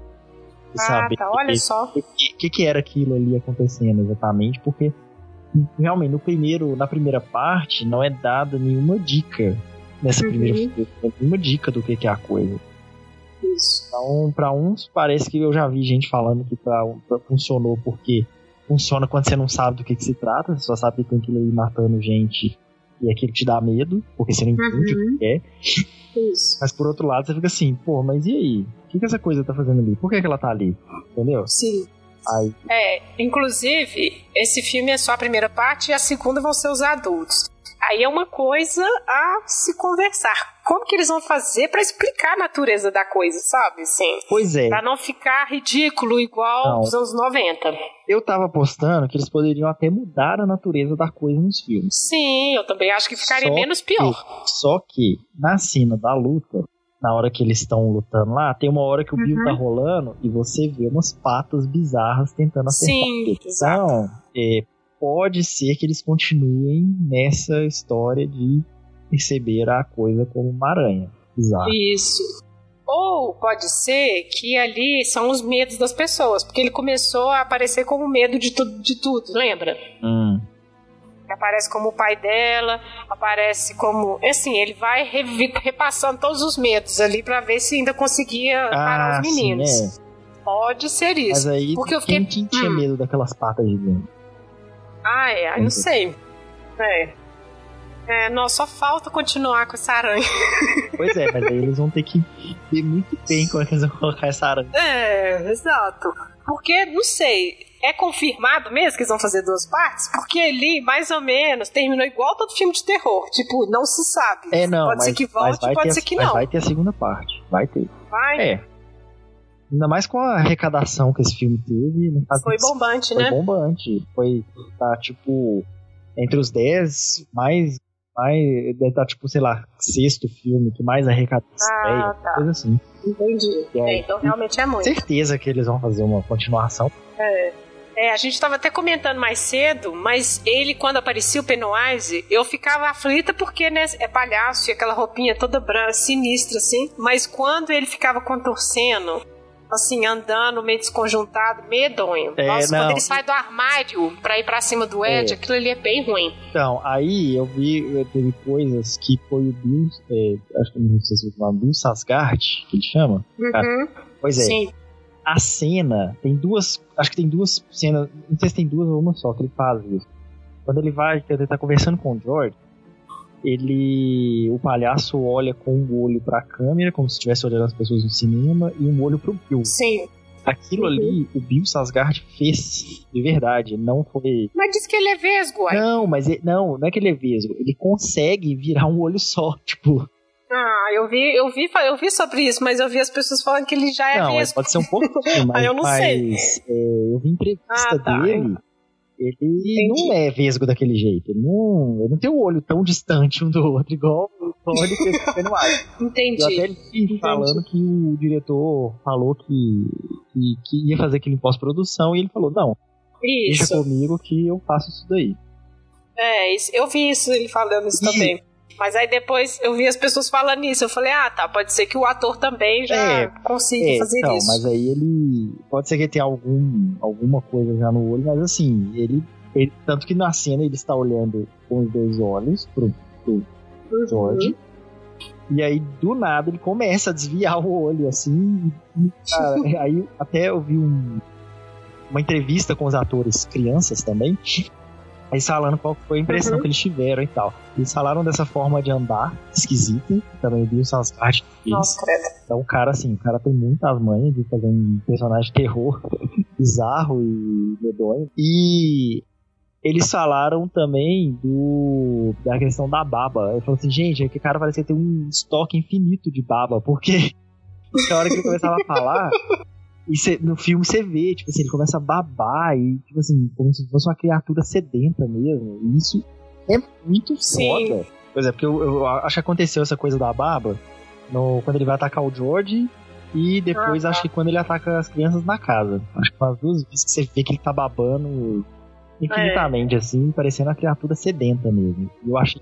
Speaker 1: Ah, saber tá, olha que, só.
Speaker 2: O que, que, que, era aquilo ali acontecendo exatamente, porque realmente no primeiro, na primeira parte não é dada nenhuma dica nessa uhum. primeira nenhuma dica do que, que é a coisa.
Speaker 1: Isso.
Speaker 2: Então, para uns parece que eu já vi gente falando que pra, pra funcionou porque funciona quando você não sabe do que, que se trata, você só sabe que tem que ir matando gente e aquilo te dá medo, porque você não entende uhum. o que é.
Speaker 1: Isso.
Speaker 2: Mas por outro lado, você fica assim, pô, mas e aí? O que, que essa coisa tá fazendo ali? Por que, que ela tá ali? Entendeu?
Speaker 1: Sim.
Speaker 2: Aí...
Speaker 1: É, inclusive, esse filme é só a primeira parte e a segunda vão ser os adultos. Aí é uma coisa a se conversar. Como que eles vão fazer para explicar a natureza da coisa, sabe? Sim.
Speaker 2: Pois é.
Speaker 1: Pra não ficar ridículo igual não. dos anos 90.
Speaker 2: Eu tava apostando que eles poderiam até mudar a natureza da coisa nos filmes.
Speaker 1: Sim, eu também acho que ficaria só menos pior.
Speaker 2: Que, só que, na cena da luta, na hora que eles estão lutando lá, tem uma hora que o uhum. Bill tá rolando e você vê umas patas bizarras tentando acertar.
Speaker 1: Sim, exato.
Speaker 2: Então, é, pode ser que eles continuem nessa história de perceber a coisa como uma aranha. Exato.
Speaker 1: Isso. Ou pode ser que ali são os medos das pessoas, porque ele começou a aparecer como medo de, tu de tudo, lembra?
Speaker 2: Hum.
Speaker 1: Aparece como o pai dela, aparece como. Assim, ele vai repassando todos os medos ali para ver se ainda conseguia
Speaker 2: ah,
Speaker 1: parar os meninos.
Speaker 2: Sim, é.
Speaker 1: Pode ser isso.
Speaker 2: Mas aí,
Speaker 1: porque eu
Speaker 2: fiquei... quem tinha hum. medo daquelas patas gigantes?
Speaker 1: Ah, é, não sei. É. É, não, só falta continuar com essa aranha.
Speaker 2: Pois é, mas aí eles vão ter que ver muito bem como é que eles vão colocar essa aranha.
Speaker 1: É, exato. Porque, não sei, é confirmado mesmo que eles vão fazer duas partes? Porque ali, mais ou menos, terminou igual todo filme de terror. Tipo, não se sabe.
Speaker 2: É, não.
Speaker 1: Pode
Speaker 2: mas,
Speaker 1: ser que volte, pode ser que não. Mas
Speaker 2: vai ter a segunda parte. Vai ter.
Speaker 1: Vai?
Speaker 2: É. Ainda mais com a arrecadação que esse filme teve.
Speaker 1: Foi bombante,
Speaker 2: foi
Speaker 1: né?
Speaker 2: Foi bombante. Foi, tá, tipo, entre os 10 mais mais. Deve estar, tipo, sei lá, sexto filme que mais arrecadou
Speaker 1: ah, tá.
Speaker 2: coisa assim.
Speaker 1: Entendi. É, então realmente é muito.
Speaker 2: Certeza que eles vão fazer uma continuação.
Speaker 1: É. É, a gente estava até comentando mais cedo, mas ele, quando aparecia o Pennywise, eu ficava aflita porque, né, é palhaço e aquela roupinha toda branca, sinistra, assim. Mas quando ele ficava contorcendo, assim, andando meio desconjuntado, medonho. É, Nossa, não. quando ele sai do armário pra ir pra cima do Ed, é. aquilo ali é bem ruim.
Speaker 2: Então, aí eu vi, teve coisas que foi o Bill, é, acho que não sei se eu Bill Sasgard, que ele chama.
Speaker 1: Uhum.
Speaker 2: Pois é.
Speaker 1: Sim
Speaker 2: a cena tem duas. Acho que tem duas cenas. Não sei se tem duas ou uma só que ele faz isso. Quando ele vai, ele tá conversando com o George, ele. O palhaço olha com um olho pra câmera, como se estivesse olhando as pessoas no cinema, e um olho pro Bill.
Speaker 1: Sim.
Speaker 2: Aquilo uhum. ali, o Bill Sasgard fez de verdade, não foi.
Speaker 1: Mas diz que ele é vesgo,
Speaker 2: aí. Não, mas ele, não, não é que ele é vesgo. Ele consegue virar um olho só, tipo.
Speaker 1: Ah, eu vi, eu vi, eu vi sobre isso, mas eu vi as pessoas falando que ele já é
Speaker 2: não, Pode ser um pouco, mas,
Speaker 1: eu não
Speaker 2: mas,
Speaker 1: sei.
Speaker 2: É, eu vi entrevista ah, tá. dele. Ele Entendi. não é vesgo daquele jeito. Ele não, ele não tem o olho tão distante um do outro, igual o olho que no ar.
Speaker 1: Entendi.
Speaker 2: Eu até ele falando que o diretor falou que, que, que ia fazer aquilo em pós-produção e ele falou: não,
Speaker 1: isso.
Speaker 2: deixa comigo que eu faço isso daí.
Speaker 1: É, eu vi isso ele falando isso e, também. Mas aí depois eu vi as pessoas falando isso. Eu falei, ah, tá, pode ser que o ator também já é, consiga é, fazer
Speaker 2: então,
Speaker 1: isso.
Speaker 2: Mas aí ele. Pode ser que ele tenha algum, alguma coisa já no olho, mas assim, ele, ele. Tanto que na cena ele está olhando com os dois olhos pro, pro uhum. George. E aí, do nada, ele começa a desviar o olho, assim. E, cara, aí até eu vi um, uma entrevista com os atores crianças também. Eles falando qual foi a impressão uhum. que eles tiveram e tal. Eles falaram dessa forma de andar esquisita, também viu essas partes
Speaker 1: Nossa, credo.
Speaker 2: Então o cara, assim, o cara tem muitas manhas de fazer um personagem de terror bizarro e medonho. E eles falaram também do da questão da baba. Ele falou assim, gente, é que o cara parecia ter um estoque infinito de baba, porque na hora que ele começava a falar, e cê, no filme você vê, tipo assim, ele começa a babar e, tipo assim, como se fosse uma criatura sedenta mesmo. E isso é muito Sim. foda. Pois é, porque eu, eu, acho que aconteceu essa coisa da baba no, quando ele vai atacar o George e depois ah, tá. acho que quando ele ataca as crianças na casa. Acho que umas duas vezes que você vê que ele tá babando infinitamente, é. assim, parecendo uma criatura sedenta mesmo. E eu acho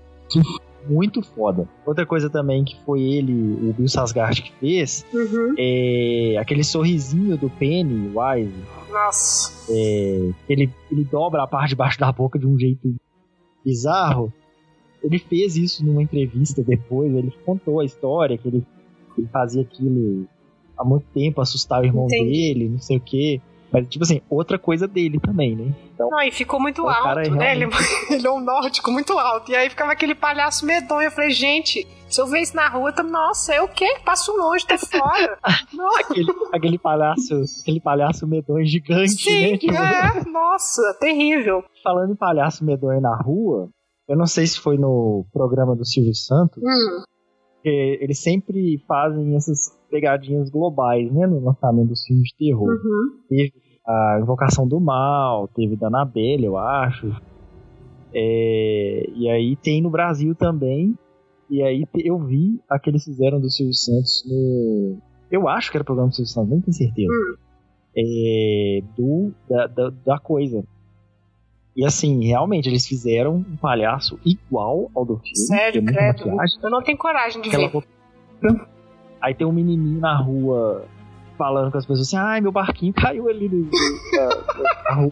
Speaker 2: muito foda. Outra coisa também que foi ele, o Bill Sasgard, que fez,
Speaker 1: uhum.
Speaker 2: é aquele sorrisinho do Penny Wise.
Speaker 1: Nossa.
Speaker 2: É, ele, ele dobra a parte de baixo da boca de um jeito bizarro. Ele fez isso numa entrevista depois, ele contou a história, que ele, ele fazia aquilo há muito tempo, assustar o irmão Entendi. dele, não sei o quê. Mas, tipo assim, outra coisa dele também, né?
Speaker 1: Então, não, e ficou muito alto, é né? Realmente... Ele, ele é um nórdico muito alto. E aí ficava aquele palhaço medonho. Eu falei, gente, se eu ver isso na rua, eu tô, nossa, é o quê? Passo longe, tô fora.
Speaker 2: aquele, aquele palhaço, aquele palhaço medonho gigante,
Speaker 1: Sim,
Speaker 2: né?
Speaker 1: É, nossa, terrível.
Speaker 2: Falando em palhaço medonho na rua, eu não sei se foi no programa do Silvio Santos.
Speaker 1: Hum.
Speaker 2: Eles sempre fazem essas pegadinhas globais, né? No lançamento dos filmes de terror.
Speaker 1: Uhum.
Speaker 2: Teve a Invocação do Mal, teve da Anabelle, eu acho. É, e aí tem no Brasil também. E aí eu vi a que eles fizeram do Silvio Santos no. Eu acho que era o programa do Silvio Santos, nem tenho certeza.
Speaker 1: Hum.
Speaker 2: É, do, da, da, da, coisa. E assim, realmente, eles fizeram um palhaço igual ao do filme.
Speaker 1: Sério, credo. Eu não tenho coragem de ver. Roupa...
Speaker 2: Aí tem um menininho na rua falando com as pessoas assim, ai, meu barquinho caiu ali no, na,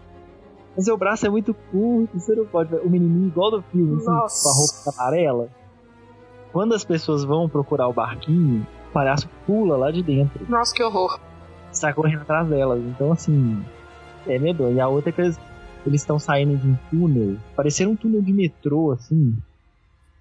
Speaker 2: Mas seu braço é muito curto, você não pode ver. O menininho igual do filme, assim, com a roupa amarela. Quando as pessoas vão procurar o barquinho, o palhaço pula lá de dentro.
Speaker 1: Nossa, que horror.
Speaker 2: Sai correndo atrás delas. Então, assim, é medonho. E a outra é que eles estão saindo de um túnel, parecendo um túnel de metrô, assim.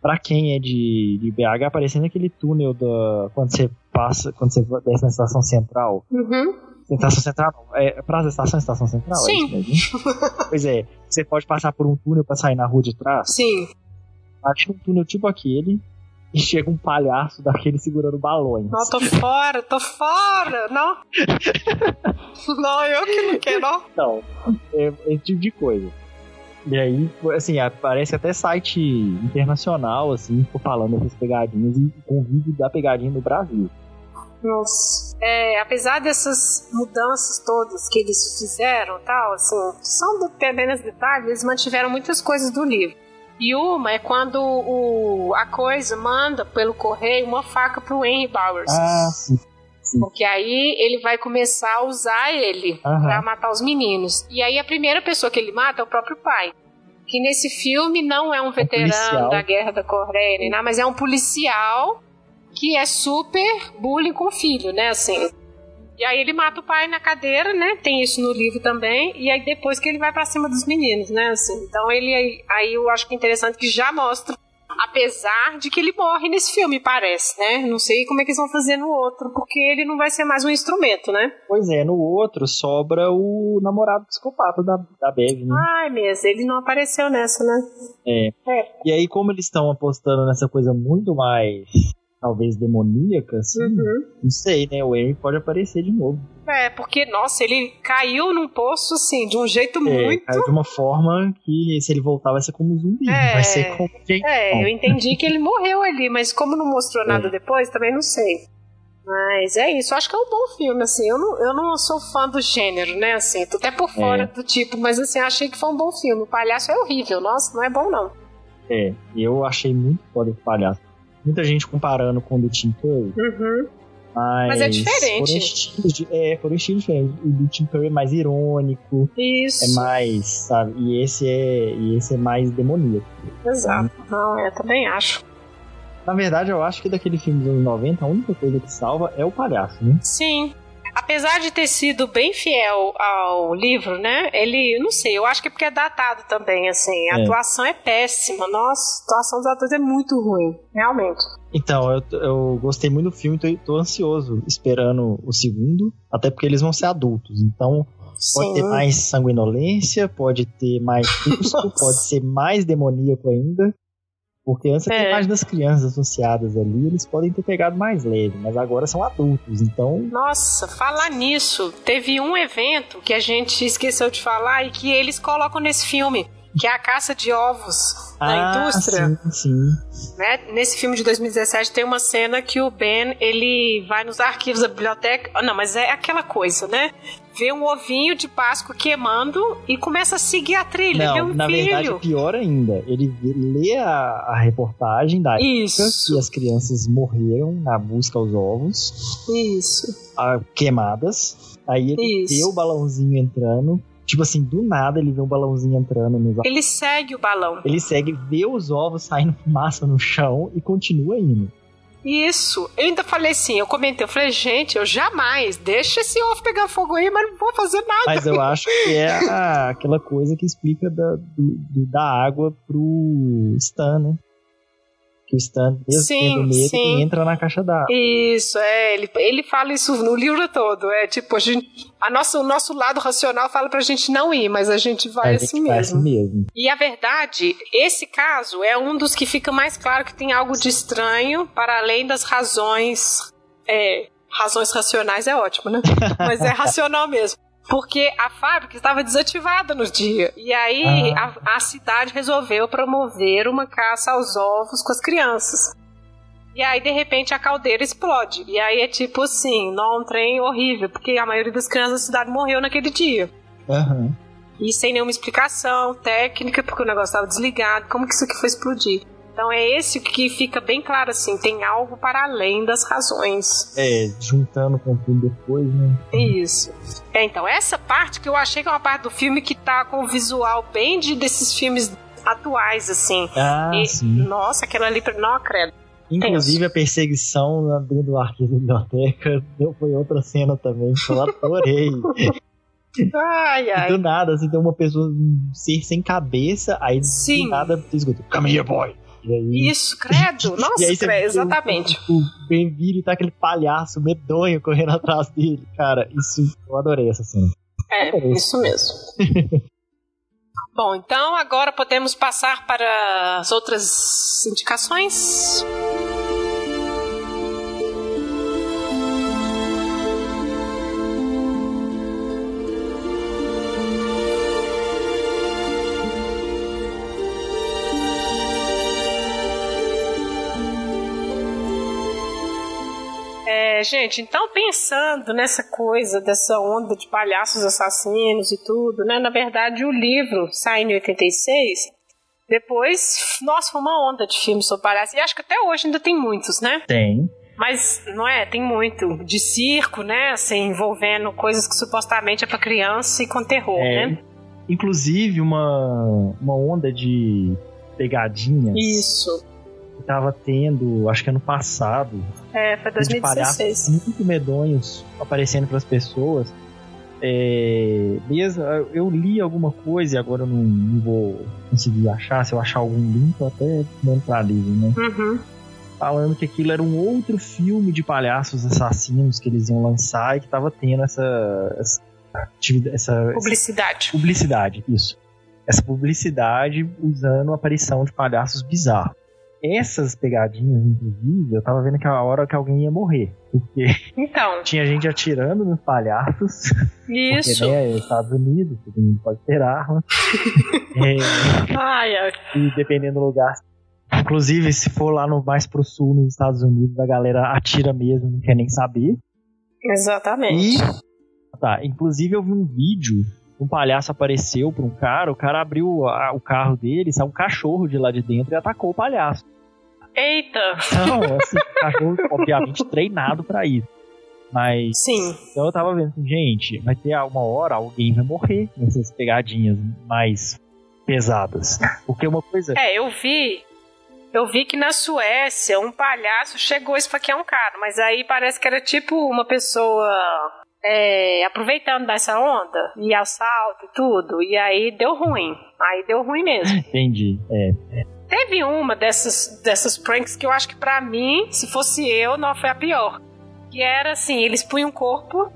Speaker 2: Pra quem é de, de BH, parecendo aquele túnel da. Quando você passa, quando você desce na estação central.
Speaker 1: Uhum.
Speaker 2: Estação central, é, praça da estação, estação central?
Speaker 1: É Sim.
Speaker 2: É pois é, você pode passar por um túnel pra sair na rua de trás.
Speaker 1: Sim.
Speaker 2: Acho um túnel tipo aquele, e chega um palhaço daquele segurando balões.
Speaker 1: Não, tô fora, tô fora, não. não, eu que não quero, não.
Speaker 2: Não, é esse tipo de coisa. E aí, assim, aparece até site internacional, assim, falando dessas pegadinhas e convívio da pegadinha no Brasil.
Speaker 1: Nossa. É, apesar dessas mudanças todas que eles fizeram, tal, assim, são apenas detalhes, eles mantiveram muitas coisas do livro. E uma é quando o, a coisa manda pelo correio uma faca pro Henry Bowers.
Speaker 2: Ah, sim. sim.
Speaker 1: Porque aí ele vai começar a usar ele
Speaker 2: Aham.
Speaker 1: pra matar os meninos. E aí a primeira pessoa que ele mata é o próprio pai. Que nesse filme não é um veterano
Speaker 2: policial.
Speaker 1: da guerra da Coreia, nada, mas é um policial que é super bullying com o filho, né? Assim. E aí ele mata o pai na cadeira, né? Tem isso no livro também. E aí depois que ele vai pra cima dos meninos, né? Assim. Então ele aí, aí eu acho que é interessante que já mostra. Apesar de que ele morre nesse filme, parece, né? Não sei como é que eles vão fazer no outro, porque ele não vai ser mais um instrumento, né?
Speaker 2: Pois é, no outro sobra o namorado psicopata da, da Bev, né?
Speaker 1: Ai, mesmo, ele não apareceu nessa, né?
Speaker 2: É.
Speaker 1: É.
Speaker 2: E aí, como eles estão apostando nessa coisa muito mais, talvez, demoníaca, assim,
Speaker 1: Uhum.
Speaker 2: não sei, né? O Henry pode aparecer de novo.
Speaker 1: É, porque, nossa, ele caiu num poço, assim, de um jeito
Speaker 2: É,
Speaker 1: muito.
Speaker 2: caiu de uma forma que, se ele voltar, vai ser como um zumbi.
Speaker 1: É.
Speaker 2: Vai ser como gente.
Speaker 1: É, eu entendi que ele morreu ali, mas como não mostrou nada
Speaker 2: É.
Speaker 1: depois, também não sei. Mas é isso, eu acho que é um bom filme, assim. Eu não, eu não sou fã do gênero, né? Assim, tô até por fora
Speaker 2: É.
Speaker 1: do tipo, mas assim, achei que foi um bom filme. O palhaço é horrível, nossa, não é bom não.
Speaker 2: É, eu achei muito foda esse palhaço. Muita gente comparando com o do Tim Curry,
Speaker 1: Uhum.
Speaker 2: mas...
Speaker 1: Mas é diferente.
Speaker 2: Foram estilos, de, é, foram estilos diferentes. O do Tim Curry é mais irônico,
Speaker 1: Isso.
Speaker 2: é mais, sabe? E esse é, e esse é mais demoníaco.
Speaker 1: Exato. Não, eu também acho.
Speaker 2: Na verdade, eu acho que daquele filme dos anos 90, a única coisa que salva é o palhaço, né?
Speaker 1: Sim. Apesar de ter sido bem fiel ao livro, né? Ele, não sei, eu acho que é porque é datado também, assim. A
Speaker 2: É.
Speaker 1: atuação é péssima. Nossa, a atuação dos atores é muito ruim, realmente.
Speaker 2: Então, eu, eu gostei muito do filme, tô, tô ansioso esperando o segundo, até porque eles vão ser adultos. Então, pode
Speaker 1: Sim.
Speaker 2: ter mais sanguinolência, pode ter mais custo, pode ser mais demoníaco ainda. Porque antes
Speaker 1: É.
Speaker 2: imagem das crianças associadas ali, eles podem ter pegado mais leve, mas agora são adultos, então.
Speaker 1: Nossa, falar nisso, teve um evento que a gente esqueceu de falar e que eles colocam nesse filme, que é a caça de ovos na indústria.
Speaker 2: Ah, Sim, sim.
Speaker 1: né? Nesse filme de 2017 tem uma cena que o Ben ele vai nos arquivos da biblioteca. Ah, Não, mas é aquela coisa, né? Vê um ovinho de Páscoa queimando e começa a seguir a trilha.
Speaker 2: Não,
Speaker 1: um
Speaker 2: na
Speaker 1: filho.
Speaker 2: verdade, pior ainda. Ele lê a, a reportagem da época que as crianças morreram na busca aos ovos,
Speaker 1: isso,
Speaker 2: ah, queimadas. Aí ele
Speaker 1: Isso.
Speaker 2: vê o balãozinho entrando. Tipo assim, do nada ele vê um balãozinho entrando nos ovos.
Speaker 1: Ele segue o balão.
Speaker 2: Ele segue, vê os ovos saindo fumaça no chão e continua indo.
Speaker 1: Isso. Eu ainda falei assim, eu comentei, eu falei, gente, eu jamais deixa esse ovo pegar fogo aí, mas não vou fazer nada.
Speaker 2: Mas eu acho que é aquela coisa que explica da, do- da água pro Stan, né? Que o Stan, mesmo
Speaker 1: Sim,
Speaker 2: tendo medo,
Speaker 1: sim.
Speaker 2: entra na caixa d'água.
Speaker 1: Isso, é, ele, ele fala isso no livro todo. É tipo, a gente, a nossa, o nosso lado racional fala pra gente não ir, mas a gente vai
Speaker 2: a
Speaker 1: assim
Speaker 2: gente
Speaker 1: mesmo.
Speaker 2: assim mesmo.
Speaker 1: E a verdade, esse caso é um dos que fica mais claro que tem algo de estranho para além das razões. É, razões racionais é ótimo, né? Mas é racional mesmo. Porque a fábrica estava desativada no dia. E aí
Speaker 2: Ah.
Speaker 1: a, a cidade resolveu promover uma caça aos ovos com as crianças. E aí, de repente, a caldeira explode. E aí é tipo assim, não, um trem horrível, porque a maioria das crianças da cidade morreu naquele dia.
Speaker 2: Aham.
Speaker 1: E sem nenhuma explicação técnica, porque o negócio estava desligado. Como que isso aqui foi explodir? Então é esse que fica bem claro assim, tem algo para além das razões.
Speaker 2: É, juntando com tudo depois, né?
Speaker 1: Isso. É, então, essa parte que eu achei que é uma parte do filme que tá com o visual bem de desses filmes atuais, assim.
Speaker 2: Ah,
Speaker 1: E-
Speaker 2: sim.
Speaker 1: Nossa, aquela ali, não acredito.
Speaker 2: Inclusive a perseguição dentro do arquivo da biblioteca deu- foi outra cena também que eu adorei.
Speaker 1: Ai,
Speaker 2: E
Speaker 1: ai.
Speaker 2: do nada, assim, tem uma pessoa, um ser sem cabeça, aí
Speaker 1: Sim.
Speaker 2: do nada escuta, come here, boy. E aí,
Speaker 1: Isso, credo. Nossa, credo, exatamente.
Speaker 2: O, o Ben vira e tá aquele palhaço medonho correndo atrás dele. Cara, isso, eu adorei essa cena.
Speaker 1: É, isso mesmo. Bom, então agora podemos passar para as outras indicações. É, gente, então pensando nessa coisa, dessa onda de palhaços assassinos e tudo, né? Na verdade, o livro sai em 86. Depois, nossa, foi uma onda de filmes sobre palhaços. E acho que até hoje ainda tem muitos, né?
Speaker 2: Tem.
Speaker 1: Mas não é, tem muito de circo, né? Assim, envolvendo coisas que supostamente é para criança e com terror, é, né?
Speaker 2: Inclusive uma, uma onda de pegadinhas.
Speaker 1: Isso.
Speaker 2: Que tava tendo, acho que ano passado.
Speaker 1: É, foi 2016.
Speaker 2: muito medonhos aparecendo para as pessoas. É, mesmo, eu li alguma coisa e agora eu não, não, vou conseguir achar. Se eu achar algum link, eu até mando pra livro, né?
Speaker 1: Uhum
Speaker 2: falando que aquilo era um outro filme de palhaços assassinos que eles iam lançar e que tava tendo essa, essa, essa
Speaker 1: publicidade.
Speaker 2: Essa publicidade, isso. Essa publicidade usando a aparição de palhaços bizarros. Essas pegadinhas, inclusive, eu tava vendo que a hora que alguém ia morrer. Porque
Speaker 1: então.
Speaker 2: tinha gente atirando nos palhaços.
Speaker 1: Isso.
Speaker 2: Porque, né, Estados Unidos, todo mundo pode ter arma. é,
Speaker 1: ai, ai.
Speaker 2: E dependendo do lugar, Inclusive, se for lá no mais pro sul, nos Estados Unidos, a galera atira mesmo, não quer nem saber.
Speaker 1: Exatamente.
Speaker 2: E, tá, inclusive eu vi um vídeo, um palhaço apareceu pra um cara, o cara abriu a, o carro dele, saiu um cachorro de lá de dentro e atacou o palhaço.
Speaker 1: Eita!
Speaker 2: Não, assim, cachorro, obviamente, treinado para isso. Mas.
Speaker 1: Sim.
Speaker 2: Então eu tava vendo assim, gente, vai ter uma hora alguém vai morrer nessas pegadinhas mais pesadas. Porque uma coisa.
Speaker 1: É, eu vi eu vi que na Suécia um palhaço chegou a esfaquear um cara, mas aí parece que era tipo uma pessoa é, aproveitando dessa onda, e assalto e tudo, e aí deu ruim. Aí deu ruim mesmo.
Speaker 2: Entendi. É.
Speaker 1: Teve uma dessas, dessas pranks que eu acho que para mim, se fosse eu, não foi a pior. Que era assim, eles punham um corpo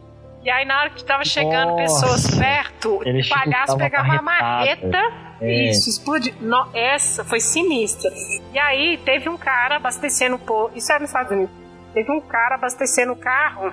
Speaker 1: e aí, na hora que tava chegando Nossa, pessoas perto, o palhaço pegava uma marreta. É. Isso, explodiu. No, essa foi sinistra. E aí, teve um cara abastecendo. Isso era nos Estados Unidos. Teve um cara abastecendo o carro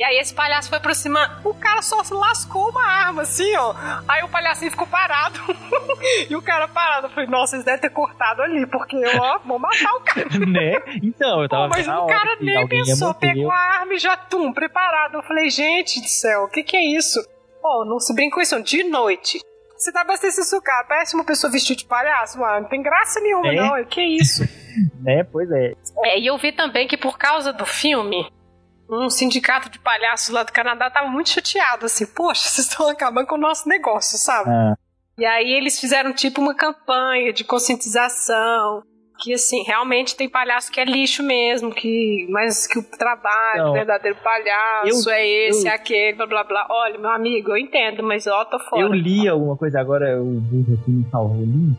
Speaker 1: e aí esse palhaço foi aproximando. O cara só lascou uma arma, assim, ó. Aí o palhacinho ficou parado. e o cara parado. Eu falei, nossa, eles devem ter cortado ali, porque eu, ó, vou matar o cara.
Speaker 2: né? Então, eu tava
Speaker 1: Pô, Mas o cara nem pensou, pegou a arma e já, tum, preparado. Eu falei, gente do céu, o que que é isso? Pô, não se brinca com isso, de noite. Você tá abastecendo seu carro, parece uma pessoa vestida de palhaço, mano. Não tem graça nenhuma, é? não. Que isso?
Speaker 2: É, pois é.
Speaker 1: É, e eu vi também que por causa do filme, um sindicato de palhaços lá do Canadá tava muito chateado, assim, poxa, vocês estão acabando com o nosso negócio, sabe? É. E aí eles fizeram tipo uma campanha de conscientização, que assim, realmente tem palhaço que é lixo mesmo, que mas que o trabalho, o verdadeiro palhaço eu, é esse, eu, é aquele, blá blá blá. Olha, meu amigo, eu entendo, mas ó, tô fora.
Speaker 2: Eu li alguma coisa agora, o Bruno aqui me salvou ali,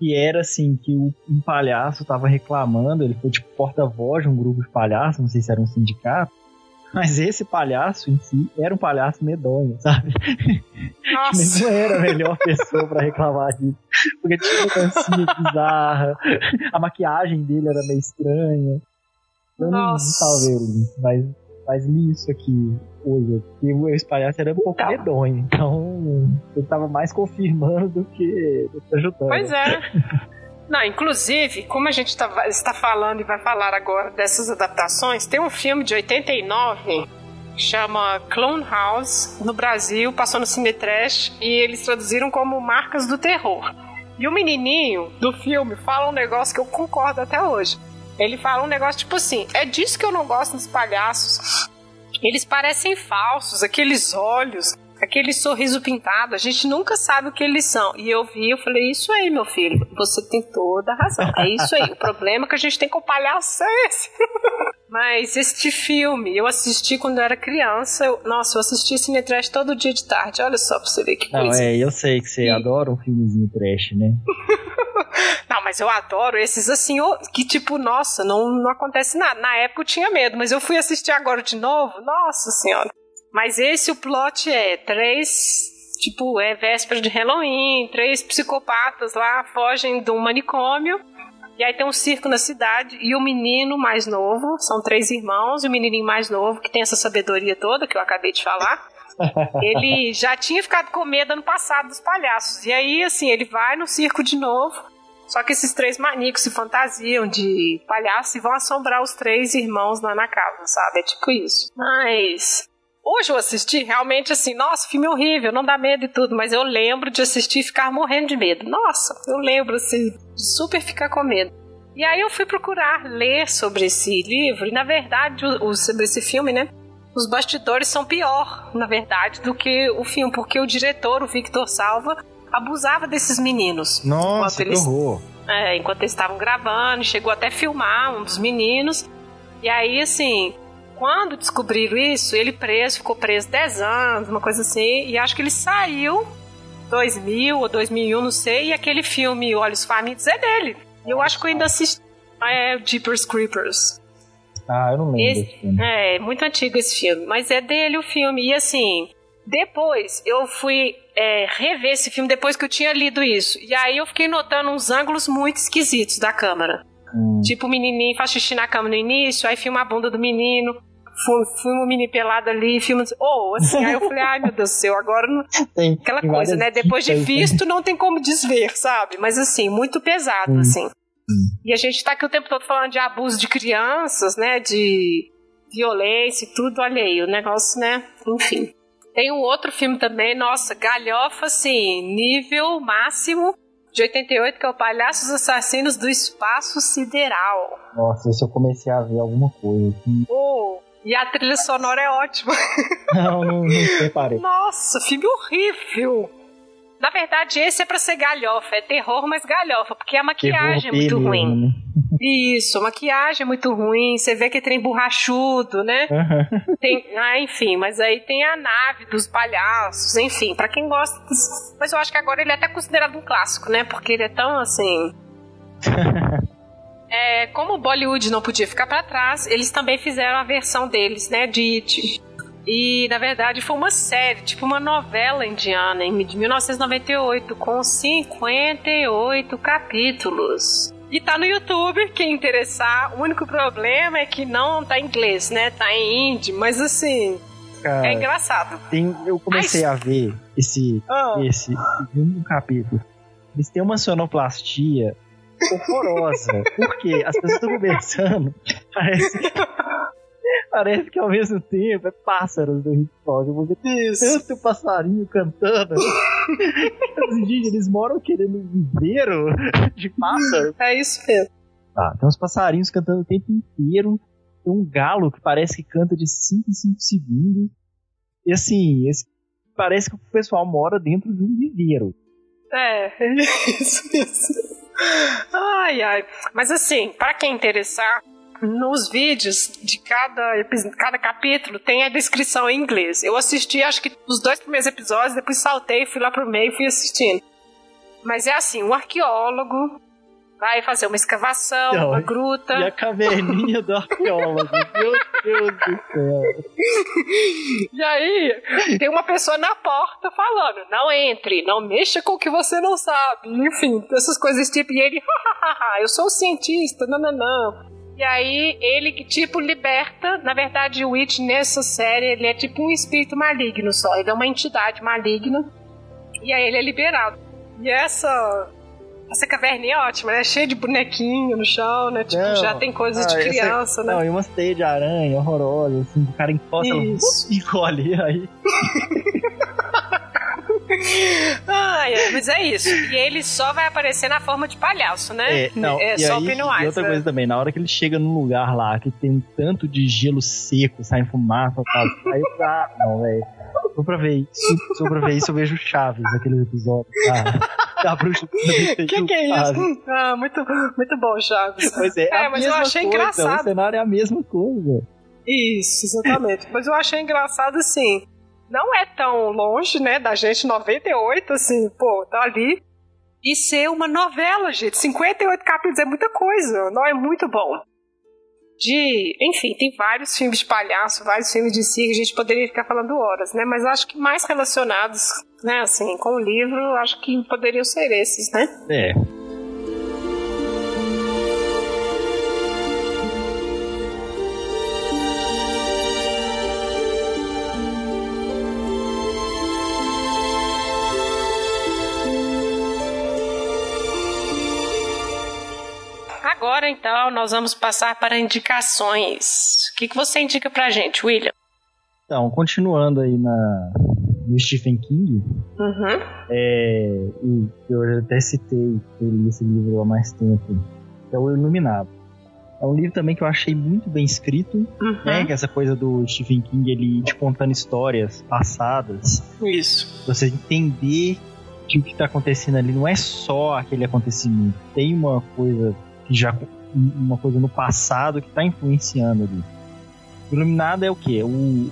Speaker 2: que era assim, que um palhaço tava reclamando, ele foi tipo porta-voz de um grupo de palhaços, não sei se era um sindicato, mas esse palhaço em si era um palhaço medonho, sabe?
Speaker 1: Nossa.
Speaker 2: não era a melhor pessoa para reclamar disso. Porque tinha uma dancinha bizarra, a maquiagem dele era meio estranha. Eu Nossa. não, não salvei mas, mas li isso aqui coisa. E o ex-palhaço era um pouco então. medonho, então eu tava mais confirmando do que, ajudando.
Speaker 1: Pois é. Não, inclusive, como a gente tá, está falando e vai falar agora dessas adaptações, tem um filme de 89 que chama Clone House, no Brasil, passou no Cine Trash, e eles traduziram como Marcas do Terror. E o menininho do filme fala um negócio que eu concordo até hoje. Ele fala um negócio tipo assim: é disso que eu não gosto dos palhaços. Eles parecem falsos, aqueles olhos, aquele sorriso pintado, a gente nunca sabe o que eles são. E eu vi, eu falei, isso aí, meu filho, você tem toda a razão. É isso aí. o problema é que a gente tem que palhaço é esse. Mas este filme, eu assisti quando eu era criança. Eu, nossa, eu assisti Cine Trash todo dia de tarde. Olha só pra você ver que
Speaker 2: Não,
Speaker 1: coisa.
Speaker 2: é, eu sei que você e... adora um filmezinho trash, né?
Speaker 1: não, mas eu adoro esses assim, que tipo, nossa, não, não acontece nada. Na época eu tinha medo, mas eu fui assistir agora de novo. Nossa senhora. Mas esse o plot é três tipo, é véspera de Halloween, três psicopatas lá fogem de um manicômio. E aí tem um circo na cidade e o menino mais novo, são três irmãos, e o menininho mais novo, que tem essa sabedoria toda que eu acabei de falar. ele já tinha ficado com medo ano passado dos palhaços. E aí, assim, ele vai no circo de novo. Só que esses três maníacos se fantasiam de palhaço e vão assombrar os três irmãos lá na casa, sabe? É tipo isso. Mas Hoje eu assisti realmente assim, nossa, filme horrível, não dá medo e tudo, mas eu lembro de assistir e ficar morrendo de medo. Nossa, eu lembro assim, de super ficar com medo. E aí eu fui procurar ler sobre esse livro, e na verdade, o, sobre esse filme, né? Os bastidores são pior, na verdade, do que o filme, porque o diretor, o Victor Salva, abusava desses meninos.
Speaker 2: Nossa, que eles, horror!
Speaker 1: É, enquanto eles estavam gravando, chegou até a filmar um dos meninos. E aí, assim, quando descobriram isso, ele preso, ficou preso 10 anos, uma coisa assim, e acho que ele saiu 2000 ou 2001, não sei, e aquele filme Olhos Famintos é dele. E eu acho que eu ainda assisti é Jeepers Creepers.
Speaker 2: Ah, eu não lembro esse,
Speaker 1: filme. É, muito antigo esse filme, mas é dele o filme. E assim, depois eu fui é, rever esse filme depois que eu tinha lido isso. E aí eu fiquei notando uns ângulos muito esquisitos da câmera. Hum. Tipo, o menininho faz xixi na cama no início, aí filma a bunda do menino filme mini pelado ali, filme. Ou, oh, assim, aí eu falei, ai meu Deus do céu, agora não. Tem, Aquela coisa, né? Depois de visto, não tem como desver, sabe? Mas assim, muito pesado, hum. assim. Hum. E a gente tá aqui o tempo todo falando de abuso de crianças, né? De violência e tudo alheio. O negócio, né? Enfim. Tem um outro filme também, nossa, galhofa, assim, nível máximo de 88, que é o Palhaços Assassinos do Espaço Sideral.
Speaker 2: Nossa, esse eu comecei a ver alguma coisa.
Speaker 1: Oh, e a trilha sonora é ótima.
Speaker 2: Não, não, não reparei.
Speaker 1: Nossa, filme horrível. Na verdade, esse é pra ser galhofa. É terror, mas galhofa. Porque a maquiagem terror é muito ruim. Né? Isso, a maquiagem é muito ruim. Você vê que tem borrachudo, né? Uhum. Tem, ah, enfim, mas aí tem a nave dos palhaços. Enfim, para quem gosta. Mas eu acho que agora ele é até considerado um clássico, né? Porque ele é tão assim. É, como o Bollywood não podia ficar para trás, eles também fizeram a versão deles, né, de It. E, na verdade, foi uma série, tipo uma novela indiana, de 1998, com 58 capítulos. E tá no YouTube, quem interessar. O único problema é que não tá em inglês, né? Tá em hindi, mas assim. Cara, é engraçado.
Speaker 2: Tem, eu comecei a ver esse, oh. esse, um capítulo. Eles têm uma sonoplastia horrorosa. Porque as pessoas estão conversando, parece. Parece que ao mesmo tempo é pássaros do hip hop. Você Isso. tanto passarinho cantando. Os indígenas moram querendo um viveiro de pássaros.
Speaker 1: É isso mesmo.
Speaker 2: Tá, tem uns passarinhos cantando o tempo inteiro. Tem um galo que parece que canta de 5 em 5 segundos. E assim, esse, parece que o pessoal mora dentro de um viveiro.
Speaker 1: É, é isso mesmo. Ai, ai. Mas assim, para quem interessar, nos vídeos de cada, cada capítulo tem a descrição em inglês. Eu assisti, acho que os dois primeiros episódios, depois saltei, fui lá pro meio e fui assistindo. Mas é assim, um arqueólogo vai fazer uma escavação, Não, uma gruta.
Speaker 2: E a caverninha do arqueólogo, meu Deus do céu.
Speaker 1: E aí, tem uma pessoa na porta falando: não entre, não mexa com o que você não sabe. Enfim, essas coisas tipo, e ele, eu sou um cientista, não, não, não. E aí, ele que, tipo, liberta. Na verdade, o Witch nessa série, ele é tipo um espírito maligno só. Ele é uma entidade maligna. E aí, ele é liberado. E essa essa caverninha é ótima, né? Cheia de bonequinho no chão, né? Tipo, não, já tem coisas de criança, essa, né?
Speaker 2: Não, e umas teias de aranha horrorosas, assim, o cara encosta e encolhe aí.
Speaker 1: Ai, mas é isso. E ele só vai aparecer na forma de palhaço, né?
Speaker 2: É, não, é só aí, Pennywise. E outra coisa também, na hora que ele chega num lugar lá que tem um tanto de gelo seco, sai fumaça tal, aí tá, não, velho. Só pra ver isso, só pra ver isso eu vejo Chaves, aquele episódio tá? da bruxa
Speaker 1: do Que que é isso? Ah, muito, muito bom, Chaves.
Speaker 2: Pois é, é mas eu achei coisa, engraçado. O cenário é a mesma coisa.
Speaker 1: Isso, exatamente. mas eu achei engraçado assim não é tão longe, né, da gente, 98, assim, pô, tá ali. E ser uma novela, gente. 58 capítulos é muita coisa. Não é muito bom. De, enfim, tem vários filmes de palhaço, vários filmes de si a gente poderia ficar falando horas, né? Mas acho que mais relacionados, né, assim, com o livro, acho que poderiam ser esses, né?
Speaker 2: É.
Speaker 1: agora, então, nós vamos passar para indicações. O que, que você indica pra gente, William?
Speaker 2: Então, continuando aí na, no Stephen King,
Speaker 1: uhum.
Speaker 2: é, eu até citei li esse livro há mais tempo, que é o Iluminado. É um livro também que eu achei muito bem escrito, uhum. né? Que é essa coisa do Stephen King, ele te contando histórias passadas.
Speaker 1: Isso.
Speaker 2: Você entender que o que está acontecendo ali não é só aquele acontecimento. Tem uma coisa já uma coisa no passado que está influenciando ali. Iluminado é o quê? O,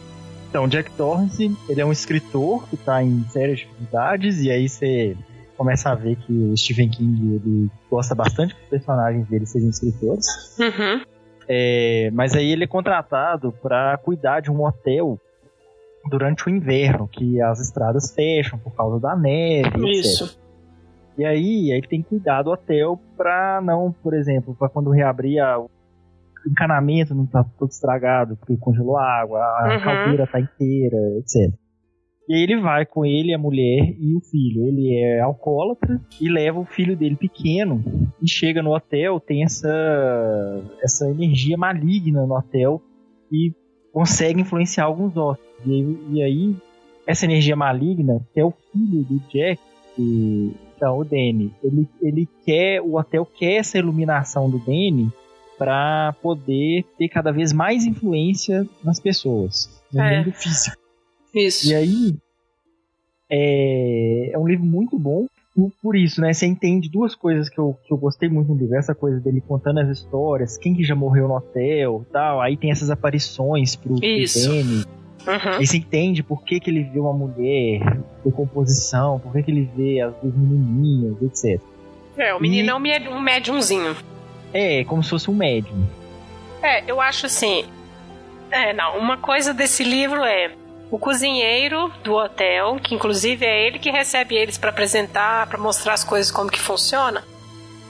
Speaker 2: então, Jack Torrance, ele é um escritor que está em sérias dificuldades, e aí você começa a ver que o Stephen King ele gosta bastante que os personagens dele sejam escritores.
Speaker 1: Uhum.
Speaker 2: É, mas aí ele é contratado para cuidar de um hotel durante o inverno, que as estradas fecham por causa da neve,
Speaker 1: Isso.
Speaker 2: Etc. E aí, aí ele tem que cuidar do hotel para não, por exemplo, para quando reabrir a, encanamento não tá todo estragado, porque congelou a água, a uhum. caldeira tá inteira, etc. E aí ele vai com ele, a mulher e o filho. Ele é alcoólatra e leva o filho dele pequeno e chega no hotel, tem essa, essa energia maligna no hotel e consegue influenciar alguns hóspedes. E, e aí, essa energia maligna, que é o filho do Jack, e, então, o Danny, ele, ele quer, o hotel quer essa iluminação do Danny para poder ter cada vez mais influência nas pessoas, no é. mundo físico.
Speaker 1: Isso.
Speaker 2: E aí é, é um livro muito bom por, isso, né? Você entende duas coisas que eu, que eu gostei muito no livro. Essa coisa dele contando as histórias, quem que já morreu no hotel tal. Aí tem essas aparições pro, pro Danny. Uhum. Aí você entende por que, que ele vê uma mulher, decomposição, por que, que ele vê as duas menininhas, etc.
Speaker 1: É, o menino e... é um médiumzinho.
Speaker 2: É, como se fosse um médium.
Speaker 1: É, eu acho assim. É, não, uma coisa desse livro é o cozinheiro do hotel, que inclusive é ele que recebe eles para apresentar, para mostrar as coisas como que funciona.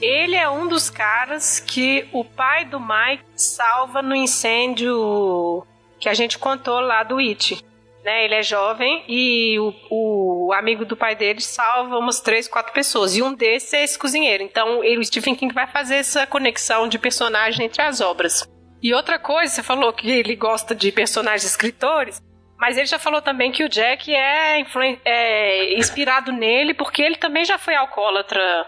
Speaker 1: Ele é um dos caras que o pai do Mike salva no incêndio que a gente contou lá do It né? Ele é jovem e o, o amigo do pai dele salva umas três, quatro pessoas. E um desses é esse cozinheiro. Então, ele, o Stephen King vai fazer essa conexão de personagem entre as obras. E outra coisa, você falou que ele gosta de personagens escritores, mas ele já falou também que o Jack é, é inspirado nele porque ele também já foi alcoólatra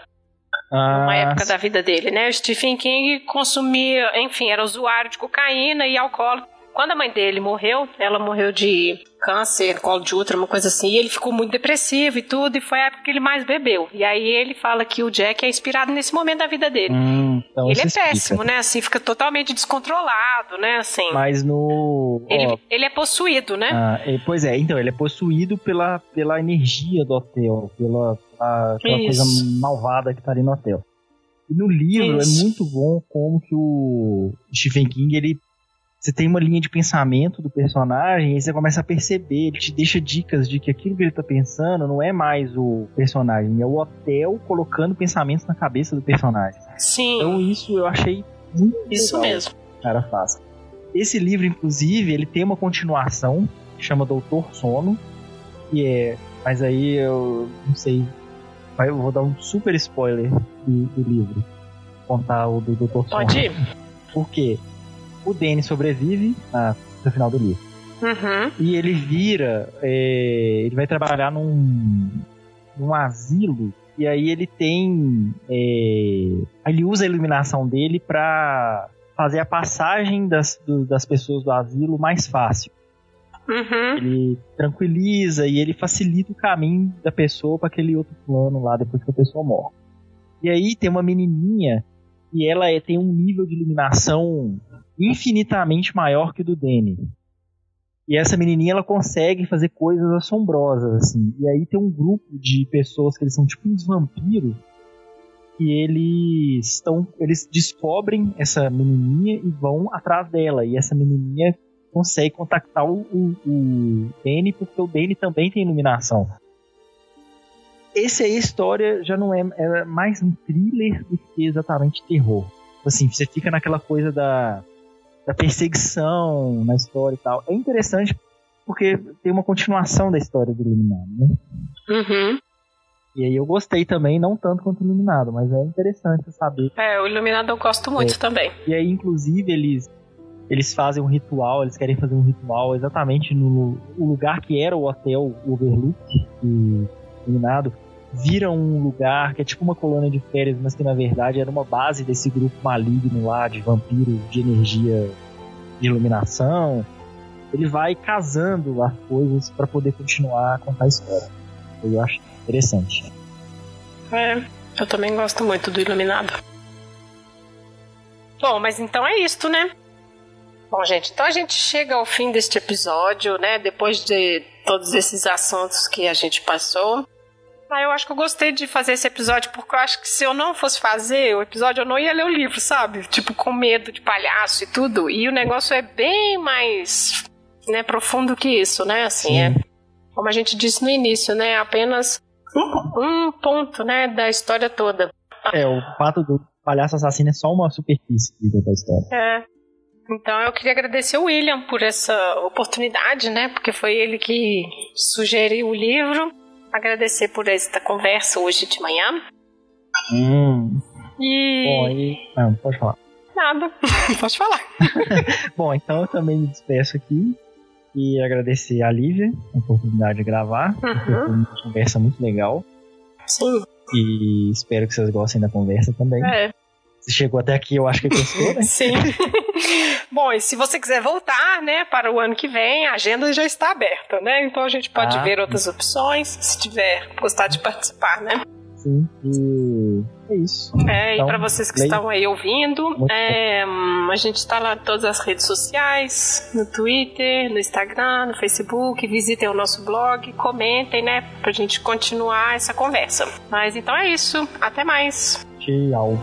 Speaker 1: ah, numa época da vida dele, né? O Stephen King consumia, enfim, era usuário de cocaína e alcoólatra. Quando a mãe dele morreu, ela morreu de câncer, colo de útero, uma coisa assim, e ele ficou muito depressivo e tudo, e foi a época que ele mais bebeu. E aí ele fala que o Jack é inspirado nesse momento da vida dele.
Speaker 2: Hum, então
Speaker 1: ele é explica. péssimo, né? Assim, fica totalmente descontrolado, né? Assim.
Speaker 2: Mas no.
Speaker 1: Ele, ó, ele é possuído, né?
Speaker 2: Ah, pois é, então, ele é possuído pela, pela energia do hotel, pela, pela, pela coisa malvada que tá ali no hotel. E no livro é Isso. é muito bom como que o Stephen King ele você tem uma linha de pensamento do personagem e você começa a perceber, ele te deixa dicas de que aquilo que ele tá pensando não é mais o personagem, é o hotel colocando pensamentos na cabeça do personagem.
Speaker 1: Sim.
Speaker 2: Então isso eu achei muito
Speaker 1: Isso
Speaker 2: legal.
Speaker 1: mesmo.
Speaker 2: Cara, fácil. Esse livro, inclusive, ele tem uma continuação que chama Doutor Sono, que é. Mas aí eu não sei. Eu vou dar um super spoiler do, do livro. Contar o do Doutor Sono.
Speaker 1: Pode ir.
Speaker 2: Por quê? O Danny sobrevive ah, no final do livro.
Speaker 1: Uhum.
Speaker 2: E ele vira. É, ele vai trabalhar num, num asilo. E aí ele tem. É, ele usa a iluminação dele para fazer a passagem das, do, das pessoas do asilo mais fácil.
Speaker 1: Uhum.
Speaker 2: Ele tranquiliza e ele facilita o caminho da pessoa para aquele outro plano lá depois que a pessoa morre. E aí tem uma menininha e ela é, tem um nível de iluminação infinitamente maior que o do Danny. E essa menininha ela consegue fazer coisas assombrosas assim. E aí tem um grupo de pessoas que eles são tipo uns vampiros que eles estão eles descobrem essa menininha e vão atrás dela. E essa menininha consegue contactar o, o, o Danny porque o Danny também tem iluminação. Esse aí a história já não é, é mais um thriller do que exatamente terror. Assim, você fica naquela coisa da da perseguição na história e tal. É interessante porque tem uma continuação da história do Iluminado, né?
Speaker 1: Uhum.
Speaker 2: E aí eu gostei também, não tanto quanto o Iluminado, mas é interessante saber.
Speaker 1: É, o Iluminado eu gosto muito é. também.
Speaker 2: E aí, inclusive, eles eles fazem um ritual, eles querem fazer um ritual exatamente no, no lugar que era o hotel Overlook, e Iluminado, vira um lugar que é tipo uma colônia de férias, mas que na verdade era uma base desse grupo maligno lá de vampiros de energia de iluminação. Ele vai casando as coisas para poder continuar a contar a história. Eu acho interessante.
Speaker 1: É, eu também gosto muito do Iluminado. Bom, mas então é isto, né? Bom, gente, então a gente chega ao fim deste episódio, né? Depois de todos esses assuntos que a gente passou. Ah, eu acho que eu gostei de fazer esse episódio porque eu acho que se eu não fosse fazer o episódio, eu não ia ler o livro, sabe? Tipo, com medo de palhaço e tudo. E o negócio é bem mais né, profundo que isso, né? Assim, Sim. é. Como a gente disse no início, né? Apenas um ponto, né, da história toda.
Speaker 2: É, o fato do palhaço assassino é só uma superfície da história.
Speaker 1: É. Então eu queria agradecer o William por essa oportunidade, né? Porque foi ele que sugeriu o livro agradecer por esta conversa hoje de manhã.
Speaker 2: Hum.
Speaker 1: E.
Speaker 2: Bom, e. Não, pode falar.
Speaker 1: Nada, pode falar.
Speaker 2: Bom, então eu também me despeço aqui e agradecer a Lívia a oportunidade de gravar. Uhum. Foi uma conversa muito legal.
Speaker 1: Sim.
Speaker 2: E espero que vocês gostem da conversa também.
Speaker 1: É.
Speaker 2: Chegou até aqui, eu acho que gostou, né?
Speaker 1: Sim. Bom, e se você quiser voltar, né, para o ano que vem, a agenda já está aberta, né? Então a gente pode ah, ver outras opções, se tiver gostar de participar, né?
Speaker 2: Sim, e é isso.
Speaker 1: É, então, e para vocês que leia. estão aí ouvindo, é, a gente está lá em todas as redes sociais, no Twitter, no Instagram, no Facebook, visitem o nosso blog, comentem, né, pra gente continuar essa conversa. Mas então é isso, até mais.
Speaker 2: Tchau.